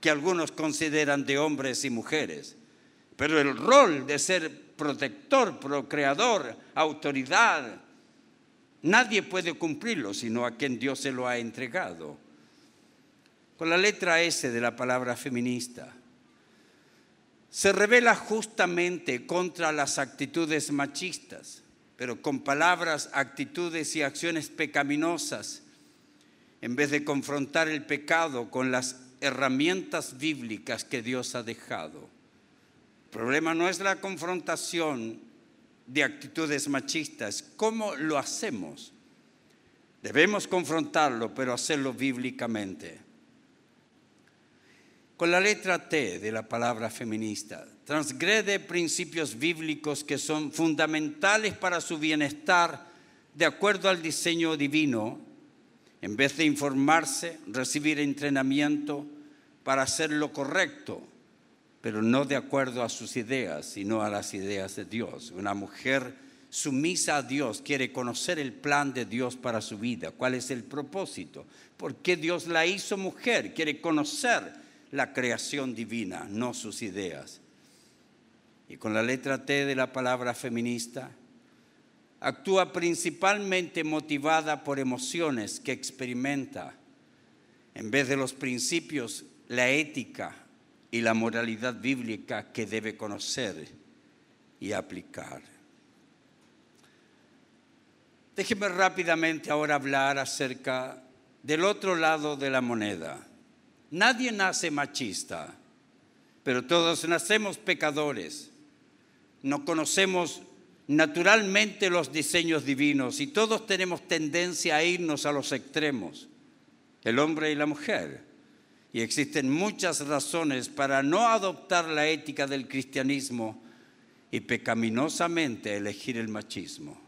que algunos consideran de hombres y mujeres, pero el rol de ser protector, procreador, autoridad, nadie puede cumplirlo sino a quien Dios se lo ha entregado. Con la letra S de la palabra feminista, se revela justamente contra las actitudes machistas, pero con palabras, actitudes y acciones pecaminosas, en vez de confrontar el pecado con las herramientas bíblicas que Dios ha dejado. El problema no es la confrontación de actitudes machistas, ¿cómo lo hacemos? Debemos confrontarlo, pero hacerlo bíblicamente. Con la letra T de la palabra feminista, transgrede principios bíblicos que son fundamentales para su bienestar de acuerdo al diseño divino, en vez de informarse, recibir entrenamiento para hacer lo correcto, pero no de acuerdo a sus ideas, sino a las ideas de Dios. Una mujer sumisa a Dios quiere conocer el plan de Dios para su vida, cuál es el propósito, por qué Dios la hizo mujer, quiere conocer la creación divina, no sus ideas. Y con la letra T de la palabra feminista, actúa principalmente motivada por emociones que experimenta, en vez de los principios, la ética y la moralidad bíblica que debe conocer y aplicar. Déjeme rápidamente ahora hablar acerca del otro lado de la moneda. Nadie nace machista, pero todos nacemos pecadores. No conocemos naturalmente los diseños divinos y todos tenemos tendencia a irnos a los extremos, el hombre y la mujer. Y existen muchas razones para no adoptar la ética del cristianismo y pecaminosamente elegir el machismo.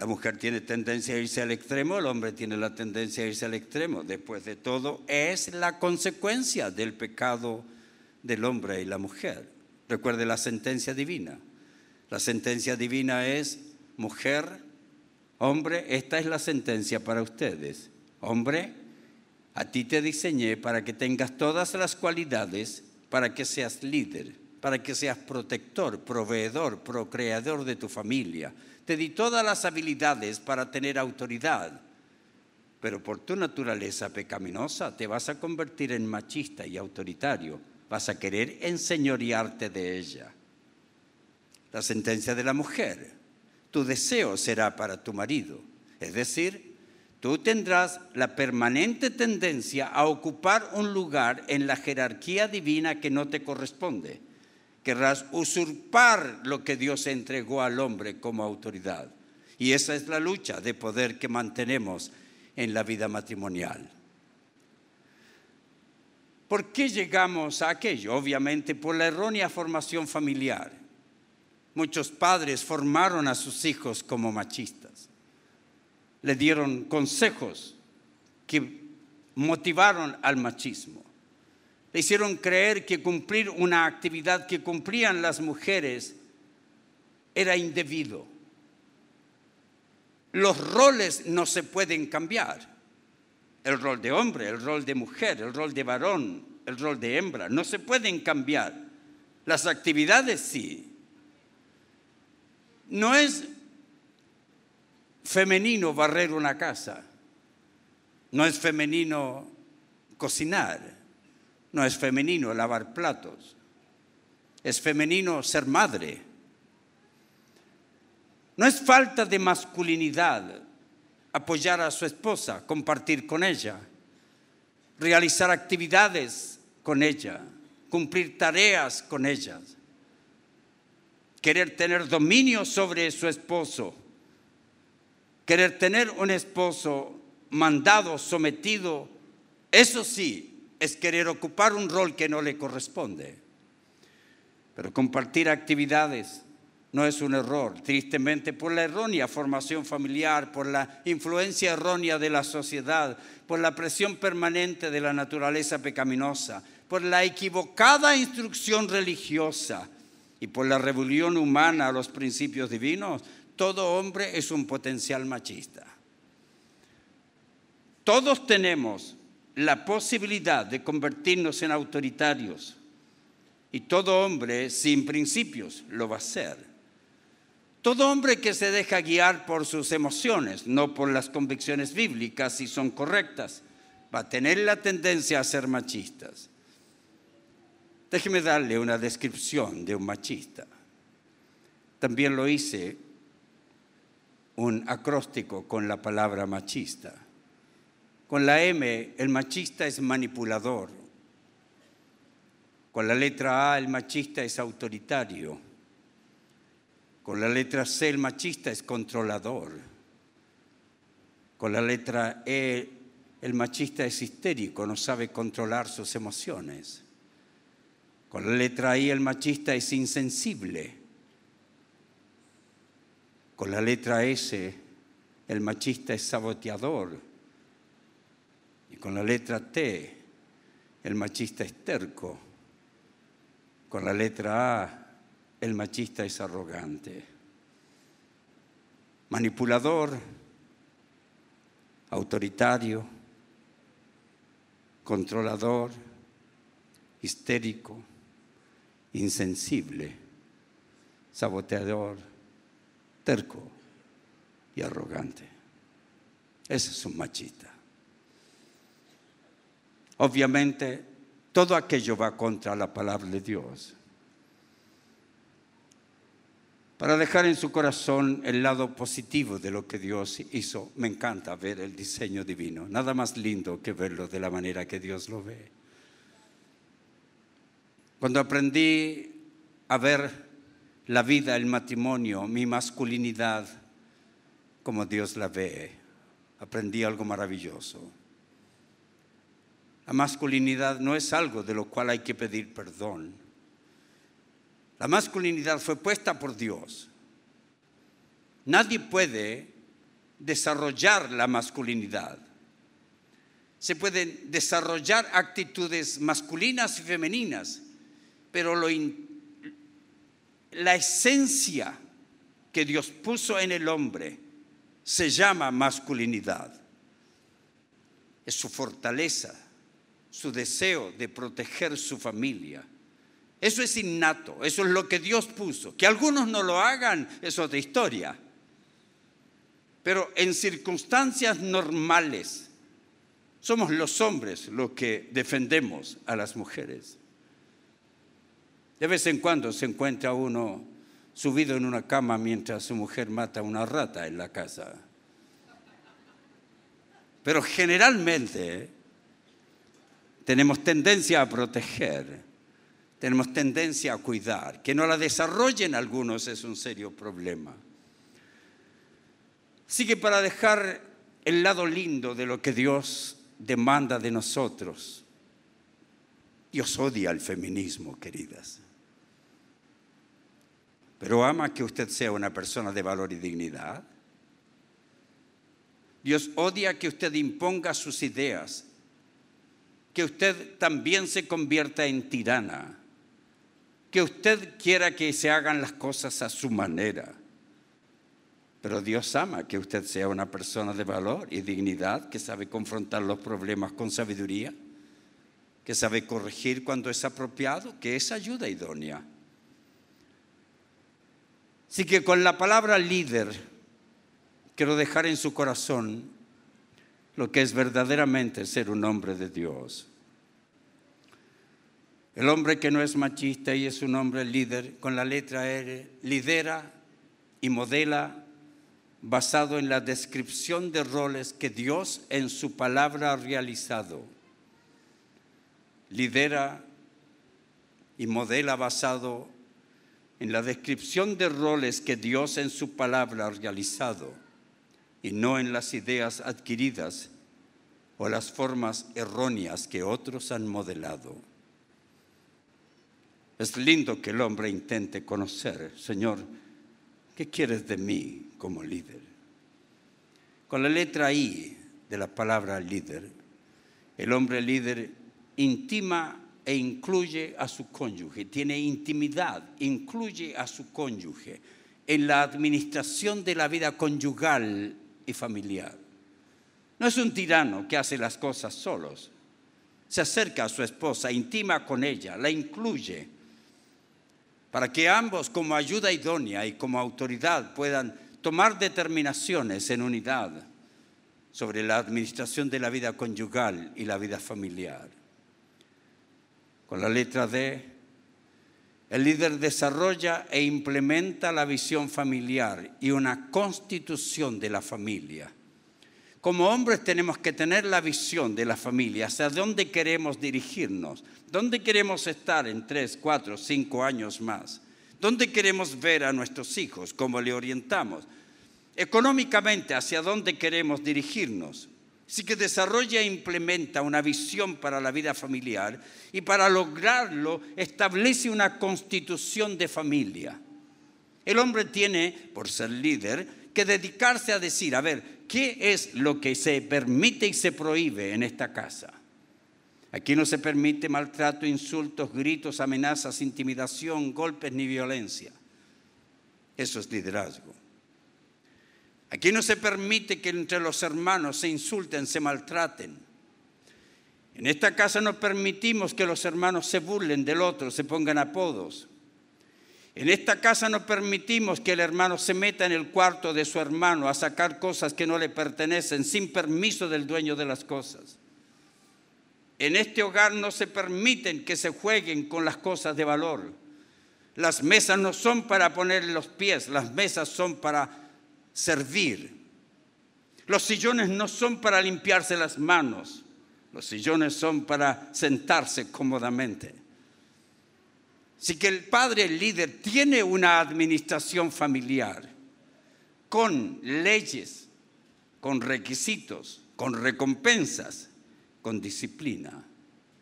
La mujer tiene tendencia a irse al extremo, el hombre tiene la tendencia a irse al extremo. Después de todo, es la consecuencia del pecado del hombre y la mujer. Recuerde la sentencia divina. La sentencia divina es, mujer, hombre, esta es la sentencia para ustedes. Hombre, a ti te diseñé para que tengas todas las cualidades para que seas líder, para que seas protector, proveedor, procreador de tu familia te di todas las habilidades para tener autoridad, pero por tu naturaleza pecaminosa te vas a convertir en machista y autoritario, vas a querer enseñorearte de ella. La sentencia de la mujer, tu deseo será para tu marido, es decir, tú tendrás la permanente tendencia a ocupar un lugar en la jerarquía divina que no te corresponde querrás usurpar lo que Dios entregó al hombre como autoridad. Y esa es la lucha de poder que mantenemos en la vida matrimonial. ¿Por qué llegamos a aquello? Obviamente por la errónea formación familiar. Muchos padres formaron a sus hijos como machistas. Le dieron consejos que motivaron al machismo. Le hicieron creer que cumplir una actividad que cumplían las mujeres era indebido. Los roles no se pueden cambiar. El rol de hombre, el rol de mujer, el rol de varón, el rol de hembra, no se pueden cambiar. Las actividades sí. No es femenino barrer una casa. No es femenino cocinar no es femenino lavar platos. Es femenino ser madre. No es falta de masculinidad apoyar a su esposa, compartir con ella, realizar actividades con ella, cumplir tareas con ella, querer tener dominio sobre su esposo, querer tener un esposo mandado, sometido, eso sí, es querer ocupar un rol que no le corresponde. Pero compartir actividades no es un error, tristemente por la errónea formación familiar, por la influencia errónea de la sociedad, por la presión permanente de la naturaleza pecaminosa, por la equivocada instrucción religiosa y por la rebelión humana a los principios divinos, todo hombre es un potencial machista. Todos tenemos la posibilidad de convertirnos en autoritarios. Y todo hombre sin principios lo va a hacer. Todo hombre que se deja guiar por sus emociones, no por las convicciones bíblicas si son correctas, va a tener la tendencia a ser machistas. Déjeme darle una descripción de un machista. También lo hice un acróstico con la palabra machista. Con la M, el machista es manipulador. Con la letra A, el machista es autoritario. Con la letra C, el machista es controlador. Con la letra E, el machista es histérico, no sabe controlar sus emociones. Con la letra I, el machista es insensible. Con la letra S, el machista es saboteador. Con la letra T, el machista es terco. Con la letra A, el machista es arrogante. Manipulador, autoritario, controlador, histérico, insensible, saboteador, terco y arrogante. Ese es un machista. Obviamente, todo aquello va contra la palabra de Dios. Para dejar en su corazón el lado positivo de lo que Dios hizo, me encanta ver el diseño divino. Nada más lindo que verlo de la manera que Dios lo ve. Cuando aprendí a ver la vida, el matrimonio, mi masculinidad, como Dios la ve, aprendí algo maravilloso. La masculinidad no es algo de lo cual hay que pedir perdón. La masculinidad fue puesta por Dios. Nadie puede desarrollar la masculinidad. Se pueden desarrollar actitudes masculinas y femeninas, pero la esencia que Dios puso en el hombre se llama masculinidad. Es su fortaleza, su deseo de proteger su familia. Eso es innato, eso es lo que Dios puso. Que algunos no lo hagan es otra historia. Pero en circunstancias normales, somos los hombres los que defendemos a las mujeres. De vez en cuando se encuentra uno subido en una cama mientras su mujer mata una rata en la casa. Pero generalmente tenemos tendencia a proteger, tenemos tendencia a cuidar. Que no la desarrollen algunos es un serio problema. Así que para dejar el lado lindo de lo que Dios demanda de nosotros, Dios odia el feminismo, queridas. Pero ama que usted sea una persona de valor y dignidad. Dios odia que usted imponga sus ideas, que usted también se convierta en tirana, que usted quiera que se hagan las cosas a su manera. Pero Dios ama que usted sea una persona de valor y dignidad, que sabe confrontar los problemas con sabiduría, que sabe corregir cuando es apropiado, que es ayuda idónea. Así que con la palabra líder quiero dejar en su corazón lo que es verdaderamente ser un hombre de Dios. El hombre que no es machista y es un hombre líder, con la letra R, lidera y modela basado en la descripción de roles que Dios en su palabra ha realizado. Lidera y modela basado en la descripción de roles que Dios en su palabra ha realizado y no en las ideas adquiridas o las formas erróneas que otros han modelado. Es lindo que el hombre intente conocer, Señor, ¿qué quieres de mí como líder? Con la letra I de la palabra líder, el hombre líder intima e incluye a su cónyuge, tiene intimidad, incluye a su cónyuge en la administración de la vida conyugal y familiar. No es un tirano que hace las cosas solos. Se acerca a su esposa, intima con ella, la incluye, para que ambos como ayuda idónea y como autoridad puedan tomar determinaciones en unidad, sobre la administración de la vida conyugal y la vida familiar. Con la letra D, el líder desarrolla e implementa la visión familiar y una constitución de la familia. Como hombres tenemos que tener la visión de la familia, hacia dónde queremos dirigirnos, dónde queremos estar en tres, cuatro, cinco años más, dónde queremos ver a nuestros hijos, cómo le orientamos, económicamente hacia dónde queremos dirigirnos. Así que desarrolla e implementa una visión para la vida familiar y para lograrlo establece una constitución de familia. El hombre tiene, por ser líder, que dedicarse a decir, a ver, ¿qué es lo que se permite y se prohíbe en esta casa? Aquí no se permite maltrato, insultos, gritos, amenazas, intimidación, golpes ni violencia. Eso es liderazgo. Aquí no se permite que entre los hermanos se insulten, se maltraten. En esta casa no permitimos que los hermanos se burlen del otro, se pongan apodos. En esta casa no permitimos que el hermano se meta en el cuarto de su hermano a sacar cosas que no le pertenecen sin permiso del dueño de las cosas. En este hogar no se permiten que se jueguen con las cosas de valor. Las mesas no son para poner los pies, las mesas son para servir. Los sillones no son para limpiarse las manos, los sillones son para sentarse cómodamente. Así que el padre, el líder, tiene una administración familiar con leyes, con requisitos, con recompensas, con disciplina.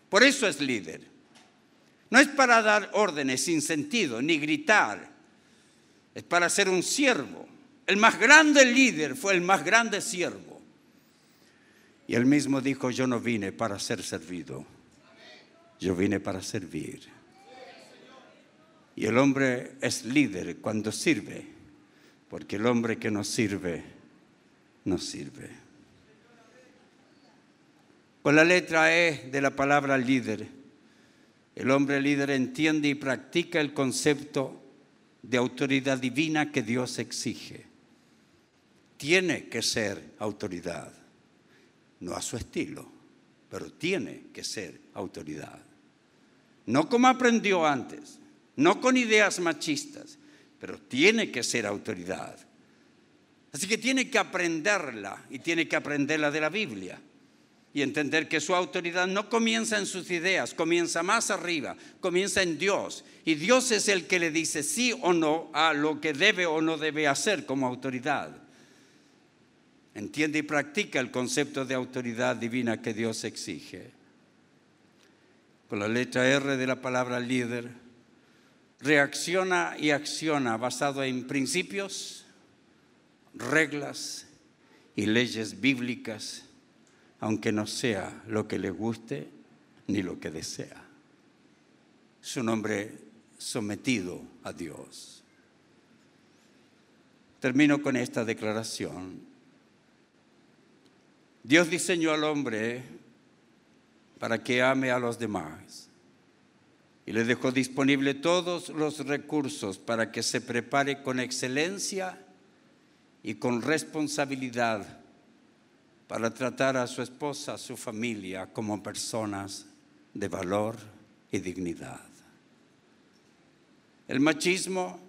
Por eso es líder. No es para dar órdenes sin sentido, ni gritar. Es para ser un siervo. El más grande líder fue el más grande siervo. Y él mismo dijo, yo no vine para ser servido, yo vine para servir. Y el hombre es líder cuando sirve, porque el hombre que no sirve, no sirve. Con la letra E de la palabra líder, el hombre líder entiende y practica el concepto de autoridad divina que Dios exige tiene que ser autoridad, no a su estilo, pero tiene que ser autoridad. No como aprendió antes, no con ideas machistas, pero tiene que ser autoridad. Así que tiene que aprenderla y tiene que aprenderla de la Biblia y entender que su autoridad no comienza en sus ideas, comienza más arriba, comienza en Dios. Y Dios es el que le dice sí o no a lo que debe o no debe hacer como autoridad entiende y practica el concepto de autoridad divina que Dios exige. Con la letra R de la palabra líder, reacciona y acciona basado en principios, reglas y leyes bíblicas, aunque no sea lo que le guste ni lo que desea. Es un hombre sometido a Dios. Termino con esta declaración. Dios diseñó al hombre para que ame a los demás y le dejó disponible todos los recursos para que se prepare con excelencia y con responsabilidad para tratar a su esposa, a su familia como personas de valor y dignidad. El machismo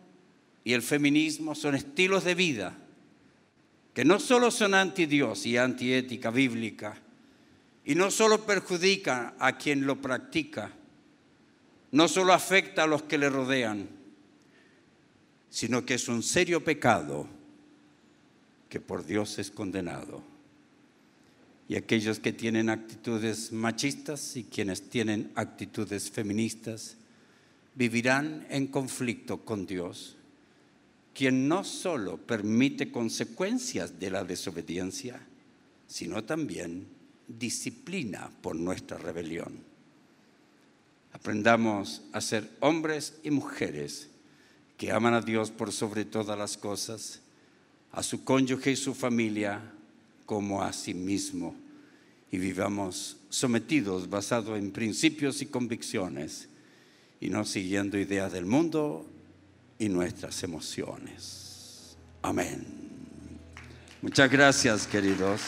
y el feminismo son estilos de vida que no solo son anti Dios y antiética bíblica, y no solo perjudican a quien lo practica, no solo afecta a los que le rodean, sino que es un serio pecado que por Dios es condenado. Y aquellos que tienen actitudes machistas y quienes tienen actitudes feministas vivirán en conflicto con Dios quien no solo permite consecuencias de la desobediencia, sino también disciplina por nuestra rebelión. Aprendamos a ser hombres y mujeres que aman a Dios por sobre todas las cosas, a su cónyuge y su familia como a sí mismo, y vivamos sometidos basados en principios y convicciones, y no siguiendo ideas del mundo y nuestras emociones. Amén. Muchas gracias, queridos.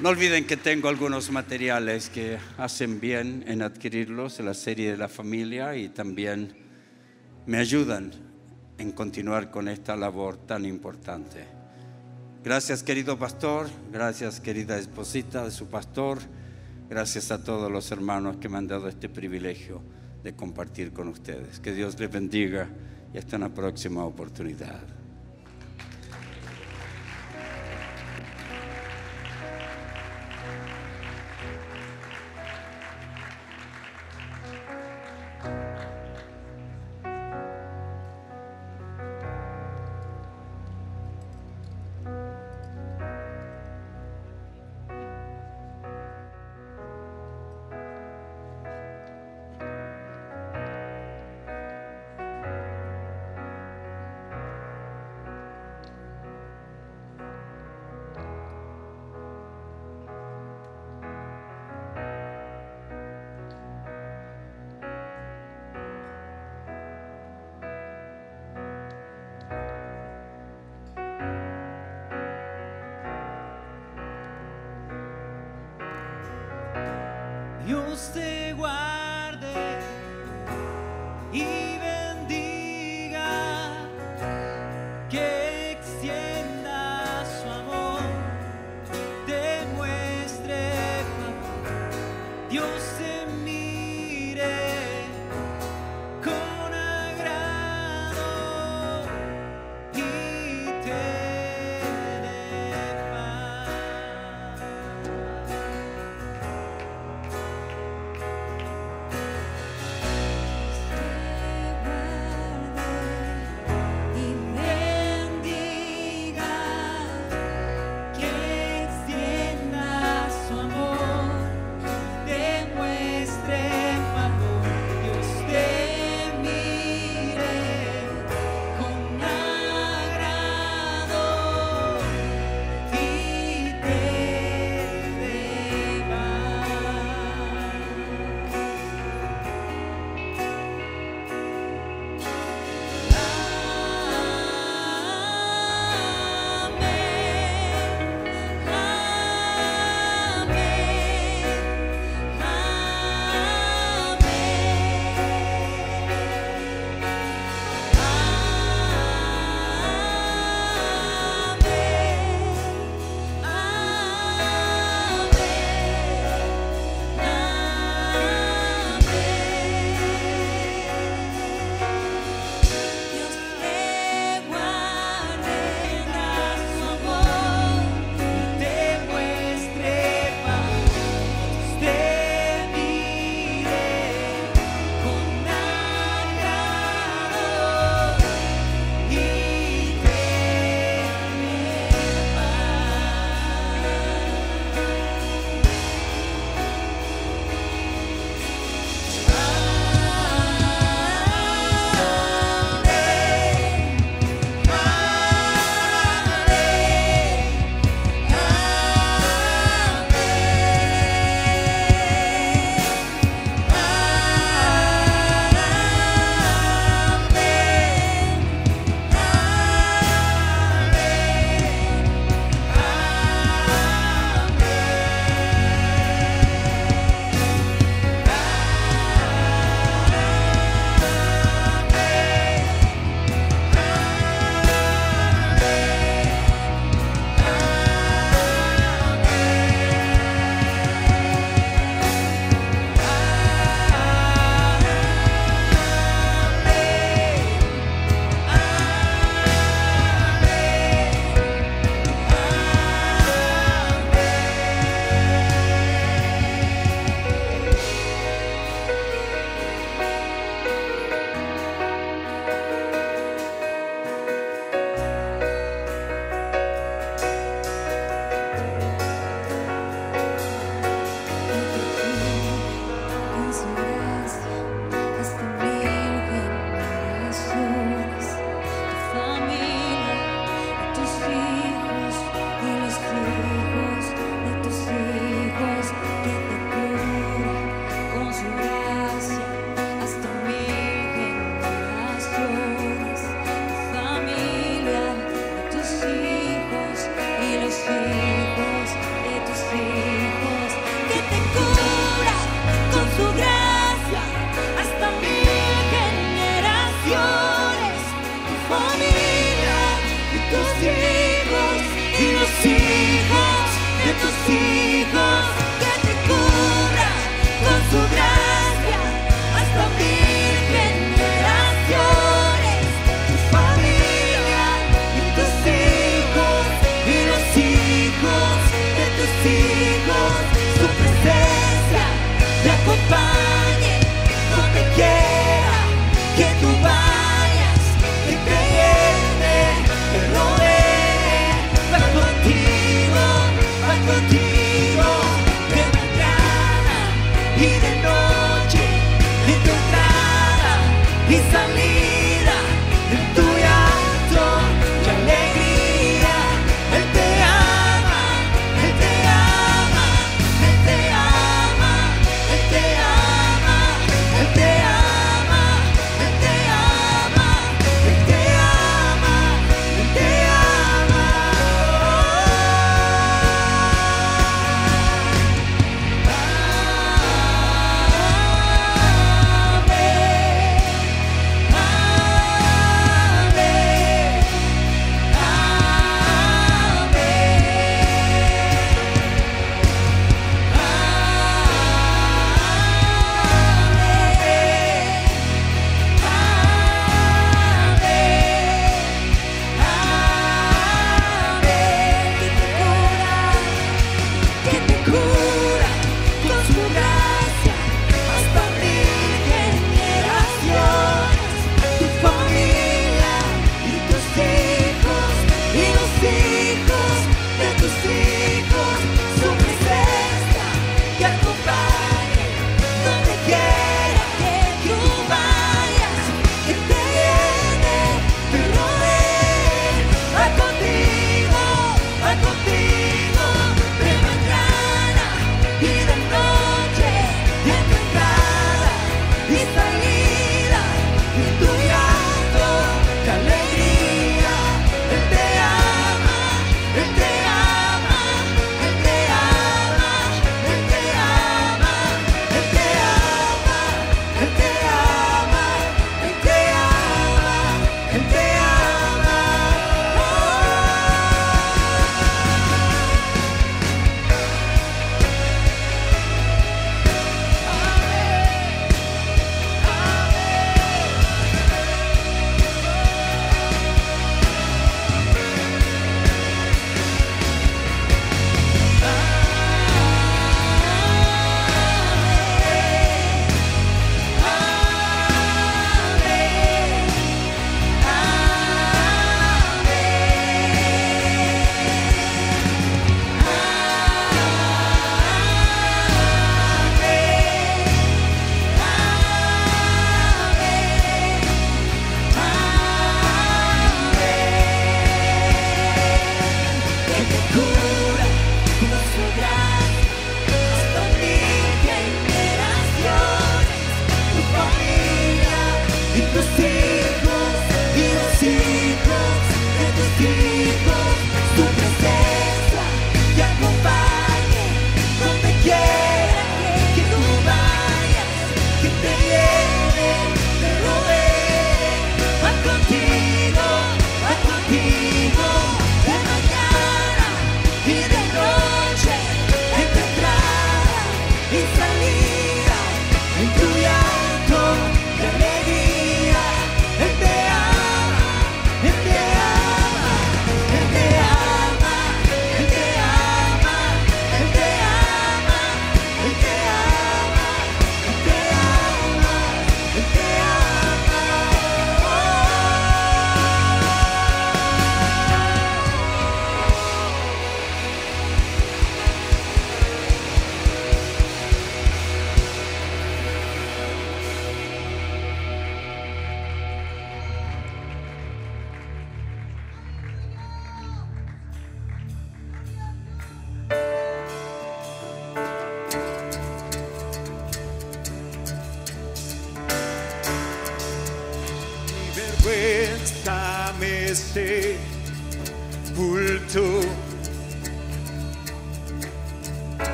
No olviden que tengo algunos materiales que hacen bien en adquirirlos, en la serie de la familia, y también me ayudan en continuar con esta labor tan importante. Gracias querido pastor, gracias querida esposita de su pastor gracias a todos los hermanos que me han dado este privilegio de compartir con ustedes. Que Dios les bendiga y hasta una próxima oportunidad.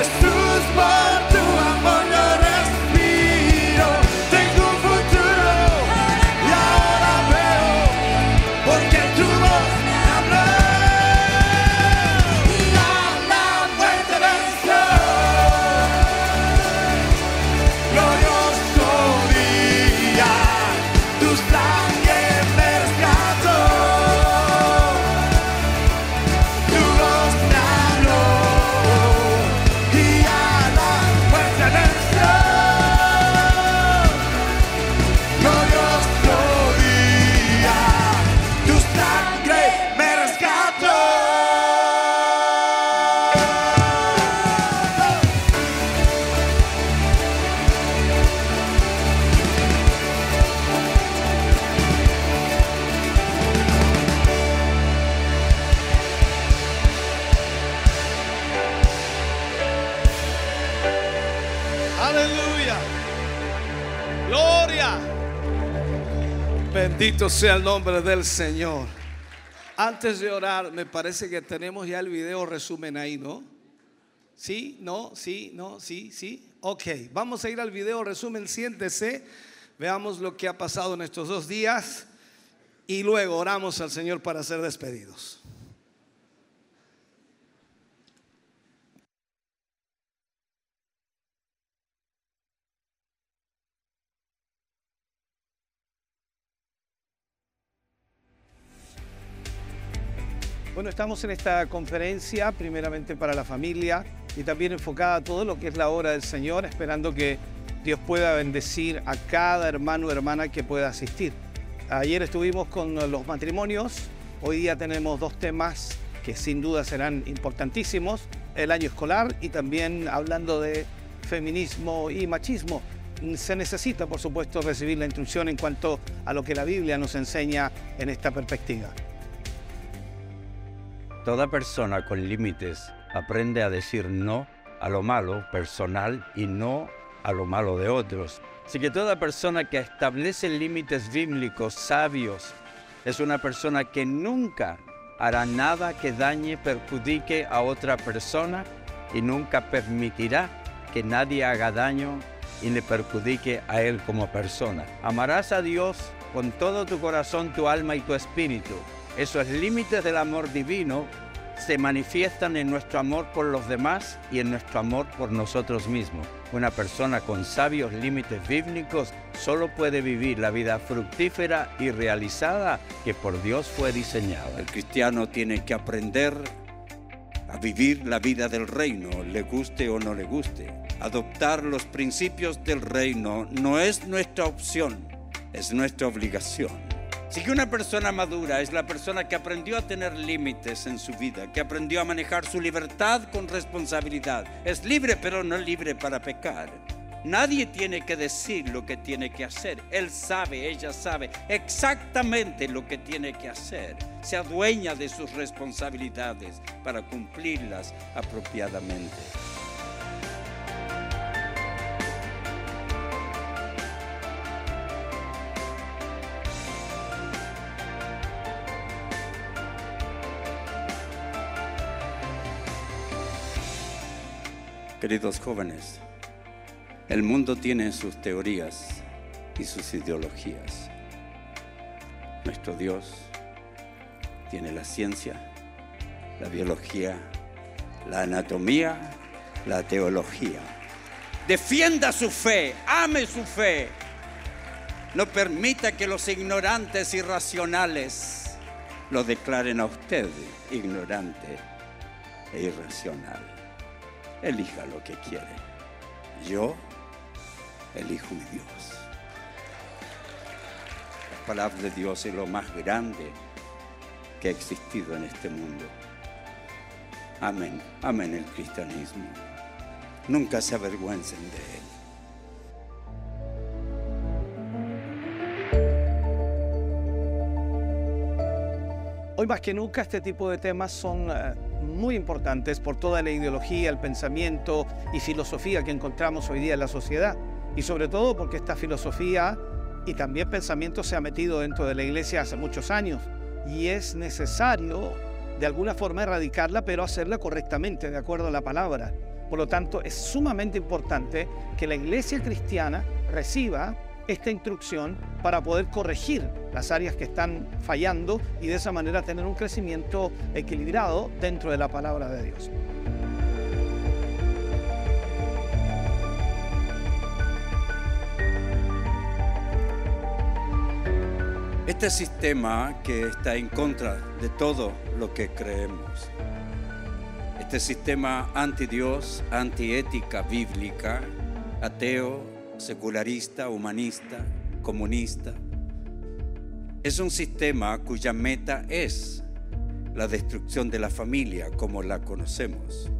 Estando Bendito sea el nombre del Señor. Antes de orar, me parece que tenemos ya el video resumen ahí, ¿no? ¿Sí? ¿No? ¿Sí? ¿No? ¿Sí? ¿Sí? Ok, vamos a ir al video resumen, siéntese, veamos lo que ha pasado en estos dos días y luego oramos al Señor para ser despedidos. Bueno, estamos en esta conferencia primeramente para la familia y también enfocada a todo lo que es la obra del Señor, esperando que Dios pueda bendecir a cada hermano o hermana que pueda asistir. Ayer estuvimos con los matrimonios, hoy día tenemos dos temas que sin duda serán importantísimos, el año escolar y también hablando de feminismo y machismo. Se necesita, por supuesto, recibir la instrucción en cuanto a lo que la Biblia nos enseña en esta perspectiva. Toda persona con límites aprende a decir no a lo malo personal y no a lo malo de otros. Así que toda persona que establece límites bíblicos sabios es una persona que nunca hará nada que dañe, perjudique a otra persona y nunca permitirá que nadie haga daño y le perjudique a él como persona. Amarás a Dios con todo tu corazón, tu alma y tu espíritu. Esos límites del amor divino se manifiestan en nuestro amor por los demás y en nuestro amor por nosotros mismos. Una persona con sabios límites bíblicos solo puede vivir la vida fructífera y realizada que por Dios fue diseñada. El cristiano tiene que aprender a vivir la vida del reino, le guste o no le guste. Adoptar los principios del reino no es nuestra opción, es nuestra obligación. Así que una persona madura es la persona que aprendió a tener límites en su vida, que aprendió a manejar su libertad con responsabilidad. Es libre, pero no libre para pecar. Nadie tiene que decir lo que tiene que hacer. Él sabe, ella sabe exactamente lo que tiene que hacer. Se adueña de sus responsabilidades para cumplirlas apropiadamente. Queridos jóvenes, el mundo tiene sus teorías y sus ideologías. Nuestro Dios tiene la ciencia, la biología, la anatomía, la teología. Defienda su fe, ame su fe. No permita que los ignorantes irracionales lo declaren a usted ignorante e irracional. Elija lo que quiere. Yo elijo mi Dios. La palabra de Dios es lo más grande que ha existido en este mundo. Amén, amén el cristianismo. Nunca se avergüencen de él. Hoy más que nunca este tipo de temas son eh, muy importantes por toda la ideología, el pensamiento y filosofía que encontramos hoy día en la sociedad. Y sobre todo porque esta filosofía y también pensamiento se ha metido dentro de la iglesia hace muchos años. Y es necesario de alguna forma erradicarla, pero hacerla correctamente, de acuerdo a la palabra. Por lo tanto, es sumamente importante que la iglesia cristiana reciba esta instrucción para poder corregir las áreas que están fallando y de esa manera tener un crecimiento equilibrado dentro de la palabra de Dios. Este sistema que está en contra de todo lo que creemos, este sistema anti-Dios, anti-ética bíblica, ateo, secularista, humanista, comunista, es un sistema cuya meta es la destrucción de la familia como la conocemos,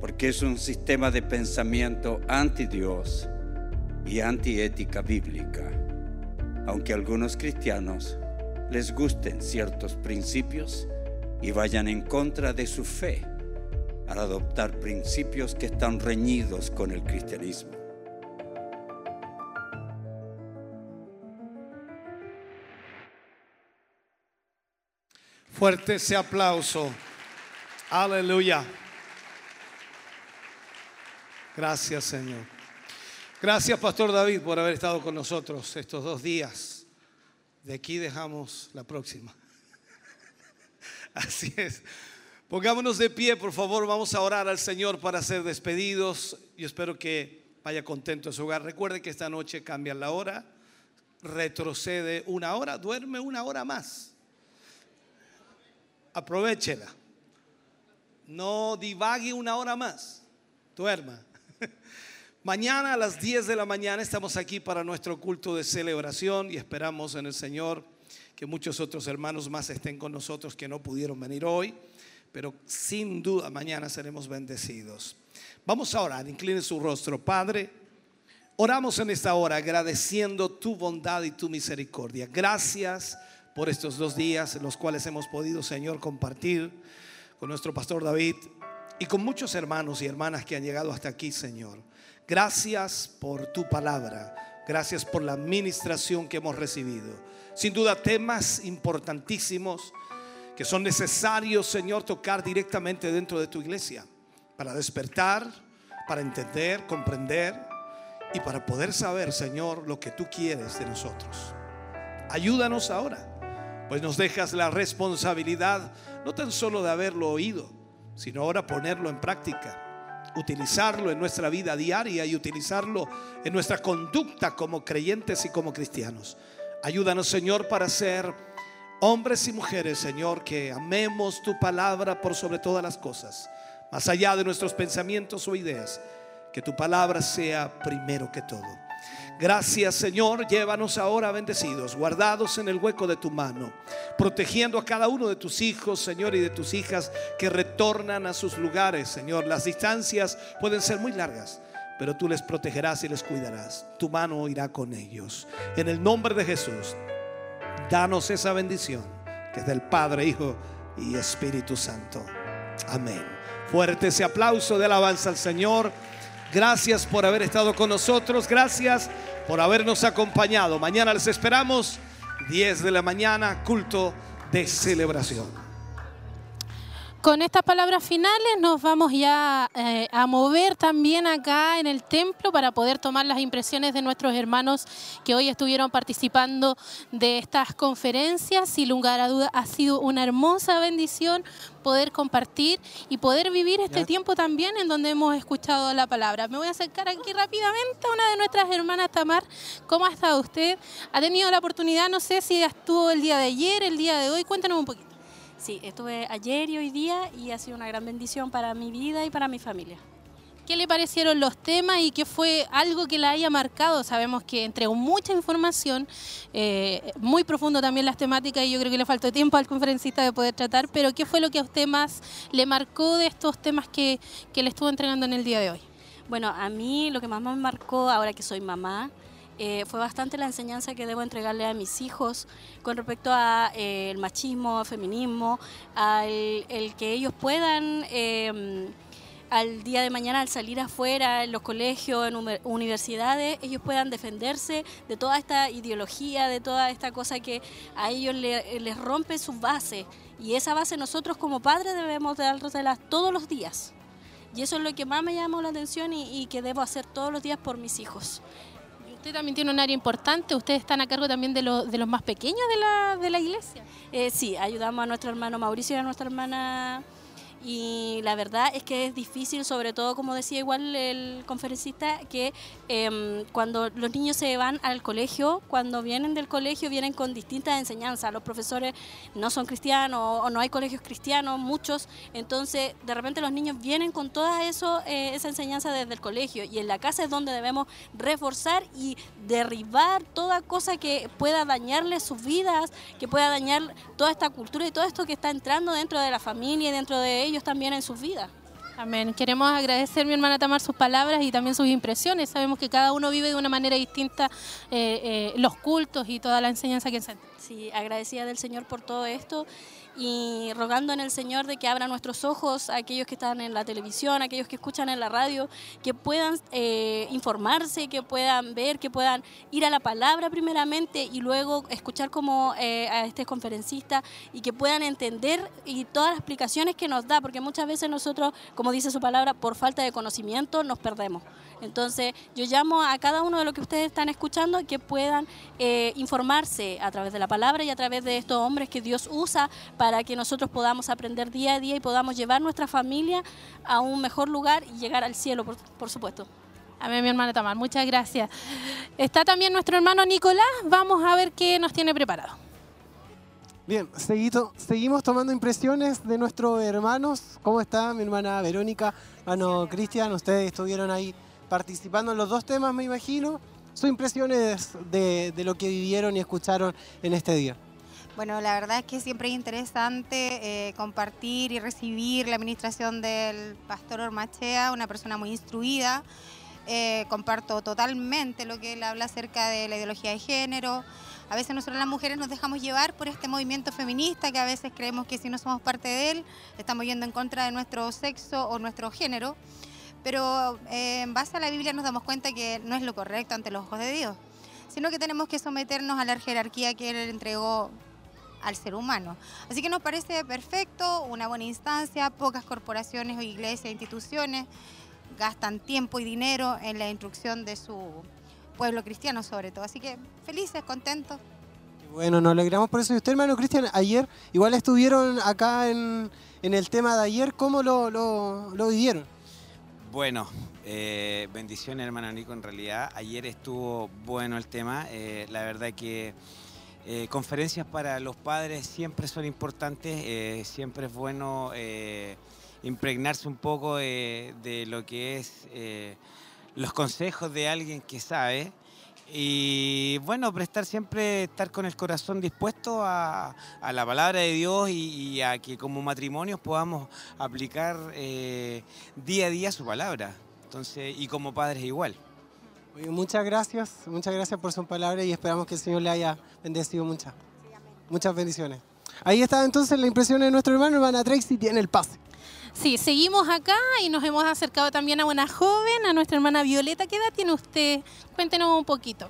porque es un sistema de pensamiento anti-Dios y anti-ética bíblica aunque a algunos cristianos les gusten ciertos principios y vayan en contra de su fe al adoptar principios que están reñidos con el cristianismo. Fuerte ese aplauso. Aleluya. Gracias, Señor. Gracias, Pastor David, por haber estado con nosotros estos dos días. De aquí dejamos la próxima. Así es. Pongámonos de pie, por favor. Vamos a orar al Señor para ser despedidos. Yo espero que vaya contento en su hogar. Recuerde que esta noche cambia la hora. Retrocede una hora, duerme una hora más. Aprovechela. No divague una hora más. Duerma. Mañana a las 10 de la mañana estamos aquí para nuestro culto de celebración y esperamos en el Señor que muchos otros hermanos más estén con nosotros que no pudieron venir hoy, pero sin duda mañana seremos bendecidos. Vamos a orar, incline su rostro, Padre. Oramos en esta hora agradeciendo tu bondad y tu misericordia. Gracias por estos dos días los cuales hemos podido, Señor, compartir con nuestro pastor David y con muchos hermanos y hermanas que han llegado hasta aquí, Señor. Gracias por tu palabra. Gracias por la administración que hemos recibido. Sin duda temas importantísimos que son necesarios, Señor, tocar directamente dentro de tu iglesia para despertar, para entender, comprender y para poder saber, Señor, lo que tú quieres de nosotros. Ayúdanos ahora, pues nos dejas la responsabilidad no tan solo de haberlo oído, sino ahora ponerlo en práctica, utilizarlo en nuestra vida diaria y utilizarlo en nuestra conducta como creyentes y como cristianos. Ayúdanos, Señor, para ser hombres y mujeres, Señor, que amemos tu palabra por sobre todas las cosas, más allá de nuestros pensamientos o ideas, que tu palabra sea primero que todo. Gracias Señor, llévanos ahora bendecidos, guardados en el hueco de tu mano, protegiendo a cada uno de tus hijos, Señor, y de tus hijas que retornan a sus lugares, Señor. Las distancias pueden ser muy largas, pero tú les protegerás y les cuidarás. Tu mano irá con ellos. En el nombre de Jesús, danos esa bendición que es del Padre, Hijo y Espíritu Santo. Amén. Fuerte ese aplauso de alabanza al Señor. Gracias por haber estado con nosotros. Gracias por habernos acompañado. Mañana les esperamos 10 de la mañana, culto de celebración. Con estas palabras finales nos vamos ya eh, a mover también acá en el templo para poder tomar las impresiones de nuestros hermanos que hoy estuvieron participando de estas conferencias. Sin lugar a duda ha sido una hermosa bendición poder compartir y poder vivir este Ya. tiempo también en donde hemos escuchado la palabra. Me voy a acercar aquí rápidamente a una de nuestras hermanas, Tamar. ¿Cómo ha estado usted? ¿Ha tenido la oportunidad? No sé si estuvo el día de ayer, el día de hoy. Cuéntanos un poquito. Sí, estuve ayer y hoy día y ha sido una gran bendición para mi vida y para mi familia. ¿Qué le parecieron los temas y qué fue algo que la haya marcado? Sabemos que entregó mucha información, eh, muy profundo también las temáticas y yo creo que le faltó tiempo al conferencista de poder tratar, pero ¿qué fue lo que a usted más le marcó de estos temas que, que le estuvo entregando en el día de hoy? Bueno, a mí lo que más me marcó ahora que soy mamá eh, fue bastante la enseñanza que debo entregarle a mis hijos con respecto a eh, machismo, al feminismo, al el que ellos puedan eh, al día de mañana al salir afuera en los colegios, en uni- universidades, ellos puedan defenderse de toda esta ideología, de toda esta cosa que a ellos le- les rompe su base. Y esa base nosotros como padres debemos dárselas todos los días. Y eso es lo que más me llamó la atención y que debo hacer todos los días por mis hijos. Usted también tiene un área importante, ustedes están a cargo también de, los de los más pequeños de la, de la iglesia. Eh, sí, ayudamos a nuestro hermano Mauricio y a nuestra hermana. Y la verdad es que es difícil, sobre todo, como decía igual el conferencista, que em, cuando los niños se van al colegio, cuando vienen del colegio, vienen con distintas enseñanzas. Los profesores no son cristianos o no hay colegios cristianos, muchos. Entonces, de repente los niños vienen con toda eso, eh, esa enseñanza desde el colegio. Y en la casa es donde debemos reforzar y derribar toda cosa que pueda dañarles sus vidas, que pueda dañar toda esta cultura y todo esto que está entrando dentro de la familia y dentro de ellos también en sus vidas. Amén. Queremos agradecer, mi hermana Tamar, sus palabras y también sus impresiones. Sabemos que cada uno vive de una manera distinta eh, eh, los cultos y toda la enseñanza que se Sí, agradecida del Señor por todo esto y rogando en el Señor de que abra nuestros ojos a aquellos que están en la televisión, a aquellos que escuchan en la radio, que puedan eh, informarse, que puedan ver, que puedan ir a la palabra primeramente y luego escuchar como eh, a este conferencista y que puedan entender y todas las explicaciones que nos da, porque muchas veces nosotros, como dice su palabra, por falta de conocimiento nos perdemos. Entonces yo llamo a cada uno de los que ustedes están escuchando que puedan eh, informarse a través de la palabra y a través de estos hombres que Dios usa para que nosotros podamos aprender día a día y podamos llevar nuestra familia a un mejor lugar y llegar al cielo, por, por supuesto. Amén, mi hermana Tamar. Muchas gracias. Está también nuestro hermano Nicolás. Vamos a ver qué nos tiene preparado. Bien, seguito- seguimos tomando impresiones de nuestros hermanos. ¿Cómo está mi hermana Verónica, hermano Cristian? Ustedes estuvieron ahí participando en los dos temas, me imagino. Sus impresiones de, de lo que vivieron y escucharon en este día. Bueno, la verdad es que siempre es interesante eh, compartir y recibir la administración del pastor Ormachea, una persona muy instruida. Eh, comparto totalmente lo que él habla acerca de la ideología de género, A veces nosotros las mujeres nos dejamos llevar por este movimiento feminista que a veces creemos que si no somos parte de él, estamos yendo en contra de nuestro sexo o nuestro género. Pero eh, en base a la Biblia nos damos cuenta que no es lo correcto ante los ojos de Dios, sino que tenemos que someternos a la jerarquía que Él entregó al ser humano. Así que nos parece perfecto, una buena instancia, pocas corporaciones o iglesias, instituciones gastan tiempo y dinero en la instrucción de su pueblo cristiano sobre todo. Así que felices, contentos. Bueno, nos alegramos por eso. Y usted, hermano Cristian, ayer igual estuvieron acá en, en el tema de ayer. ¿Cómo lo, lo, lo vivieron? Bueno, eh, bendiciones hermano Nico, en realidad. Ayer estuvo bueno el tema, eh, la verdad que eh, conferencias para los padres siempre son importantes, siempre es bueno impregnarse un poco de, lo que es los consejos de alguien que sabe y bueno, prestar siempre, estar con el corazón dispuesto a, a la palabra de Dios y, y a que como matrimonios podamos aplicar eh, día a día su palabra. Entonces, y como padres igual. Oye, muchas gracias, muchas gracias por su palabra y esperamos que el Señor le haya bendecido muchas. Muchas bendiciones. Ahí está entonces la impresión de nuestro hermano, hermana Tracy, tiene el pase. Sí, seguimos acá y nos hemos acercado también a una joven, a nuestra hermana Violeta. ¿Qué edad tiene usted? Cuéntenos un poquito.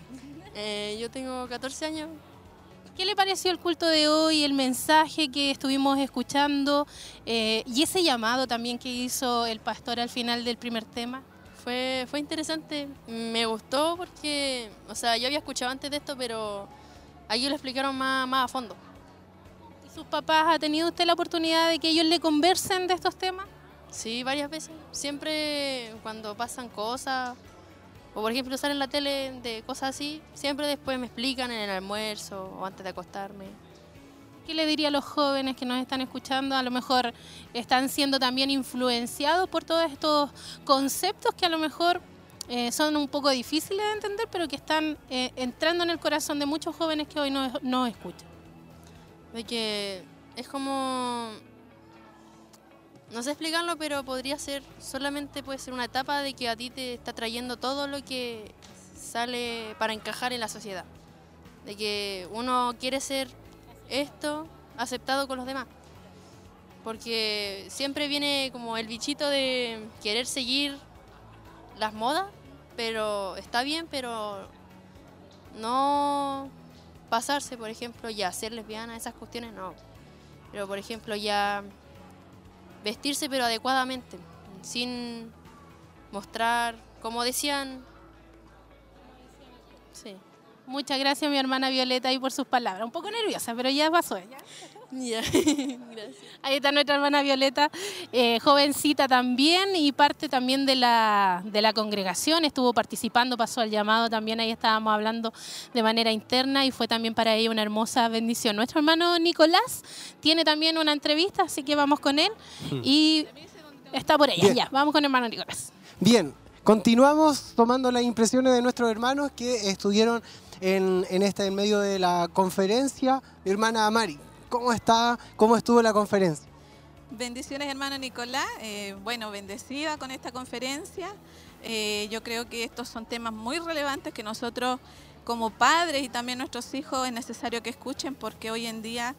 Eh, yo tengo 14 años. ¿Qué le pareció el culto de hoy, el mensaje que estuvimos escuchando eh, y ese llamado también que hizo el pastor al final del primer tema? Fue, fue interesante, me gustó porque, o sea, yo había escuchado antes de esto, pero ahí lo explicaron más, más a fondo. ¿Y sus papás ha tenido usted la oportunidad de que ellos le conversen de estos temas? Sí, varias veces. Siempre cuando pasan cosas, o por ejemplo salen en la tele de cosas así, siempre después me explican en el almuerzo o antes de acostarme. ¿Qué le diría a los jóvenes que nos están escuchando? A lo mejor están siendo también influenciados por todos estos conceptos que a lo mejor eh, son un poco difíciles de entender, pero que están eh, entrando en el corazón de muchos jóvenes que hoy no, no escuchan. De que es como. No sé explicarlo, pero podría ser. Solamente puede ser una etapa de que a ti te está trayendo todo lo que sale para encajar en la sociedad. De que uno quiere ser esto aceptado con los demás. Porque siempre viene como el bichito de querer seguir las modas, pero está bien, pero no pasarse, por ejemplo, ya ser lesbiana, esas cuestiones no. Pero por ejemplo, ya vestirse pero adecuadamente, sin mostrar, como decían, Sí. Muchas gracias, mi hermana Violeta, y por sus palabras. Un poco nerviosa, pero ya pasó. ¿ya? Ya, gracias. Ahí está nuestra hermana Violeta, eh, jovencita también y parte también de la, de la congregación. Estuvo participando, pasó al llamado también. Ahí estábamos hablando de manera interna y fue también para ella una hermosa bendición. Nuestro hermano Nicolás tiene también una entrevista, así que vamos con él. Y está por ella. Bien. Ya, vamos con hermano Nicolás. Bien, continuamos tomando las impresiones de nuestros hermanos que estuvieron en, en este en medio de la conferencia. Mi hermana Mari, ¿cómo está? ¿Cómo estuvo la conferencia? Bendiciones, hermano Nicolás. Eh, bueno, bendecida con esta conferencia. Eh, yo creo que estos son temas muy relevantes que nosotros como padres y también nuestros hijos es necesario que escuchen porque hoy en día,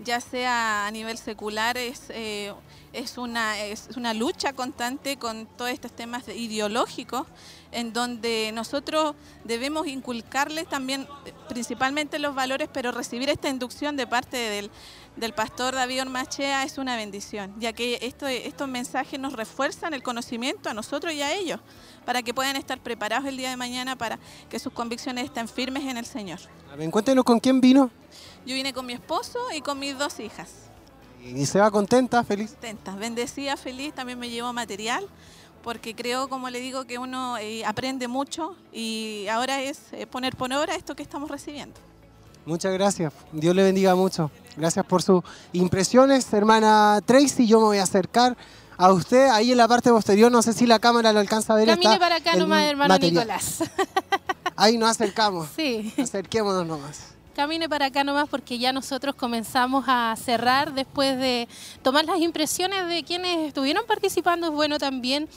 ya sea a nivel secular, es, eh, es, una, es una lucha constante con todos estos temas de- ideológicos en donde nosotros debemos inculcarles también eh, principalmente los valores, pero recibir esta inducción de parte del, del pastor David Ormachea es una bendición, ya que esto, estos mensajes nos refuerzan el conocimiento a nosotros y a ellos, para que puedan estar preparados el día de mañana para que sus convicciones estén firmes en el Señor. A ver, cuéntenos con quién vino Yo vine con mi esposo y con mis dos hijas. y se va contenta, feliz. Contentas, bendecida, feliz, también me llevo material, porque creo, como le digo, que uno eh, aprende mucho y ahora es eh, poner por obra esto que estamos recibiendo. Muchas gracias. Dios le bendiga mucho. Gracias por sus impresiones, hermana Tracy. Yo me voy a acercar a usted ahí en la parte posterior. No sé si la cámara lo alcanza a ver. Camine para acá nomás, hermano material. Nicolás. Ahí nos acercamos. Sí. Acerquémonos nomás. Camine para acá nomás porque ya nosotros comenzamos a cerrar después de tomar las impresiones de quienes estuvieron participando. Es bueno también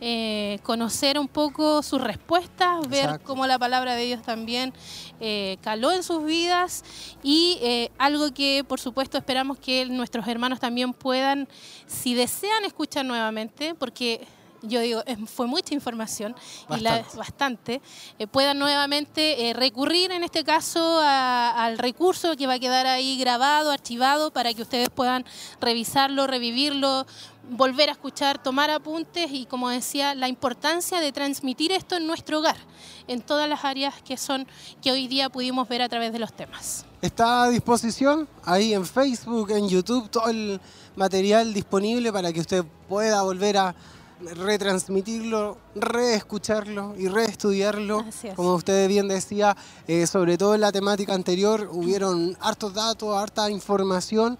eh, conocer un poco sus respuestas, ver Exacto. cómo la palabra de Dios también eh, caló en sus vidas y eh, algo que por supuesto esperamos que nuestros hermanos también puedan, si desean escuchar nuevamente, porque yo digo, fue mucha información y la, bastante, eh, puedan nuevamente eh, recurrir en este caso a- al recurso que va a quedar ahí grabado, archivado, para que ustedes puedan revisarlo, revivirlo, volver a escuchar, tomar apuntes y como decía, la importancia de transmitir esto en nuestro hogar, en todas las áreas que son que hoy día pudimos ver a través de los temas. Está a disposición ahí en Facebook, en YouTube, todo el material disponible para que usted pueda volver a retransmitirlo, reescucharlo y reestudiarlo. Como usted bien decía, eh, sobre todo en la temática anterior, hubieron hartos datos, harta información.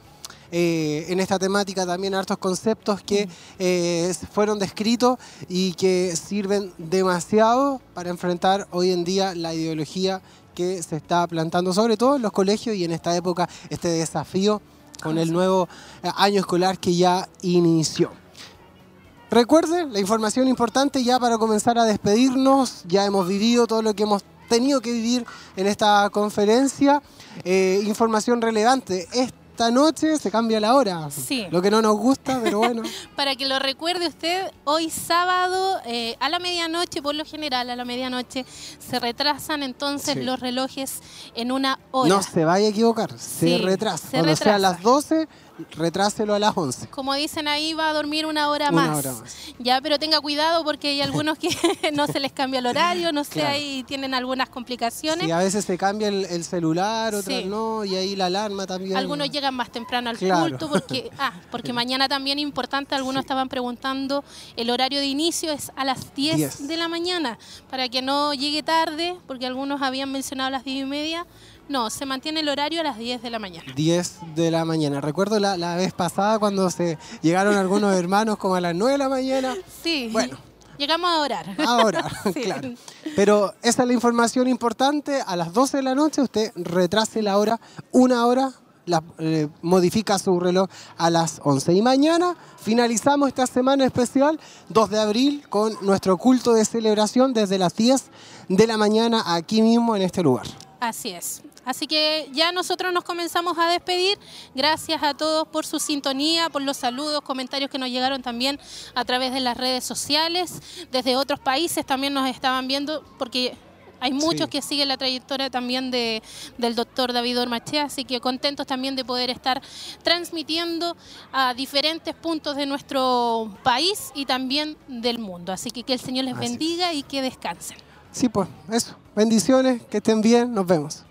eh, en esta temática también hartos conceptos que eh, fueron descritos y que sirven demasiado para enfrentar hoy en día la ideología que se está plantando, sobre todo en los colegios y en esta época, este desafío con el nuevo año escolar que ya inició. Recuerde, la información importante ya para comenzar a despedirnos, ya hemos vivido todo lo que hemos tenido que vivir en esta conferencia. Eh, información relevante, esta noche se cambia la hora, Sí. lo que no nos gusta, pero bueno. Para que lo recuerde usted, hoy sábado eh, a la medianoche, por lo general a la medianoche, se retrasan entonces Sí. los relojes en una hora. No se vaya a equivocar, se Sí, retrasa. se Cuando sea a retrasa. las 12, retráselo a las 11. Como dicen ahí, va a dormir una hora Una más. hora más. Ya, pero tenga cuidado porque hay algunos que no se les cambia el horario, no sé, Claro. ahí tienen algunas complicaciones. Sí, a veces se cambia el, el celular, otras Sí. no, y ahí la alarma también. Algunos llegan más temprano al Claro. culto porque, ah, porque mañana también importante, algunos estaban preguntando, el horario de inicio es a las 10, 10. de la mañana, para que no llegue tarde, porque algunos habían mencionado las 10 y media. No, se mantiene el horario a las 10 de la mañana. 10 de la mañana. Recuerdo la, la vez pasada cuando se llegaron algunos hermanos como a las 9 de la mañana. Sí. Bueno. Llegamos a orar. Ahora, Sí. claro. Pero esa es la información importante. A las 12 de la noche usted retrase la hora, una hora, la- eh, modifica su reloj a las 11. Y mañana finalizamos esta semana especial, 2 de abril, con nuestro culto de celebración desde las 10 de la mañana aquí mismo en este lugar. Así es. Así que ya nosotros nos comenzamos a despedir. Gracias a todos por su sintonía, por los saludos, comentarios que nos llegaron también a través de las redes sociales. Desde otros países también nos estaban viendo porque hay muchos Sí. que siguen la trayectoria también de, del doctor David Ormachea, así que contentos también de poder estar transmitiendo a diferentes puntos de nuestro país y también del mundo. Así que que el Señor les Así es. bendiga y que descansen. Sí, pues, eso. Bendiciones, que estén bien, nos vemos.